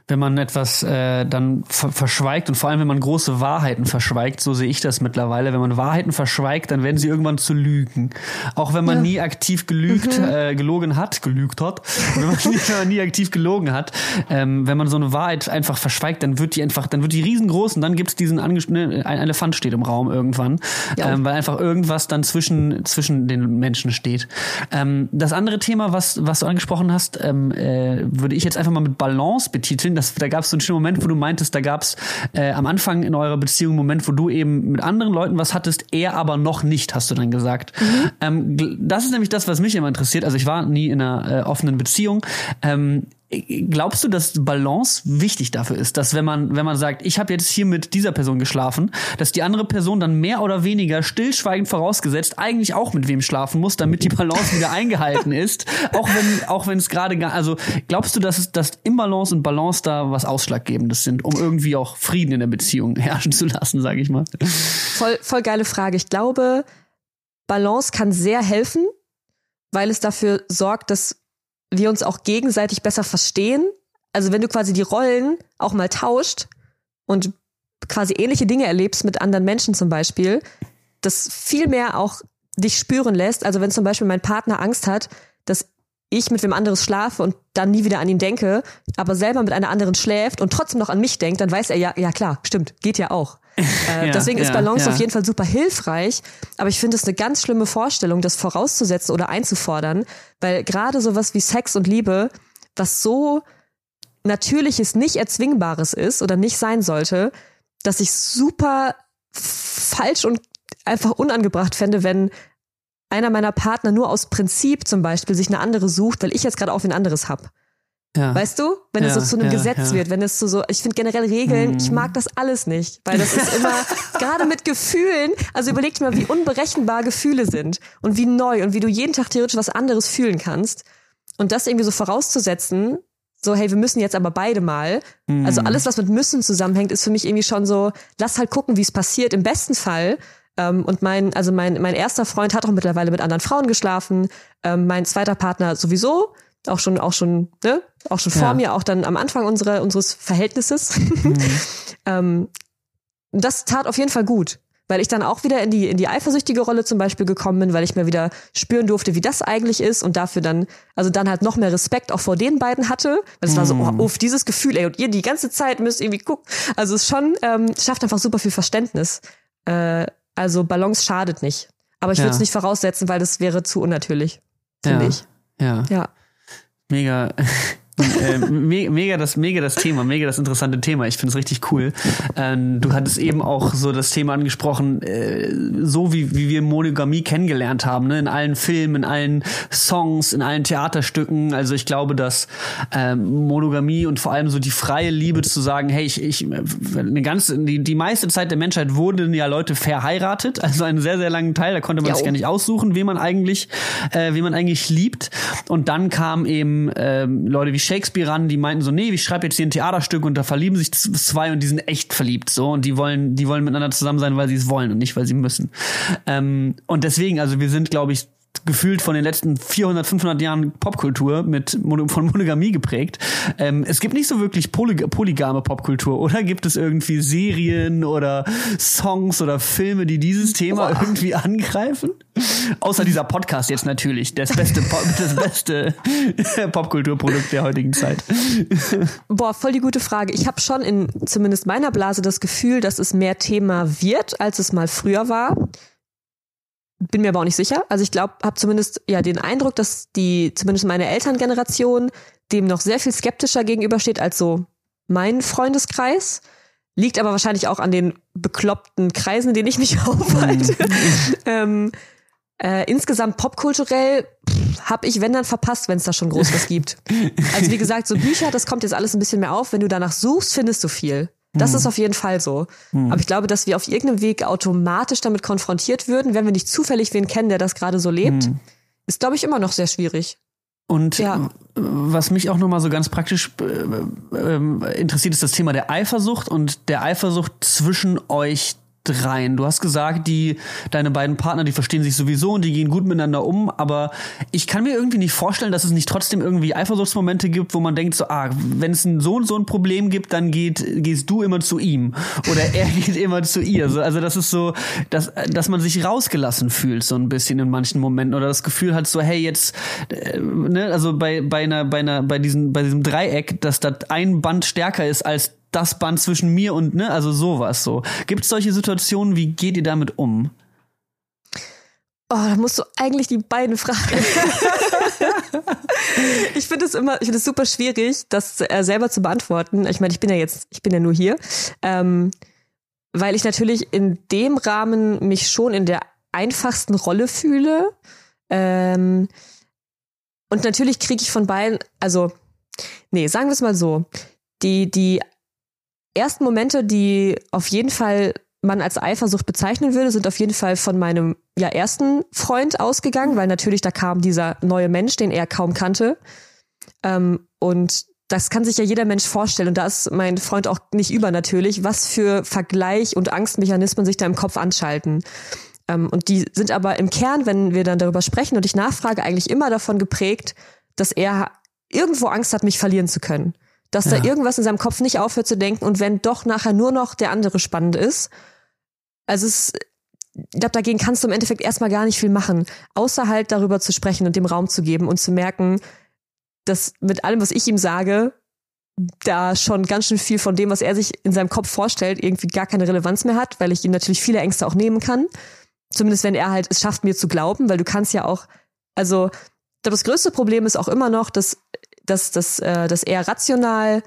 Wenn man etwas äh, dann ver verschweigt und vor allem, wenn man große Wahrheiten verschweigt, so sehe ich das mittlerweile, wenn man Wahrheiten verschweigt, dann werden sie irgendwann zu Lügen. Auch wenn man ja. nie aktiv gelügt, mhm. äh, gelogen hat, gelügt hat, <laughs> wenn man, nie, wenn man nie aktiv gelogen hat, ähm, wenn man so eine Wahrheit einfach verschweigt, dann wird die einfach, dann wird die riesengroß und dann gibt es diesen Anges ne, ein Elefant steht im Raum irgendwann, ja. ähm, weil einfach irgendwas dann zwischen zwischen den Menschen steht. Ähm, das andere Thema, was was du angesprochen hast, ähm, äh, würde ich jetzt einfach mal mit Balance betiteln. Das, da gab es so einen schönen Moment, wo du meintest, da gab es äh, am Anfang in eurer Beziehung einen Moment, wo du eben mit anderen Leuten was hattest, er aber noch nicht, hast du dann gesagt. Mhm. Ähm, das ist nämlich das, was mich immer interessiert. Also ich war nie in einer äh, offenen Beziehung. Ähm, Glaubst du, dass Balance wichtig dafür ist, dass wenn man wenn man sagt, ich habe jetzt hier mit dieser Person geschlafen, dass die andere Person dann mehr oder weniger stillschweigend vorausgesetzt eigentlich auch mit wem schlafen muss, damit die Balance wieder eingehalten ist, auch wenn auch wenn es gerade also glaubst du, dass es dass Imbalance und Balance da was ausschlaggebendes sind, um irgendwie auch Frieden in der Beziehung <laughs> herrschen zu lassen, sage ich mal? Voll voll geile Frage. Ich glaube, Balance kann sehr helfen, weil es dafür sorgt, dass wir uns auch gegenseitig besser verstehen. Also wenn du quasi die Rollen auch mal tauscht und quasi ähnliche Dinge erlebst mit anderen Menschen zum Beispiel, das viel mehr auch dich spüren lässt. Also wenn zum Beispiel mein Partner Angst hat, dass ich mit wem anderes schlafe und dann nie wieder an ihn denke, aber selber mit einer anderen schläft und trotzdem noch an mich denkt, dann weiß er ja, ja klar, stimmt, geht ja auch. <laughs> Äh, ja, deswegen ist Balance ja. auf jeden Fall super hilfreich, aber ich finde es eine ganz schlimme Vorstellung, das vorauszusetzen oder einzufordern, weil gerade sowas wie Sex und Liebe, was so natürliches, nicht erzwingbares ist oder nicht sein sollte, dass ich super falsch und einfach unangebracht fände, wenn einer meiner Partner nur aus Prinzip zum Beispiel sich eine andere sucht, weil ich jetzt gerade auch ein anderes hab. Ja. Weißt du? Wenn ja, es so zu einem ja, Gesetz wird, wenn es so, so ich finde generell Regeln, hm. ich mag das alles nicht, weil das ist immer, <laughs> gerade mit Gefühlen, also überleg dir mal, wie unberechenbar Gefühle sind und wie neu und wie du jeden Tag theoretisch was anderes fühlen kannst. Und das irgendwie so vorauszusetzen, so, hey, wir müssen jetzt aber beide mal. Hm. Also alles, was mit müssen zusammenhängt, ist für mich irgendwie schon so, lass halt gucken, wie es passiert. Im besten Fall ähm, und mein, also mein, mein erster Freund hat auch mittlerweile mit anderen Frauen geschlafen. Ähm, mein zweiter Partner sowieso, auch schon, auch schon, ne, auch schon vor ja. mir, auch dann am Anfang unserer, unseres Verhältnisses. Mhm. <laughs> ähm, das tat auf jeden Fall gut weil ich dann auch wieder in die in die eifersüchtige Rolle zum Beispiel gekommen bin, weil ich mir wieder spüren durfte, wie das eigentlich ist und dafür dann also dann halt noch mehr Respekt auch vor den beiden hatte. Weil es mm. war so, oh, mhm. uff, dieses Gefühl, ey, und ihr die ganze Zeit müsst irgendwie gucken. Also es schon ähm, schafft einfach super viel Verständnis. Äh, also Balance schadet nicht. Aber ich würde es nicht voraussetzen, weil das wäre zu unnatürlich, finde ja. ich. Ja. Ja. Mega. Äh, me mega das mega das Thema, mega das interessante Thema. Ich finde es richtig cool. Ähm, du hattest eben auch so das Thema angesprochen, äh, so wie, wie wir Monogamie kennengelernt haben, ne? in allen Filmen, in allen Songs, in allen Theaterstücken. Also ich glaube, dass ähm, Monogamie und vor allem so die freie Liebe zu sagen, hey, ich, ich eine ganze, die, die meiste Zeit der Menschheit wurden ja Leute verheiratet, also einen sehr, sehr langen Teil, da konnte man jo. sich gar nicht aussuchen, wen man eigentlich, äh, wen man eigentlich liebt. Und dann kamen eben ähm, Leute wie Shakespeare ran, die meinten so, nee, ich schreibe jetzt hier ein Theaterstück und da verlieben sich zwei und die sind echt verliebt so und die wollen, die wollen miteinander zusammen sein, weil sie es wollen und nicht, weil sie müssen. Ähm, und deswegen, also wir sind, glaube ich, gefühlt von den letzten 400, 500 Jahren Popkultur mit von Monogamie geprägt. Ähm, es gibt nicht so wirklich poly polygame Popkultur, <laughs> oder gibt es irgendwie Serien oder Songs oder Filme, die dieses Thema Boah. irgendwie angreifen? Außer dieser Podcast jetzt natürlich, das beste, Pop <laughs> das beste <laughs> Popkulturprodukt der heutigen Zeit. Boah, voll die gute Frage. Ich habe schon in zumindest meiner Blase das Gefühl, dass es mehr Thema wird, als es mal früher war bin mir aber auch nicht sicher. Also ich glaube, habe zumindest ja den Eindruck, dass die zumindest meine Elterngeneration dem noch sehr viel skeptischer gegenübersteht als so mein Freundeskreis. Liegt aber wahrscheinlich auch an den bekloppten Kreisen, in denen ich mich <laughs> aufhalte. Mhm. ähm, äh, insgesamt popkulturell habe ich, wenn dann verpasst, wenn es da schon groß was gibt. Also wie gesagt, so Bücher, das kommt jetzt alles ein bisschen mehr auf. Wenn du danach suchst, findest du viel. Das hm. ist auf jeden Fall so. Hm. Aber ich glaube, dass wir auf irgendeinem Weg automatisch damit konfrontiert würden, wenn wir nicht zufällig wen kennen, der das gerade so lebt, hm. ist, glaube ich, immer noch sehr schwierig. Und ja. was mich auch nochmal so ganz praktisch äh, äh, interessiert, ist das Thema der Eifersucht und der Eifersucht zwischen euch rein? Du hast gesagt, die, deine beiden Partner, die verstehen sich sowieso und die gehen gut miteinander um, aber ich kann mir irgendwie nicht vorstellen, dass es nicht trotzdem irgendwie Eifersuchtsmomente gibt, wo man denkt so, ah, wenn es ein, so und so ein Problem gibt, dann geht, gehst du immer zu ihm oder <laughs> er geht immer zu ihr. So, also das ist so, dass, dass man sich rausgelassen fühlt so ein bisschen in manchen Momenten oder das Gefühl hat so, hey, jetzt, äh, ne, also bei, bei einer, bei einer, bei diesem, bei diesem Dreieck, dass da ein Band stärker ist als das Band zwischen mir und, ne, also sowas so. Gibt es solche Situationen, wie geht ihr damit um? Oh, da musst du eigentlich die beiden fragen. <laughs> ich finde es immer, ich finde es super schwierig, das äh, selber zu beantworten. Ich meine, ich bin ja jetzt, ich bin ja nur hier, ähm, weil ich natürlich in dem Rahmen mich schon in der einfachsten Rolle fühle. Ähm, und natürlich kriege ich von beiden, also, nee, sagen wir es mal so. Die, die ersten Momente, die auf jeden Fall man als Eifersucht bezeichnen würde, sind auf jeden Fall von meinem ja, ersten Freund ausgegangen, weil natürlich da kam dieser neue Mensch, den er kaum kannte. Ähm, und das kann sich ja jeder Mensch vorstellen. Und da ist mein Freund auch nicht übernatürlich, was für Vergleich und Angstmechanismen sich da im Kopf anschalten. Ähm, und die sind aber im Kern, wenn wir dann darüber sprechen und ich nachfrage, eigentlich immer davon geprägt, dass er irgendwo Angst hat, mich verlieren zu können. Dass ja. da irgendwas in seinem Kopf nicht aufhört zu denken und wenn doch nachher nur noch der andere spannend ist. Also es, ich glaube, dagegen kannst du im Endeffekt erstmal gar nicht viel machen, außer halt darüber zu sprechen und dem Raum zu geben und zu merken, dass mit allem, was ich ihm sage, da schon ganz schön viel von dem, was er sich in seinem Kopf vorstellt, irgendwie gar keine Relevanz mehr hat, weil ich ihm natürlich viele Ängste auch nehmen kann. Zumindest wenn er halt es schafft, mir zu glauben, weil du kannst ja auch, also das größte Problem ist auch immer noch, dass, dass, dass, äh, dass er rational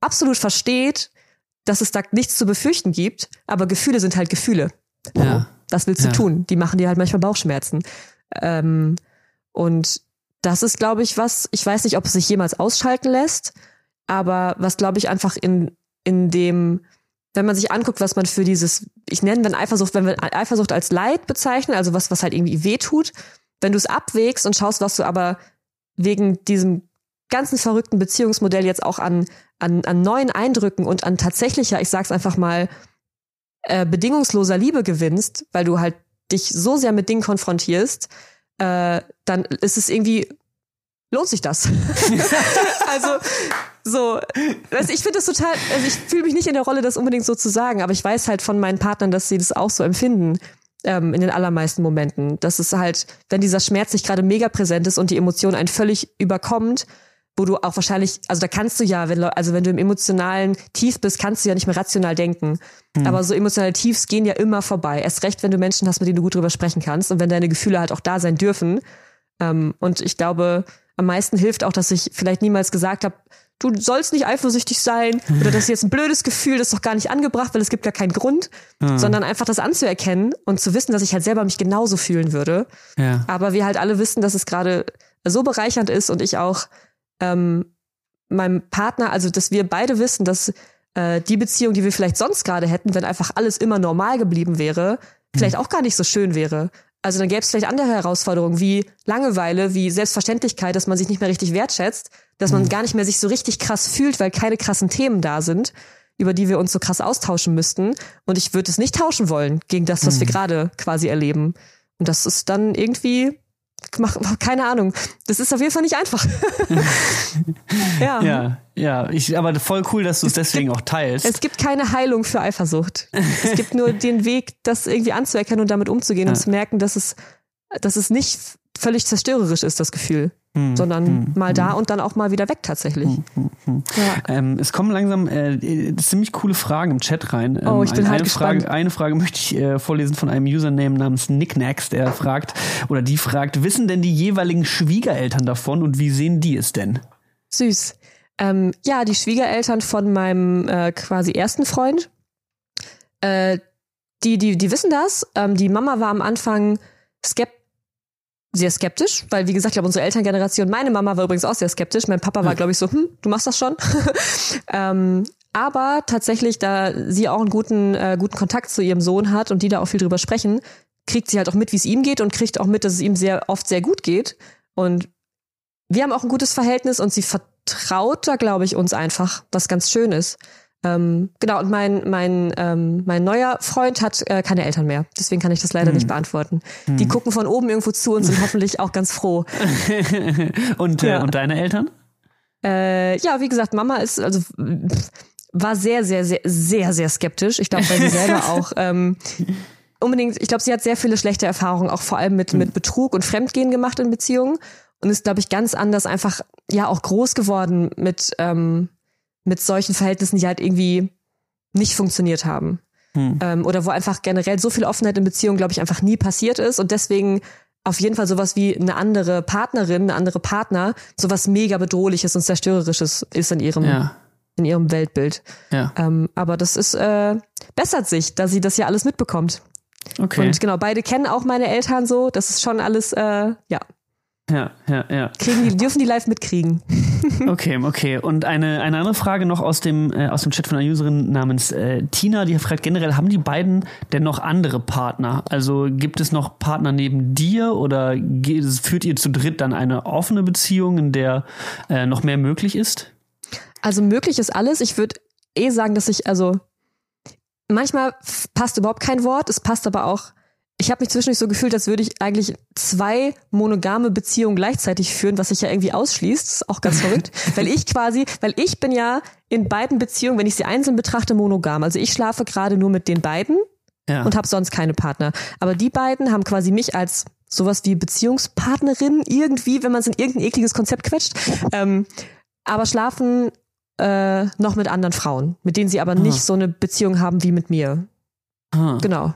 absolut versteht, dass es da nichts zu befürchten gibt, aber Gefühle sind halt Gefühle. Ja. Das willst du ja. tun. Die machen dir halt manchmal Bauchschmerzen. Ähm, und das ist, glaube ich, was, ich weiß nicht, ob es sich jemals ausschalten lässt, aber was, glaube ich, einfach in, in dem, wenn man sich anguckt, was man für dieses, ich nenne dann Eifersucht, wenn wir Eifersucht als Leid bezeichnen, also was, was halt irgendwie weh tut, wenn du es abwägst und schaust, was du aber wegen diesem ganzen verrückten Beziehungsmodell jetzt auch an, an, an neuen Eindrücken und an tatsächlicher, ich sag's einfach mal, äh, bedingungsloser Liebe gewinnst, weil du halt dich so sehr mit Dingen konfrontierst, äh, dann ist es irgendwie, lohnt sich das? <laughs> also, so, also ich finde das total, also ich fühle mich nicht in der Rolle, das unbedingt so zu sagen, aber ich weiß halt von meinen Partnern, dass sie das auch so empfinden. Ähm, in den allermeisten Momenten. Das ist halt, wenn dieser Schmerz nicht gerade mega präsent ist und die Emotion einen völlig überkommt, wo du auch wahrscheinlich, also da kannst du ja, wenn, also wenn du im emotionalen Tief bist, kannst du ja nicht mehr rational denken. Mhm. Aber so emotionale Tiefs gehen ja immer vorbei. Erst recht, wenn du Menschen hast, mit denen du gut drüber sprechen kannst und wenn deine Gefühle halt auch da sein dürfen. Ähm, und ich glaube, am meisten hilft auch, dass ich vielleicht niemals gesagt habe, du sollst nicht eifersüchtig sein oder das ist jetzt ein blödes Gefühl, das ist doch gar nicht angebracht, weil es gibt gar keinen Grund, mhm. sondern einfach das anzuerkennen und zu wissen, dass ich halt selber mich genauso fühlen würde. Ja. Aber wir halt alle wissen, dass es gerade so bereichernd ist und ich auch ähm, meinem Partner, also dass wir beide wissen, dass äh, die Beziehung, die wir vielleicht sonst gerade hätten, wenn einfach alles immer normal geblieben wäre, vielleicht mhm. auch gar nicht so schön wäre. Also dann gäbe es vielleicht andere Herausforderungen wie Langeweile, wie Selbstverständlichkeit, dass man sich nicht mehr richtig wertschätzt, dass man mhm. gar nicht mehr sich so richtig krass fühlt, weil keine krassen Themen da sind, über die wir uns so krass austauschen müssten. Und ich würde es nicht tauschen wollen gegen das, was mhm. wir gerade quasi erleben. Und das ist dann irgendwie mach, keine Ahnung. Das ist auf jeden Fall nicht einfach. <laughs> ja. Ja, ja. Ich, aber voll cool, dass du es deswegen gibt, auch teilst. Es gibt keine Heilung für Eifersucht. es gibt nur den Weg, das irgendwie anzuerkennen und damit umzugehen ja. und zu merken, dass es, dass es nicht völlig zerstörerisch ist, das Gefühl. Hm, sondern hm, mal da und dann auch mal wieder weg tatsächlich. Ja. ähm, es kommen langsam äh, ziemlich coole Fragen im Chat rein. Ähm, oh, ich bin eine, halt eine gespannt. Frage, eine Frage möchte ich äh, vorlesen von einem Username namens Knickknacks, der fragt, oder die fragt, wissen denn die jeweiligen Schwiegereltern davon und wie sehen die es denn? Süß. Ähm, ja, die Schwiegereltern von meinem äh, quasi ersten Freund, äh, die, die, die wissen das. Ähm, die Mama war am Anfang skeptisch sehr skeptisch, weil wie gesagt, ich glaube, unsere Elterngeneration, meine Mama war übrigens auch sehr skeptisch, mein Papa war, glaube ich, so, hm, du machst das schon. <laughs> ähm, aber tatsächlich, da sie auch einen guten, äh, guten Kontakt zu ihrem Sohn hat und die da auch viel drüber sprechen, kriegt sie halt auch mit, wie es ihm geht und kriegt auch mit, dass es ihm sehr oft sehr gut geht. Und wir haben auch ein gutes Verhältnis und sie vertraut da, glaube ich, uns einfach, was ganz schön ist. Ähm, genau, und mein, mein, ähm, mein neuer Freund hat äh, keine Eltern mehr. Deswegen kann ich das leider hm. nicht beantworten. Hm. Die gucken von oben irgendwo zu und sind hoffentlich auch ganz froh. <laughs> und, äh, und deine Eltern? Äh, ja, wie gesagt, Mama ist, also war sehr, sehr, sehr, sehr, sehr skeptisch. Ich glaube, weil sie <laughs> selber auch ähm, unbedingt, ich glaube, sie hat sehr viele schlechte Erfahrungen, auch vor allem mit, hm. mit Betrug und Fremdgehen gemacht in Beziehungen und ist, glaube ich, ganz anders einfach ja auch groß geworden mit ähm, mit solchen Verhältnissen, die halt irgendwie nicht funktioniert haben. Hm. Ähm, oder wo einfach generell so viel Offenheit in Beziehungen, glaube ich, einfach nie passiert ist und deswegen auf jeden Fall sowas wie eine andere Partnerin, eine andere Partner, sowas mega bedrohliches und zerstörerisches ist in ihrem, ja. in ihrem Weltbild. Ja. Ähm, aber das ist, äh, bessert sich, da sie das ja alles mitbekommt. Okay. Und genau, beide kennen auch meine Eltern so. Das ist schon alles, äh, ja, ja, ja, ja. Kriegen die, dürfen die live mitkriegen. <laughs> okay, okay. Und eine, eine andere Frage noch aus dem, äh, aus dem Chat von einer Userin namens äh, Tina, die fragt generell, haben die beiden denn noch andere Partner? Also gibt es noch Partner neben dir oder geht, führt ihr zu dritt dann eine offene Beziehung, in der äh, noch mehr möglich ist? Also möglich ist alles. Ich würde eh sagen, dass ich, also manchmal passt überhaupt kein Wort, es passt aber auch ich habe mich zwischendurch so gefühlt, als würde ich eigentlich zwei monogame Beziehungen gleichzeitig führen, was sich ja irgendwie ausschließt. Das ist auch ganz <laughs> verrückt. Weil ich quasi, weil ich bin ja in beiden Beziehungen, wenn ich sie einzeln betrachte, monogam. Also ich schlafe gerade nur mit den beiden ja. und habe sonst keine Partner. Aber die beiden haben quasi mich als sowas wie Beziehungspartnerin irgendwie, wenn man es in irgendein ekliges Konzept quetscht. Ähm, aber schlafen äh, noch mit anderen Frauen, mit denen sie aber Aha. nicht so eine Beziehung haben wie mit mir. Aha. Genau.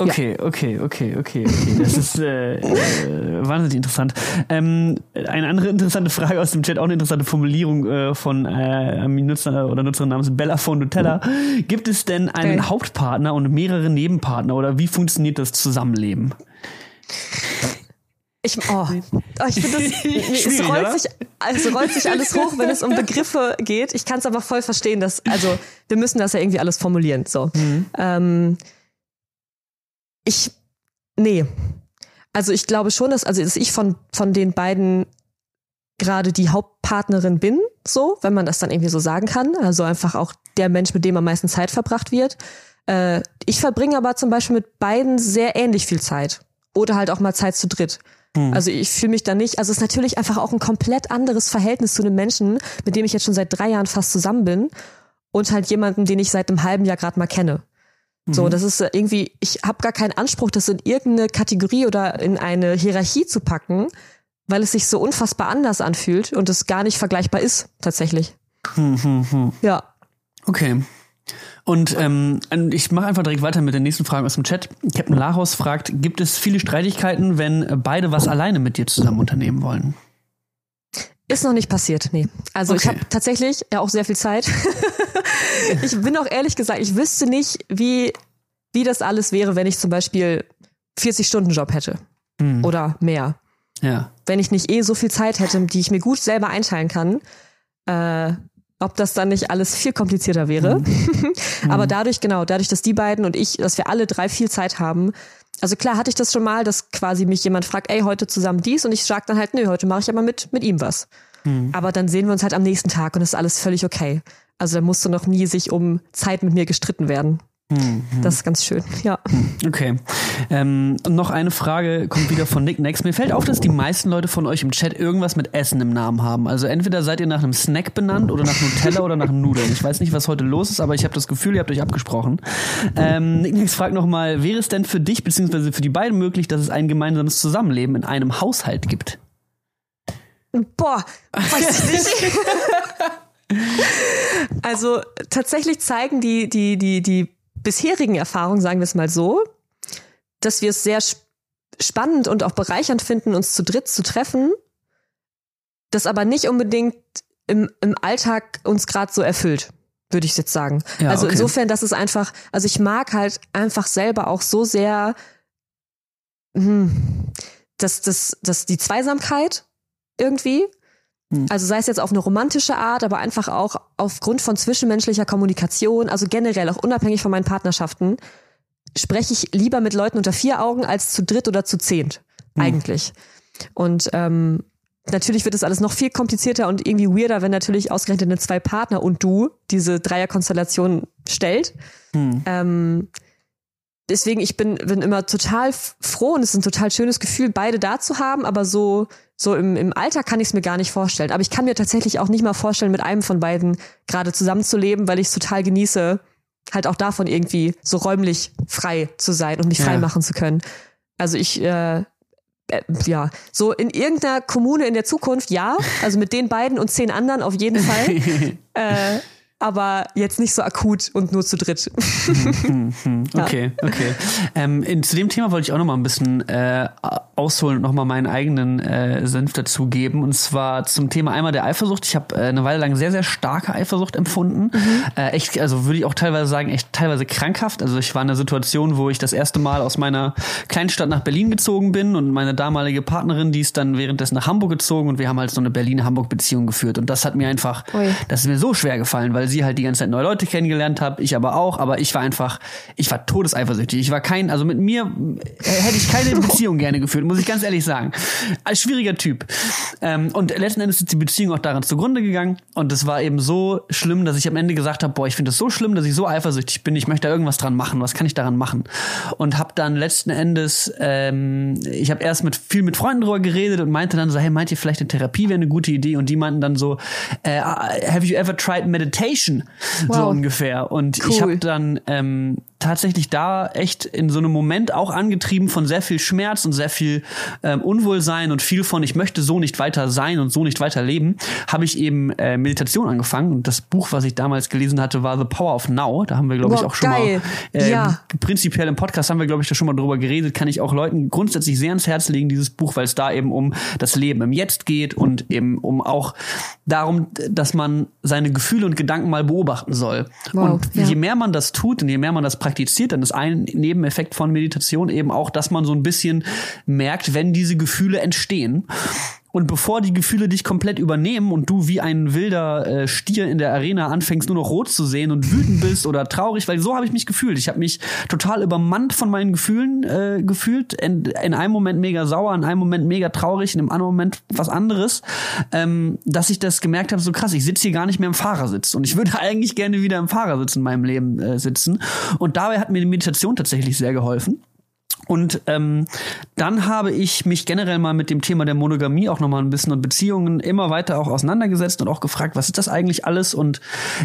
Okay, ja. okay, okay, okay, okay. Das ist äh, äh, wahnsinnig interessant. Ähm, eine andere interessante Frage aus dem Chat, auch eine interessante Formulierung äh, von äh, einem Nutzer oder Nutzerin namens Bella von Nutella. Gibt es denn einen okay. Hauptpartner und mehrere Nebenpartner oder wie funktioniert das Zusammenleben? Ich, oh, oh ich finde das, <laughs> es rollt sich, also rollt sich alles hoch, wenn es um Begriffe geht. Ich kann es aber voll verstehen, dass, also wir müssen das ja irgendwie alles formulieren. So. Mhm. Ähm, ich, nee. Also ich glaube schon, dass, also dass ich von, von den beiden gerade die Hauptpartnerin bin, so, wenn man das dann irgendwie so sagen kann. Also einfach auch der Mensch, mit dem am meisten Zeit verbracht wird. Äh, ich verbringe aber zum Beispiel mit beiden sehr ähnlich viel Zeit. Oder halt auch mal Zeit zu dritt. Hm. Also ich fühle mich da nicht, also es ist natürlich einfach auch ein komplett anderes Verhältnis zu einem Menschen, mit dem ich jetzt schon seit drei Jahren fast zusammen bin und halt jemanden, den ich seit einem halben Jahr gerade mal kenne. So, mhm. das ist irgendwie, ich habe gar keinen Anspruch, das in irgendeine Kategorie oder in eine Hierarchie zu packen, weil es sich so unfassbar anders anfühlt und es gar nicht vergleichbar ist, tatsächlich. Mhm. Ja. Okay. Und ähm, ich mache einfach direkt weiter mit den nächsten Fragen aus dem Chat. Captain Laros fragt, gibt es viele Streitigkeiten, wenn beide was alleine mit dir zusammen unternehmen wollen? Ist noch nicht passiert, nee. Also okay. ich habe tatsächlich ja auch sehr viel Zeit. <laughs> <laughs> ich bin auch ehrlich gesagt, ich wüsste nicht, wie, wie das alles wäre, wenn ich zum Beispiel 40-Stunden-Job hätte. Mhm. Oder mehr. Ja. Wenn ich nicht eh so viel Zeit hätte, die ich mir gut selber einteilen kann, äh, ob das dann nicht alles viel komplizierter wäre. Mhm. <laughs> Aber dadurch, genau, dadurch, dass die beiden und ich, dass wir alle drei viel Zeit haben, also klar hatte ich das schon mal, dass quasi mich jemand fragt, ey, heute zusammen dies und ich sag dann halt, nö, heute mache ich aber mit, mit ihm was. Mhm. Aber dann sehen wir uns halt am nächsten Tag und ist alles völlig okay. Also da musste noch nie sich um Zeit mit mir gestritten werden. Mhm. Das ist ganz schön, ja. Okay. Ähm, noch eine Frage kommt wieder von Nick Next. Mir fällt auf, dass die meisten Leute von euch im Chat irgendwas mit Essen im Namen haben. Also entweder seid ihr nach einem Snack benannt oder nach Nutella oder nach Nudeln. Ich weiß nicht, was heute los ist, aber ich habe das Gefühl, ihr habt euch abgesprochen. Ähm, Nick Next fragt nochmal, wäre es denn für dich bzw. für die beiden möglich, dass es ein gemeinsames Zusammenleben in einem Haushalt gibt? Boah, weiß ich nicht. <laughs> <laughs> also tatsächlich zeigen die, die, die, die bisherigen Erfahrungen, sagen wir es mal so, dass wir es sehr spannend und auch bereichernd finden, uns zu dritt zu treffen, das aber nicht unbedingt im, im Alltag uns gerade so erfüllt, würde ich jetzt sagen. Ja, also okay. insofern, dass es einfach, also ich mag halt einfach selber auch so sehr, hm, dass, dass, dass die Zweisamkeit irgendwie. Also sei es jetzt auf eine romantische Art, aber einfach auch aufgrund von zwischenmenschlicher Kommunikation, also generell auch unabhängig von meinen Partnerschaften, spreche ich lieber mit Leuten unter vier Augen als zu dritt oder zu zehnt, hm. eigentlich. Und ähm, natürlich wird es alles noch viel komplizierter und irgendwie weirder, wenn natürlich ausgerechnet eine zwei Partner und du diese Dreierkonstellation stellt. Hm. Ähm, deswegen, ich bin, bin immer total froh und es ist ein total schönes Gefühl, beide da zu haben, aber so, so im, im Alter kann ich es mir gar nicht vorstellen. Aber ich kann mir tatsächlich auch nicht mal vorstellen, mit einem von beiden gerade zusammenzuleben, weil ich es total genieße, halt auch davon irgendwie so räumlich frei zu sein und mich frei ja. machen zu können. Also ich, äh, äh, ja, so in irgendeiner Kommune in der Zukunft, ja, also mit den beiden und zehn anderen auf jeden Fall. <laughs> äh, aber jetzt nicht so akut und nur zu dritt. <laughs> okay, okay. Ähm, in, zu dem Thema wollte ich auch noch mal ein bisschen äh, ausholen und noch mal meinen eigenen äh, Senf dazugeben. Und zwar zum Thema einmal der Eifersucht. Ich habe äh, eine Weile lang sehr, sehr starke Eifersucht empfunden. Mhm. Äh, echt, also würde ich auch teilweise sagen, echt teilweise krankhaft. Also ich war in einer Situation, wo ich das erste Mal aus meiner Kleinstadt nach Berlin gezogen bin und meine damalige Partnerin, die ist dann währenddessen nach Hamburg gezogen und wir haben halt so eine Berlin-Hamburg-Beziehung geführt. Und das hat mir einfach, Ui. das ist mir so schwer gefallen, weil sie halt die ganze Zeit neue Leute kennengelernt habe, ich aber auch, aber ich war einfach, ich war todeseifersüchtig. Ich war kein, also mit mir äh, hätte ich keine <laughs> Beziehung gerne geführt, muss ich ganz ehrlich sagen. Als schwieriger Typ. Ähm, und letzten Endes ist die Beziehung auch daran zugrunde gegangen und es war eben so schlimm, dass ich am Ende gesagt habe, boah, ich finde es so schlimm, dass ich so eifersüchtig bin, ich möchte da irgendwas dran machen, was kann ich daran machen? Und habe dann letzten Endes, ähm, ich habe erst mit viel mit Freunden drüber geredet und meinte dann so, hey, meint ihr vielleicht eine Therapie wäre eine gute Idee? Und die meinten dann so, äh, have you ever tried meditation? Wow. so ungefähr. Und cool. ich habe dann ähm, tatsächlich da echt in so einem Moment auch angetrieben von sehr viel Schmerz und sehr viel ähm, Unwohlsein und viel von ich möchte so nicht weiter sein und so nicht weiter leben, habe ich eben äh, Meditation angefangen. Und das Buch, was ich damals gelesen hatte, war The Power of Now. Da haben wir, glaube ich, auch schon geil. mal äh, ja. prinzipiell im Podcast haben wir, glaube ich, da schon mal drüber geredet. Kann ich auch Leuten grundsätzlich sehr ans Herz legen, dieses Buch, weil es da eben um das Leben im Jetzt geht und eben um auch darum, dass man seine Gefühle und Gedanken mal beobachten soll. Wow, und ja. je mehr man das tut und je mehr man das praktiziert, dann ist ein Nebeneffekt von Meditation eben auch, dass man so ein bisschen merkt, wenn diese Gefühle entstehen. Und bevor die Gefühle dich komplett übernehmen und du wie ein wilder äh, Stier in der Arena anfängst, nur noch rot zu sehen und wütend bist oder traurig, weil so habe ich mich gefühlt. Ich habe mich total übermannt von meinen Gefühlen äh, gefühlt. In, in einem Moment mega sauer, in einem Moment mega traurig, in einem anderen Moment was anderes. Ähm, dass ich das gemerkt habe, so krass, ich sitze hier gar nicht mehr im Fahrersitz. Und ich würde <laughs> eigentlich gerne wieder im Fahrersitz in meinem Leben äh, sitzen. Und dabei hat mir die Meditation tatsächlich sehr geholfen. Und ähm, dann habe ich mich generell mal mit dem Thema der Monogamie auch nochmal ein bisschen und Beziehungen immer weiter auch auseinandergesetzt und auch gefragt, was ist das eigentlich alles? Und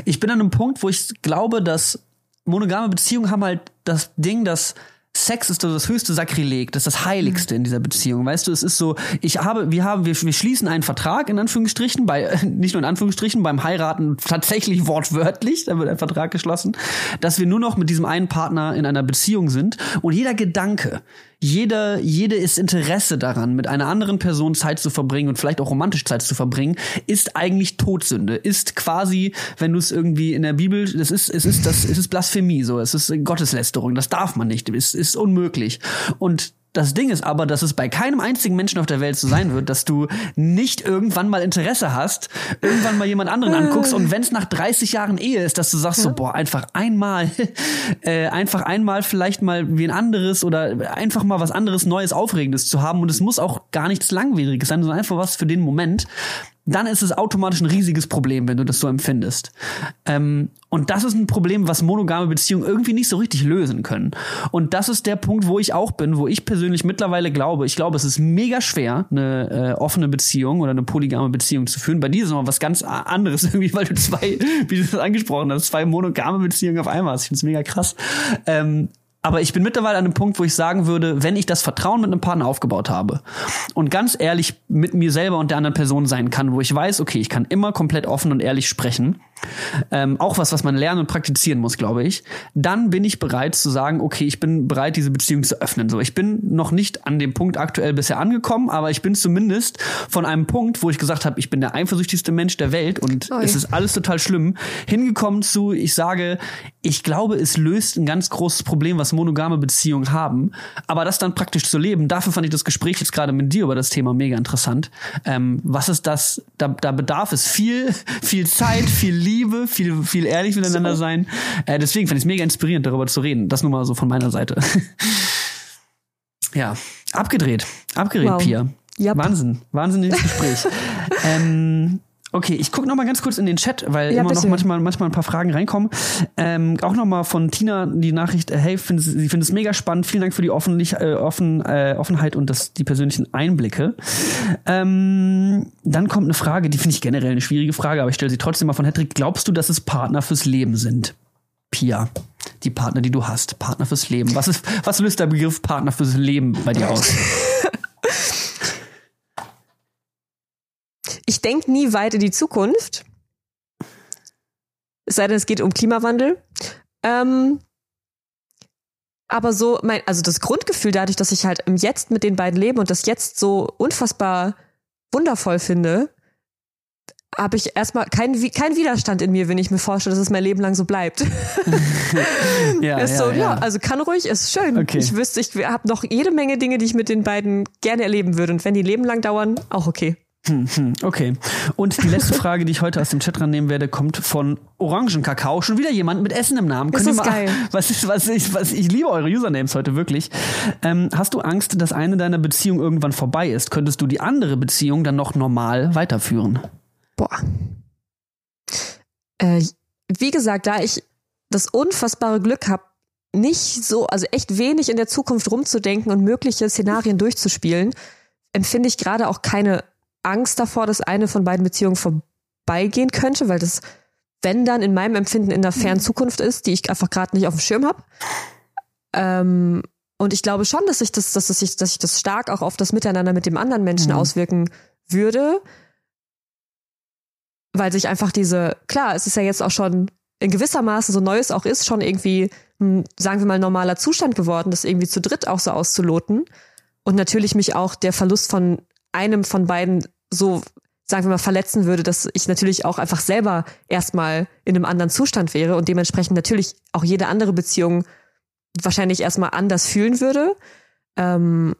ich bin an einem Punkt, wo ich glaube, dass monogame Beziehungen haben halt das Ding, dass Sex ist das höchste Sakrileg, das ist das Heiligste in dieser Beziehung. Weißt du, es ist so, ich habe, wir haben, wir, wir schließen einen Vertrag in Anführungsstrichen, bei, <laughs> nicht nur in Anführungsstrichen, beim Heiraten tatsächlich wortwörtlich, da wird ein Vertrag geschlossen, dass wir nur noch mit diesem einen Partner in einer Beziehung sind und jeder Gedanke, jeder, jede ist Interesse daran, mit einer anderen Person Zeit zu verbringen und vielleicht auch romantisch Zeit zu verbringen, ist eigentlich Todsünde. Ist quasi, wenn du es irgendwie in der Bibel, das ist, es ist das, es ist Blasphemie, so, es ist Gotteslästerung, das darf man nicht, es ist unmöglich. Und das Ding ist aber, dass es bei keinem einzigen Menschen auf der Welt so sein wird, dass du nicht irgendwann mal Interesse hast, irgendwann mal jemand anderen anguckst und wenn es nach 30 Jahren Ehe ist, dass du sagst so, boah, einfach einmal, <laughs> äh, einfach einmal vielleicht mal wie ein anderes oder einfach mal was anderes Neues, Aufregendes zu haben. Und es muss auch gar nichts Langwieriges sein, sondern einfach was für den Moment dann ist es automatisch ein riesiges Problem, wenn du das so empfindest. Ähm, und das ist ein Problem, was monogame Beziehungen irgendwie nicht so richtig lösen können. Und das ist der Punkt, wo ich auch bin, wo ich persönlich mittlerweile glaube, ich glaube, es ist mega schwer, eine äh, offene Beziehung oder eine polygame Beziehung zu führen. Bei dir ist noch was ganz anderes <laughs> irgendwie, weil du zwei, wie du das angesprochen hast, zwei monogame Beziehungen auf einmal hast. Ich finde es mega krass. Ähm, aber ich bin mittlerweile an einem Punkt, wo ich sagen würde, wenn ich das Vertrauen mit einem Partner aufgebaut habe und ganz ehrlich mit mir selber und der anderen Person sein kann, wo ich weiß, okay, ich kann immer komplett offen und ehrlich sprechen, ähm, auch was, was man lernen und praktizieren muss, glaube ich, dann bin ich bereit zu sagen, okay, ich bin bereit, diese Beziehung zu öffnen. So, ich bin noch nicht an dem Punkt aktuell bisher angekommen, aber ich bin zumindest von einem Punkt, wo ich gesagt habe, ich bin der eifersüchtigste Mensch der Welt und Oi. es ist alles total schlimm, hingekommen zu, ich sage, ich glaube, es löst ein ganz großes Problem, was monogame Beziehungen haben. Aber das dann praktisch zu leben, dafür fand ich das Gespräch jetzt gerade mit dir über das Thema mega interessant. Ähm, was ist das? Da, da bedarf es viel, <laughs> viel Zeit, viel Liebe, viel, viel ehrlich miteinander so. sein. Äh, deswegen fand ich es mega inspirierend, darüber zu reden. Das nur mal so von meiner Seite. <laughs> ja, abgedreht. Abgedreht, wow. Pia. Yep. Wahnsinn, wahnsinniges Gespräch. <laughs> ähm, Okay, ich gucke noch mal ganz kurz in den Chat, weil ja, immer bitte. noch manchmal, manchmal ein paar Fragen reinkommen. Ähm, auch noch mal von Tina die Nachricht, äh, hey, find, sie findet es mega spannend. Vielen Dank für die Offenlich, äh, offen, äh, Offenheit und das, die persönlichen Einblicke. Ähm, dann kommt eine Frage, die finde ich generell eine schwierige Frage, aber ich stelle sie trotzdem mal von Hedrick. Glaubst du, dass es Partner fürs Leben sind? Pia, die Partner, die du hast, Partner fürs Leben. Was, ist, was löst der Begriff Partner fürs Leben bei dir aus? <laughs> Ich denke nie weit in die Zukunft. Es sei denn, es geht um Klimawandel. Ähm, aber so, mein, also das Grundgefühl dadurch, dass ich halt im Jetzt mit den beiden lebe und das Jetzt so unfassbar wundervoll finde, habe ich erstmal keinen kein Widerstand in mir, wenn ich mir vorstelle, dass es mein Leben lang so bleibt. <laughs> ja, ist ja, so, ja. ja, also kann ruhig, ist schön. Okay. Ich wüsste, ich habe noch jede Menge Dinge, die ich mit den beiden gerne erleben würde. Und wenn die Leben lang dauern, auch okay. <laughs> Okay. Und die letzte <laughs> Frage, die ich heute aus dem Chat rannehmen werde, kommt von Orangenkakao. Schon wieder jemand mit Essen im Namen. Das ist mal, geil. <laughs> Was ist, was ich, was ich liebe eure Usernames heute wirklich. Ähm, hast du Angst, dass eine deiner Beziehungen irgendwann vorbei ist? Könntest du die andere Beziehung dann noch normal weiterführen? Boah. Äh, wie gesagt, da ich das unfassbare Glück habe, nicht so, also echt wenig in der Zukunft rumzudenken und mögliche Szenarien durchzuspielen, empfinde ich gerade auch keine Angst davor, dass eine von beiden Beziehungen vorbeigehen könnte, weil das, wenn dann in meinem Empfinden in der fernen Zukunft ist, die ich einfach gerade nicht auf dem Schirm habe. Ähm, und ich glaube schon, dass sich das, dass sich, dass sich das stark auch auf das Miteinander mit dem anderen Menschen mhm. auswirken würde. Weil sich einfach diese, klar, es ist ja jetzt auch schon in gewisser Maße, so neu es auch ist, schon irgendwie, ein, sagen wir mal, normaler Zustand geworden, das irgendwie zu dritt auch so auszuloten. Und natürlich mich auch der Verlust von einem von beiden so, sagen wir mal, verletzen würde, dass ich natürlich auch einfach selber erstmal in einem anderen Zustand wäre und dementsprechend natürlich auch jede andere Beziehung wahrscheinlich erstmal anders fühlen würde. Ähm,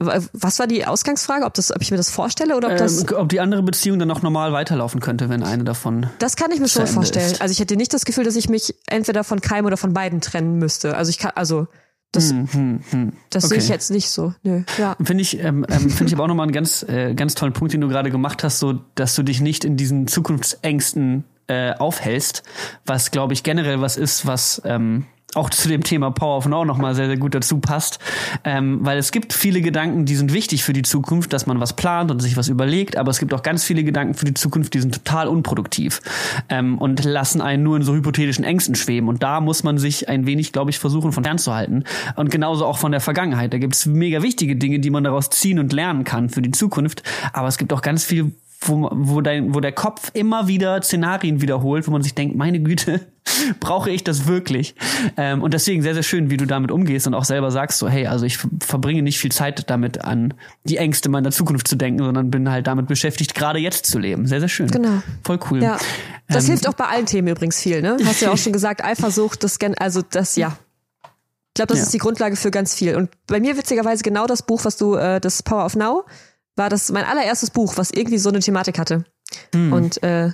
was war die Ausgangsfrage? Ob, das, ob ich mir das vorstelle oder ob das. Ähm, ob die andere Beziehung dann noch normal weiterlaufen könnte, wenn eine davon. Das kann ich mir schon vorstellen. Ist. Also ich hätte nicht das Gefühl, dass ich mich entweder von keinem oder von beiden trennen müsste. Also ich kann, also das, hm, hm, hm. das okay. sehe ich jetzt nicht so. Nö. Ja. Finde ich, ähm, ähm, finde ich aber auch nochmal einen ganz, äh, ganz tollen Punkt, den du gerade gemacht hast, so, dass du dich nicht in diesen Zukunftsängsten äh, aufhältst, was glaube ich generell was ist, was ähm, auch zu dem Thema Power of Now nochmal sehr, sehr gut dazu passt. Ähm, weil es gibt viele Gedanken, die sind wichtig für die Zukunft, dass man was plant und sich was überlegt, aber es gibt auch ganz viele Gedanken für die Zukunft, die sind total unproduktiv ähm, und lassen einen nur in so hypothetischen Ängsten schweben. Und da muss man sich ein wenig, glaube ich, versuchen, von fernzuhalten. Und genauso auch von der Vergangenheit. Da gibt es mega wichtige Dinge, die man daraus ziehen und lernen kann für die Zukunft. Aber es gibt auch ganz viel, wo, wo, dein, wo der Kopf immer wieder Szenarien wiederholt, wo man sich denkt, meine Güte, <laughs> brauche ich das wirklich? Ähm, und deswegen sehr, sehr schön, wie du damit umgehst und auch selber sagst, so, hey, also ich verbringe nicht viel Zeit damit, an die Ängste meiner Zukunft zu denken, sondern bin halt damit beschäftigt, gerade jetzt zu leben. Sehr, sehr schön. Genau. Voll cool. Ja. Das ähm, hilft auch bei allen Themen übrigens viel, ne? Hast du ja auch schon gesagt, Eifersucht, das, also das, ja. Ich glaube, das ja. ist die Grundlage für ganz viel. Und bei mir witzigerweise genau das Buch, was du, äh, das Power of Now, war das mein allererstes Buch, was irgendwie so eine Thematik hatte. Hm. Und äh,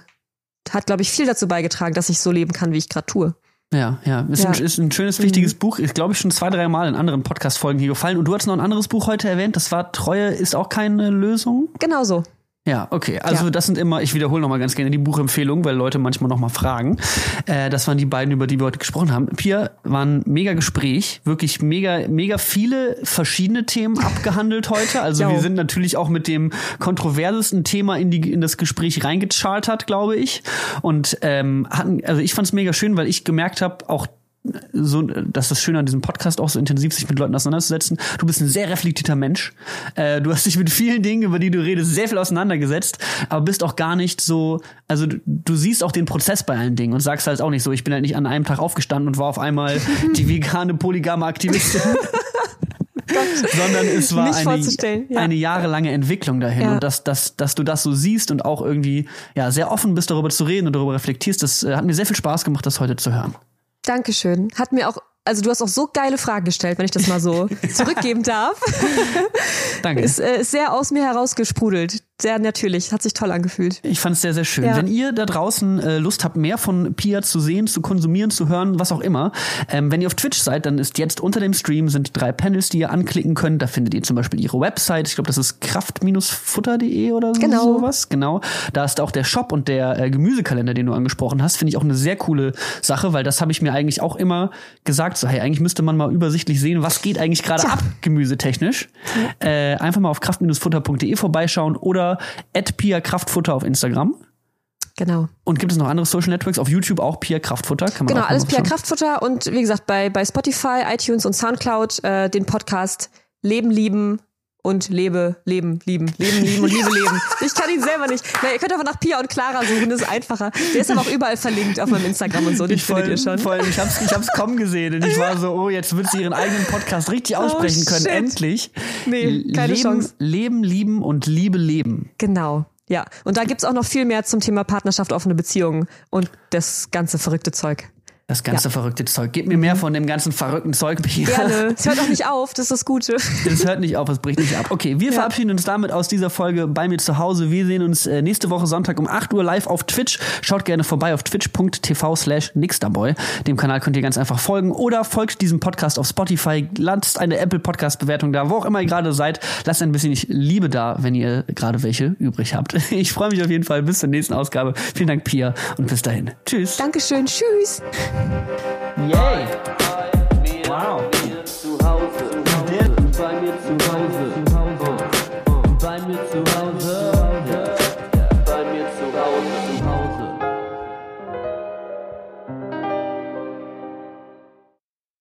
hat, glaube ich, viel dazu beigetragen, dass ich so leben kann, wie ich gerade tue. Ja, ja. Ist, ja. Ein, ist ein schönes, wichtiges mhm. Buch. Ich glaube, ich schon zwei, drei Mal in anderen Podcast-Folgen hier gefallen. Und du hast noch ein anderes Buch heute erwähnt. Das war Treue ist auch keine Lösung. Genau so. Ja, okay. Also ja. das sind immer, ich wiederhole nochmal ganz gerne die Buchempfehlungen, weil Leute manchmal nochmal fragen. Äh, das waren die beiden, über die wir heute gesprochen haben. Pia, war ein mega Gespräch, wirklich mega, mega viele verschiedene Themen abgehandelt heute. Also jo. wir sind natürlich auch mit dem kontroversesten Thema in, die, in das Gespräch reingechartert, glaube ich. Und ähm, hatten, also ich fand es mega schön, weil ich gemerkt habe, auch so, das ist das Schöne an diesem Podcast auch so intensiv sich mit Leuten auseinanderzusetzen. Du bist ein sehr reflektierter Mensch. Äh, du hast dich mit vielen Dingen, über die du redest, sehr viel auseinandergesetzt, aber bist auch gar nicht so, also du, du siehst auch den Prozess bei allen Dingen und sagst halt auch nicht so, ich bin halt nicht an einem Tag aufgestanden und war auf einmal <laughs> die vegane polygame Aktivistin. <laughs> <laughs> sondern es war eine, ja. eine jahrelange Entwicklung dahin. Ja. Und dass, dass, dass du das so siehst und auch irgendwie ja, sehr offen bist, darüber zu reden und darüber reflektierst, das äh, hat mir sehr viel Spaß gemacht, das heute zu hören. Dankeschön. Hat mir auch, also du hast auch so geile Fragen gestellt, wenn ich das mal so <laughs> zurückgeben darf. Danke. Ist, äh, ist sehr aus mir herausgesprudelt. Sehr natürlich, hat sich toll angefühlt. Ich fand es sehr, sehr schön. Ja. Wenn ihr da draußen äh, Lust habt, mehr von Pia zu sehen, zu konsumieren, zu hören, was auch immer, ähm, wenn ihr auf Twitch seid, dann ist jetzt unter dem Stream sind drei Panels, die ihr anklicken könnt. Da findet ihr zum Beispiel ihre Website. Ich glaube, das ist kraft-futter.de oder so, genau. sowas. Genau. Da ist auch der Shop und der äh, Gemüsekalender, den du angesprochen hast. Finde ich auch eine sehr coole Sache, weil das habe ich mir eigentlich auch immer gesagt. So, hey, eigentlich müsste man mal übersichtlich sehen, was geht eigentlich gerade ab, gemüsetechnisch. Ja. Äh, einfach mal auf kraft-futter.de vorbeischauen oder Pia Kraftfutter auf Instagram. Genau. Und gibt es noch andere Social Networks? Auf YouTube auch Pia Kraftfutter? Kann man genau, alles Pia Kraftfutter und wie gesagt bei, bei Spotify, iTunes und Soundcloud äh, den Podcast Leben lieben und lebe, leben, lieben, leben, lieben und liebe, leben. <laughs> Ich kann ihn selber nicht. Na, ihr könnt einfach nach Pia und Clara suchen, das ist einfacher. Der ist aber auch überall verlinkt auf meinem Instagram und so, den findet ihr schon. Voll, ich hab's, ich hab's kommen gesehen und ich war so, oh, jetzt wird sie ihren eigenen Podcast richtig oh, aussprechen oh, können, endlich. Nee, keine leben, Chance. Leben, lieben und Liebe leben. Genau. Ja, und da gibt's auch noch viel mehr zum Thema Partnerschaft, offene Beziehungen und das ganze verrückte Zeug. Das ganze ja. verrückte Zeug. Gib mir mehr von dem ganzen verrückten Zeug, Pia. Gerne. <laughs> Es hört auch nicht auf, das ist das Gute. Es hört nicht auf, es bricht nicht ab. Okay, wir ja. verabschieden uns damit aus dieser Folge bei mir zu Hause. Wir sehen uns äh, nächste Woche Sonntag um 8 Uhr live auf Twitch. Schaut gerne vorbei auf twitch.tv slash nixterboy. Dem Kanal könnt ihr ganz einfach folgen oder folgt diesem Podcast auf Spotify. Lasst eine Apple Podcast Bewertung da, wo auch immer ihr gerade seid. Lasst ein bisschen Liebe da, wenn ihr gerade welche übrig habt. <laughs> Ich freue mich auf jeden Fall. Bis zur nächsten Ausgabe. Vielen Dank, Pia, und bis dahin. Tschüss. Dankeschön. Tschüss. Yay! Wow.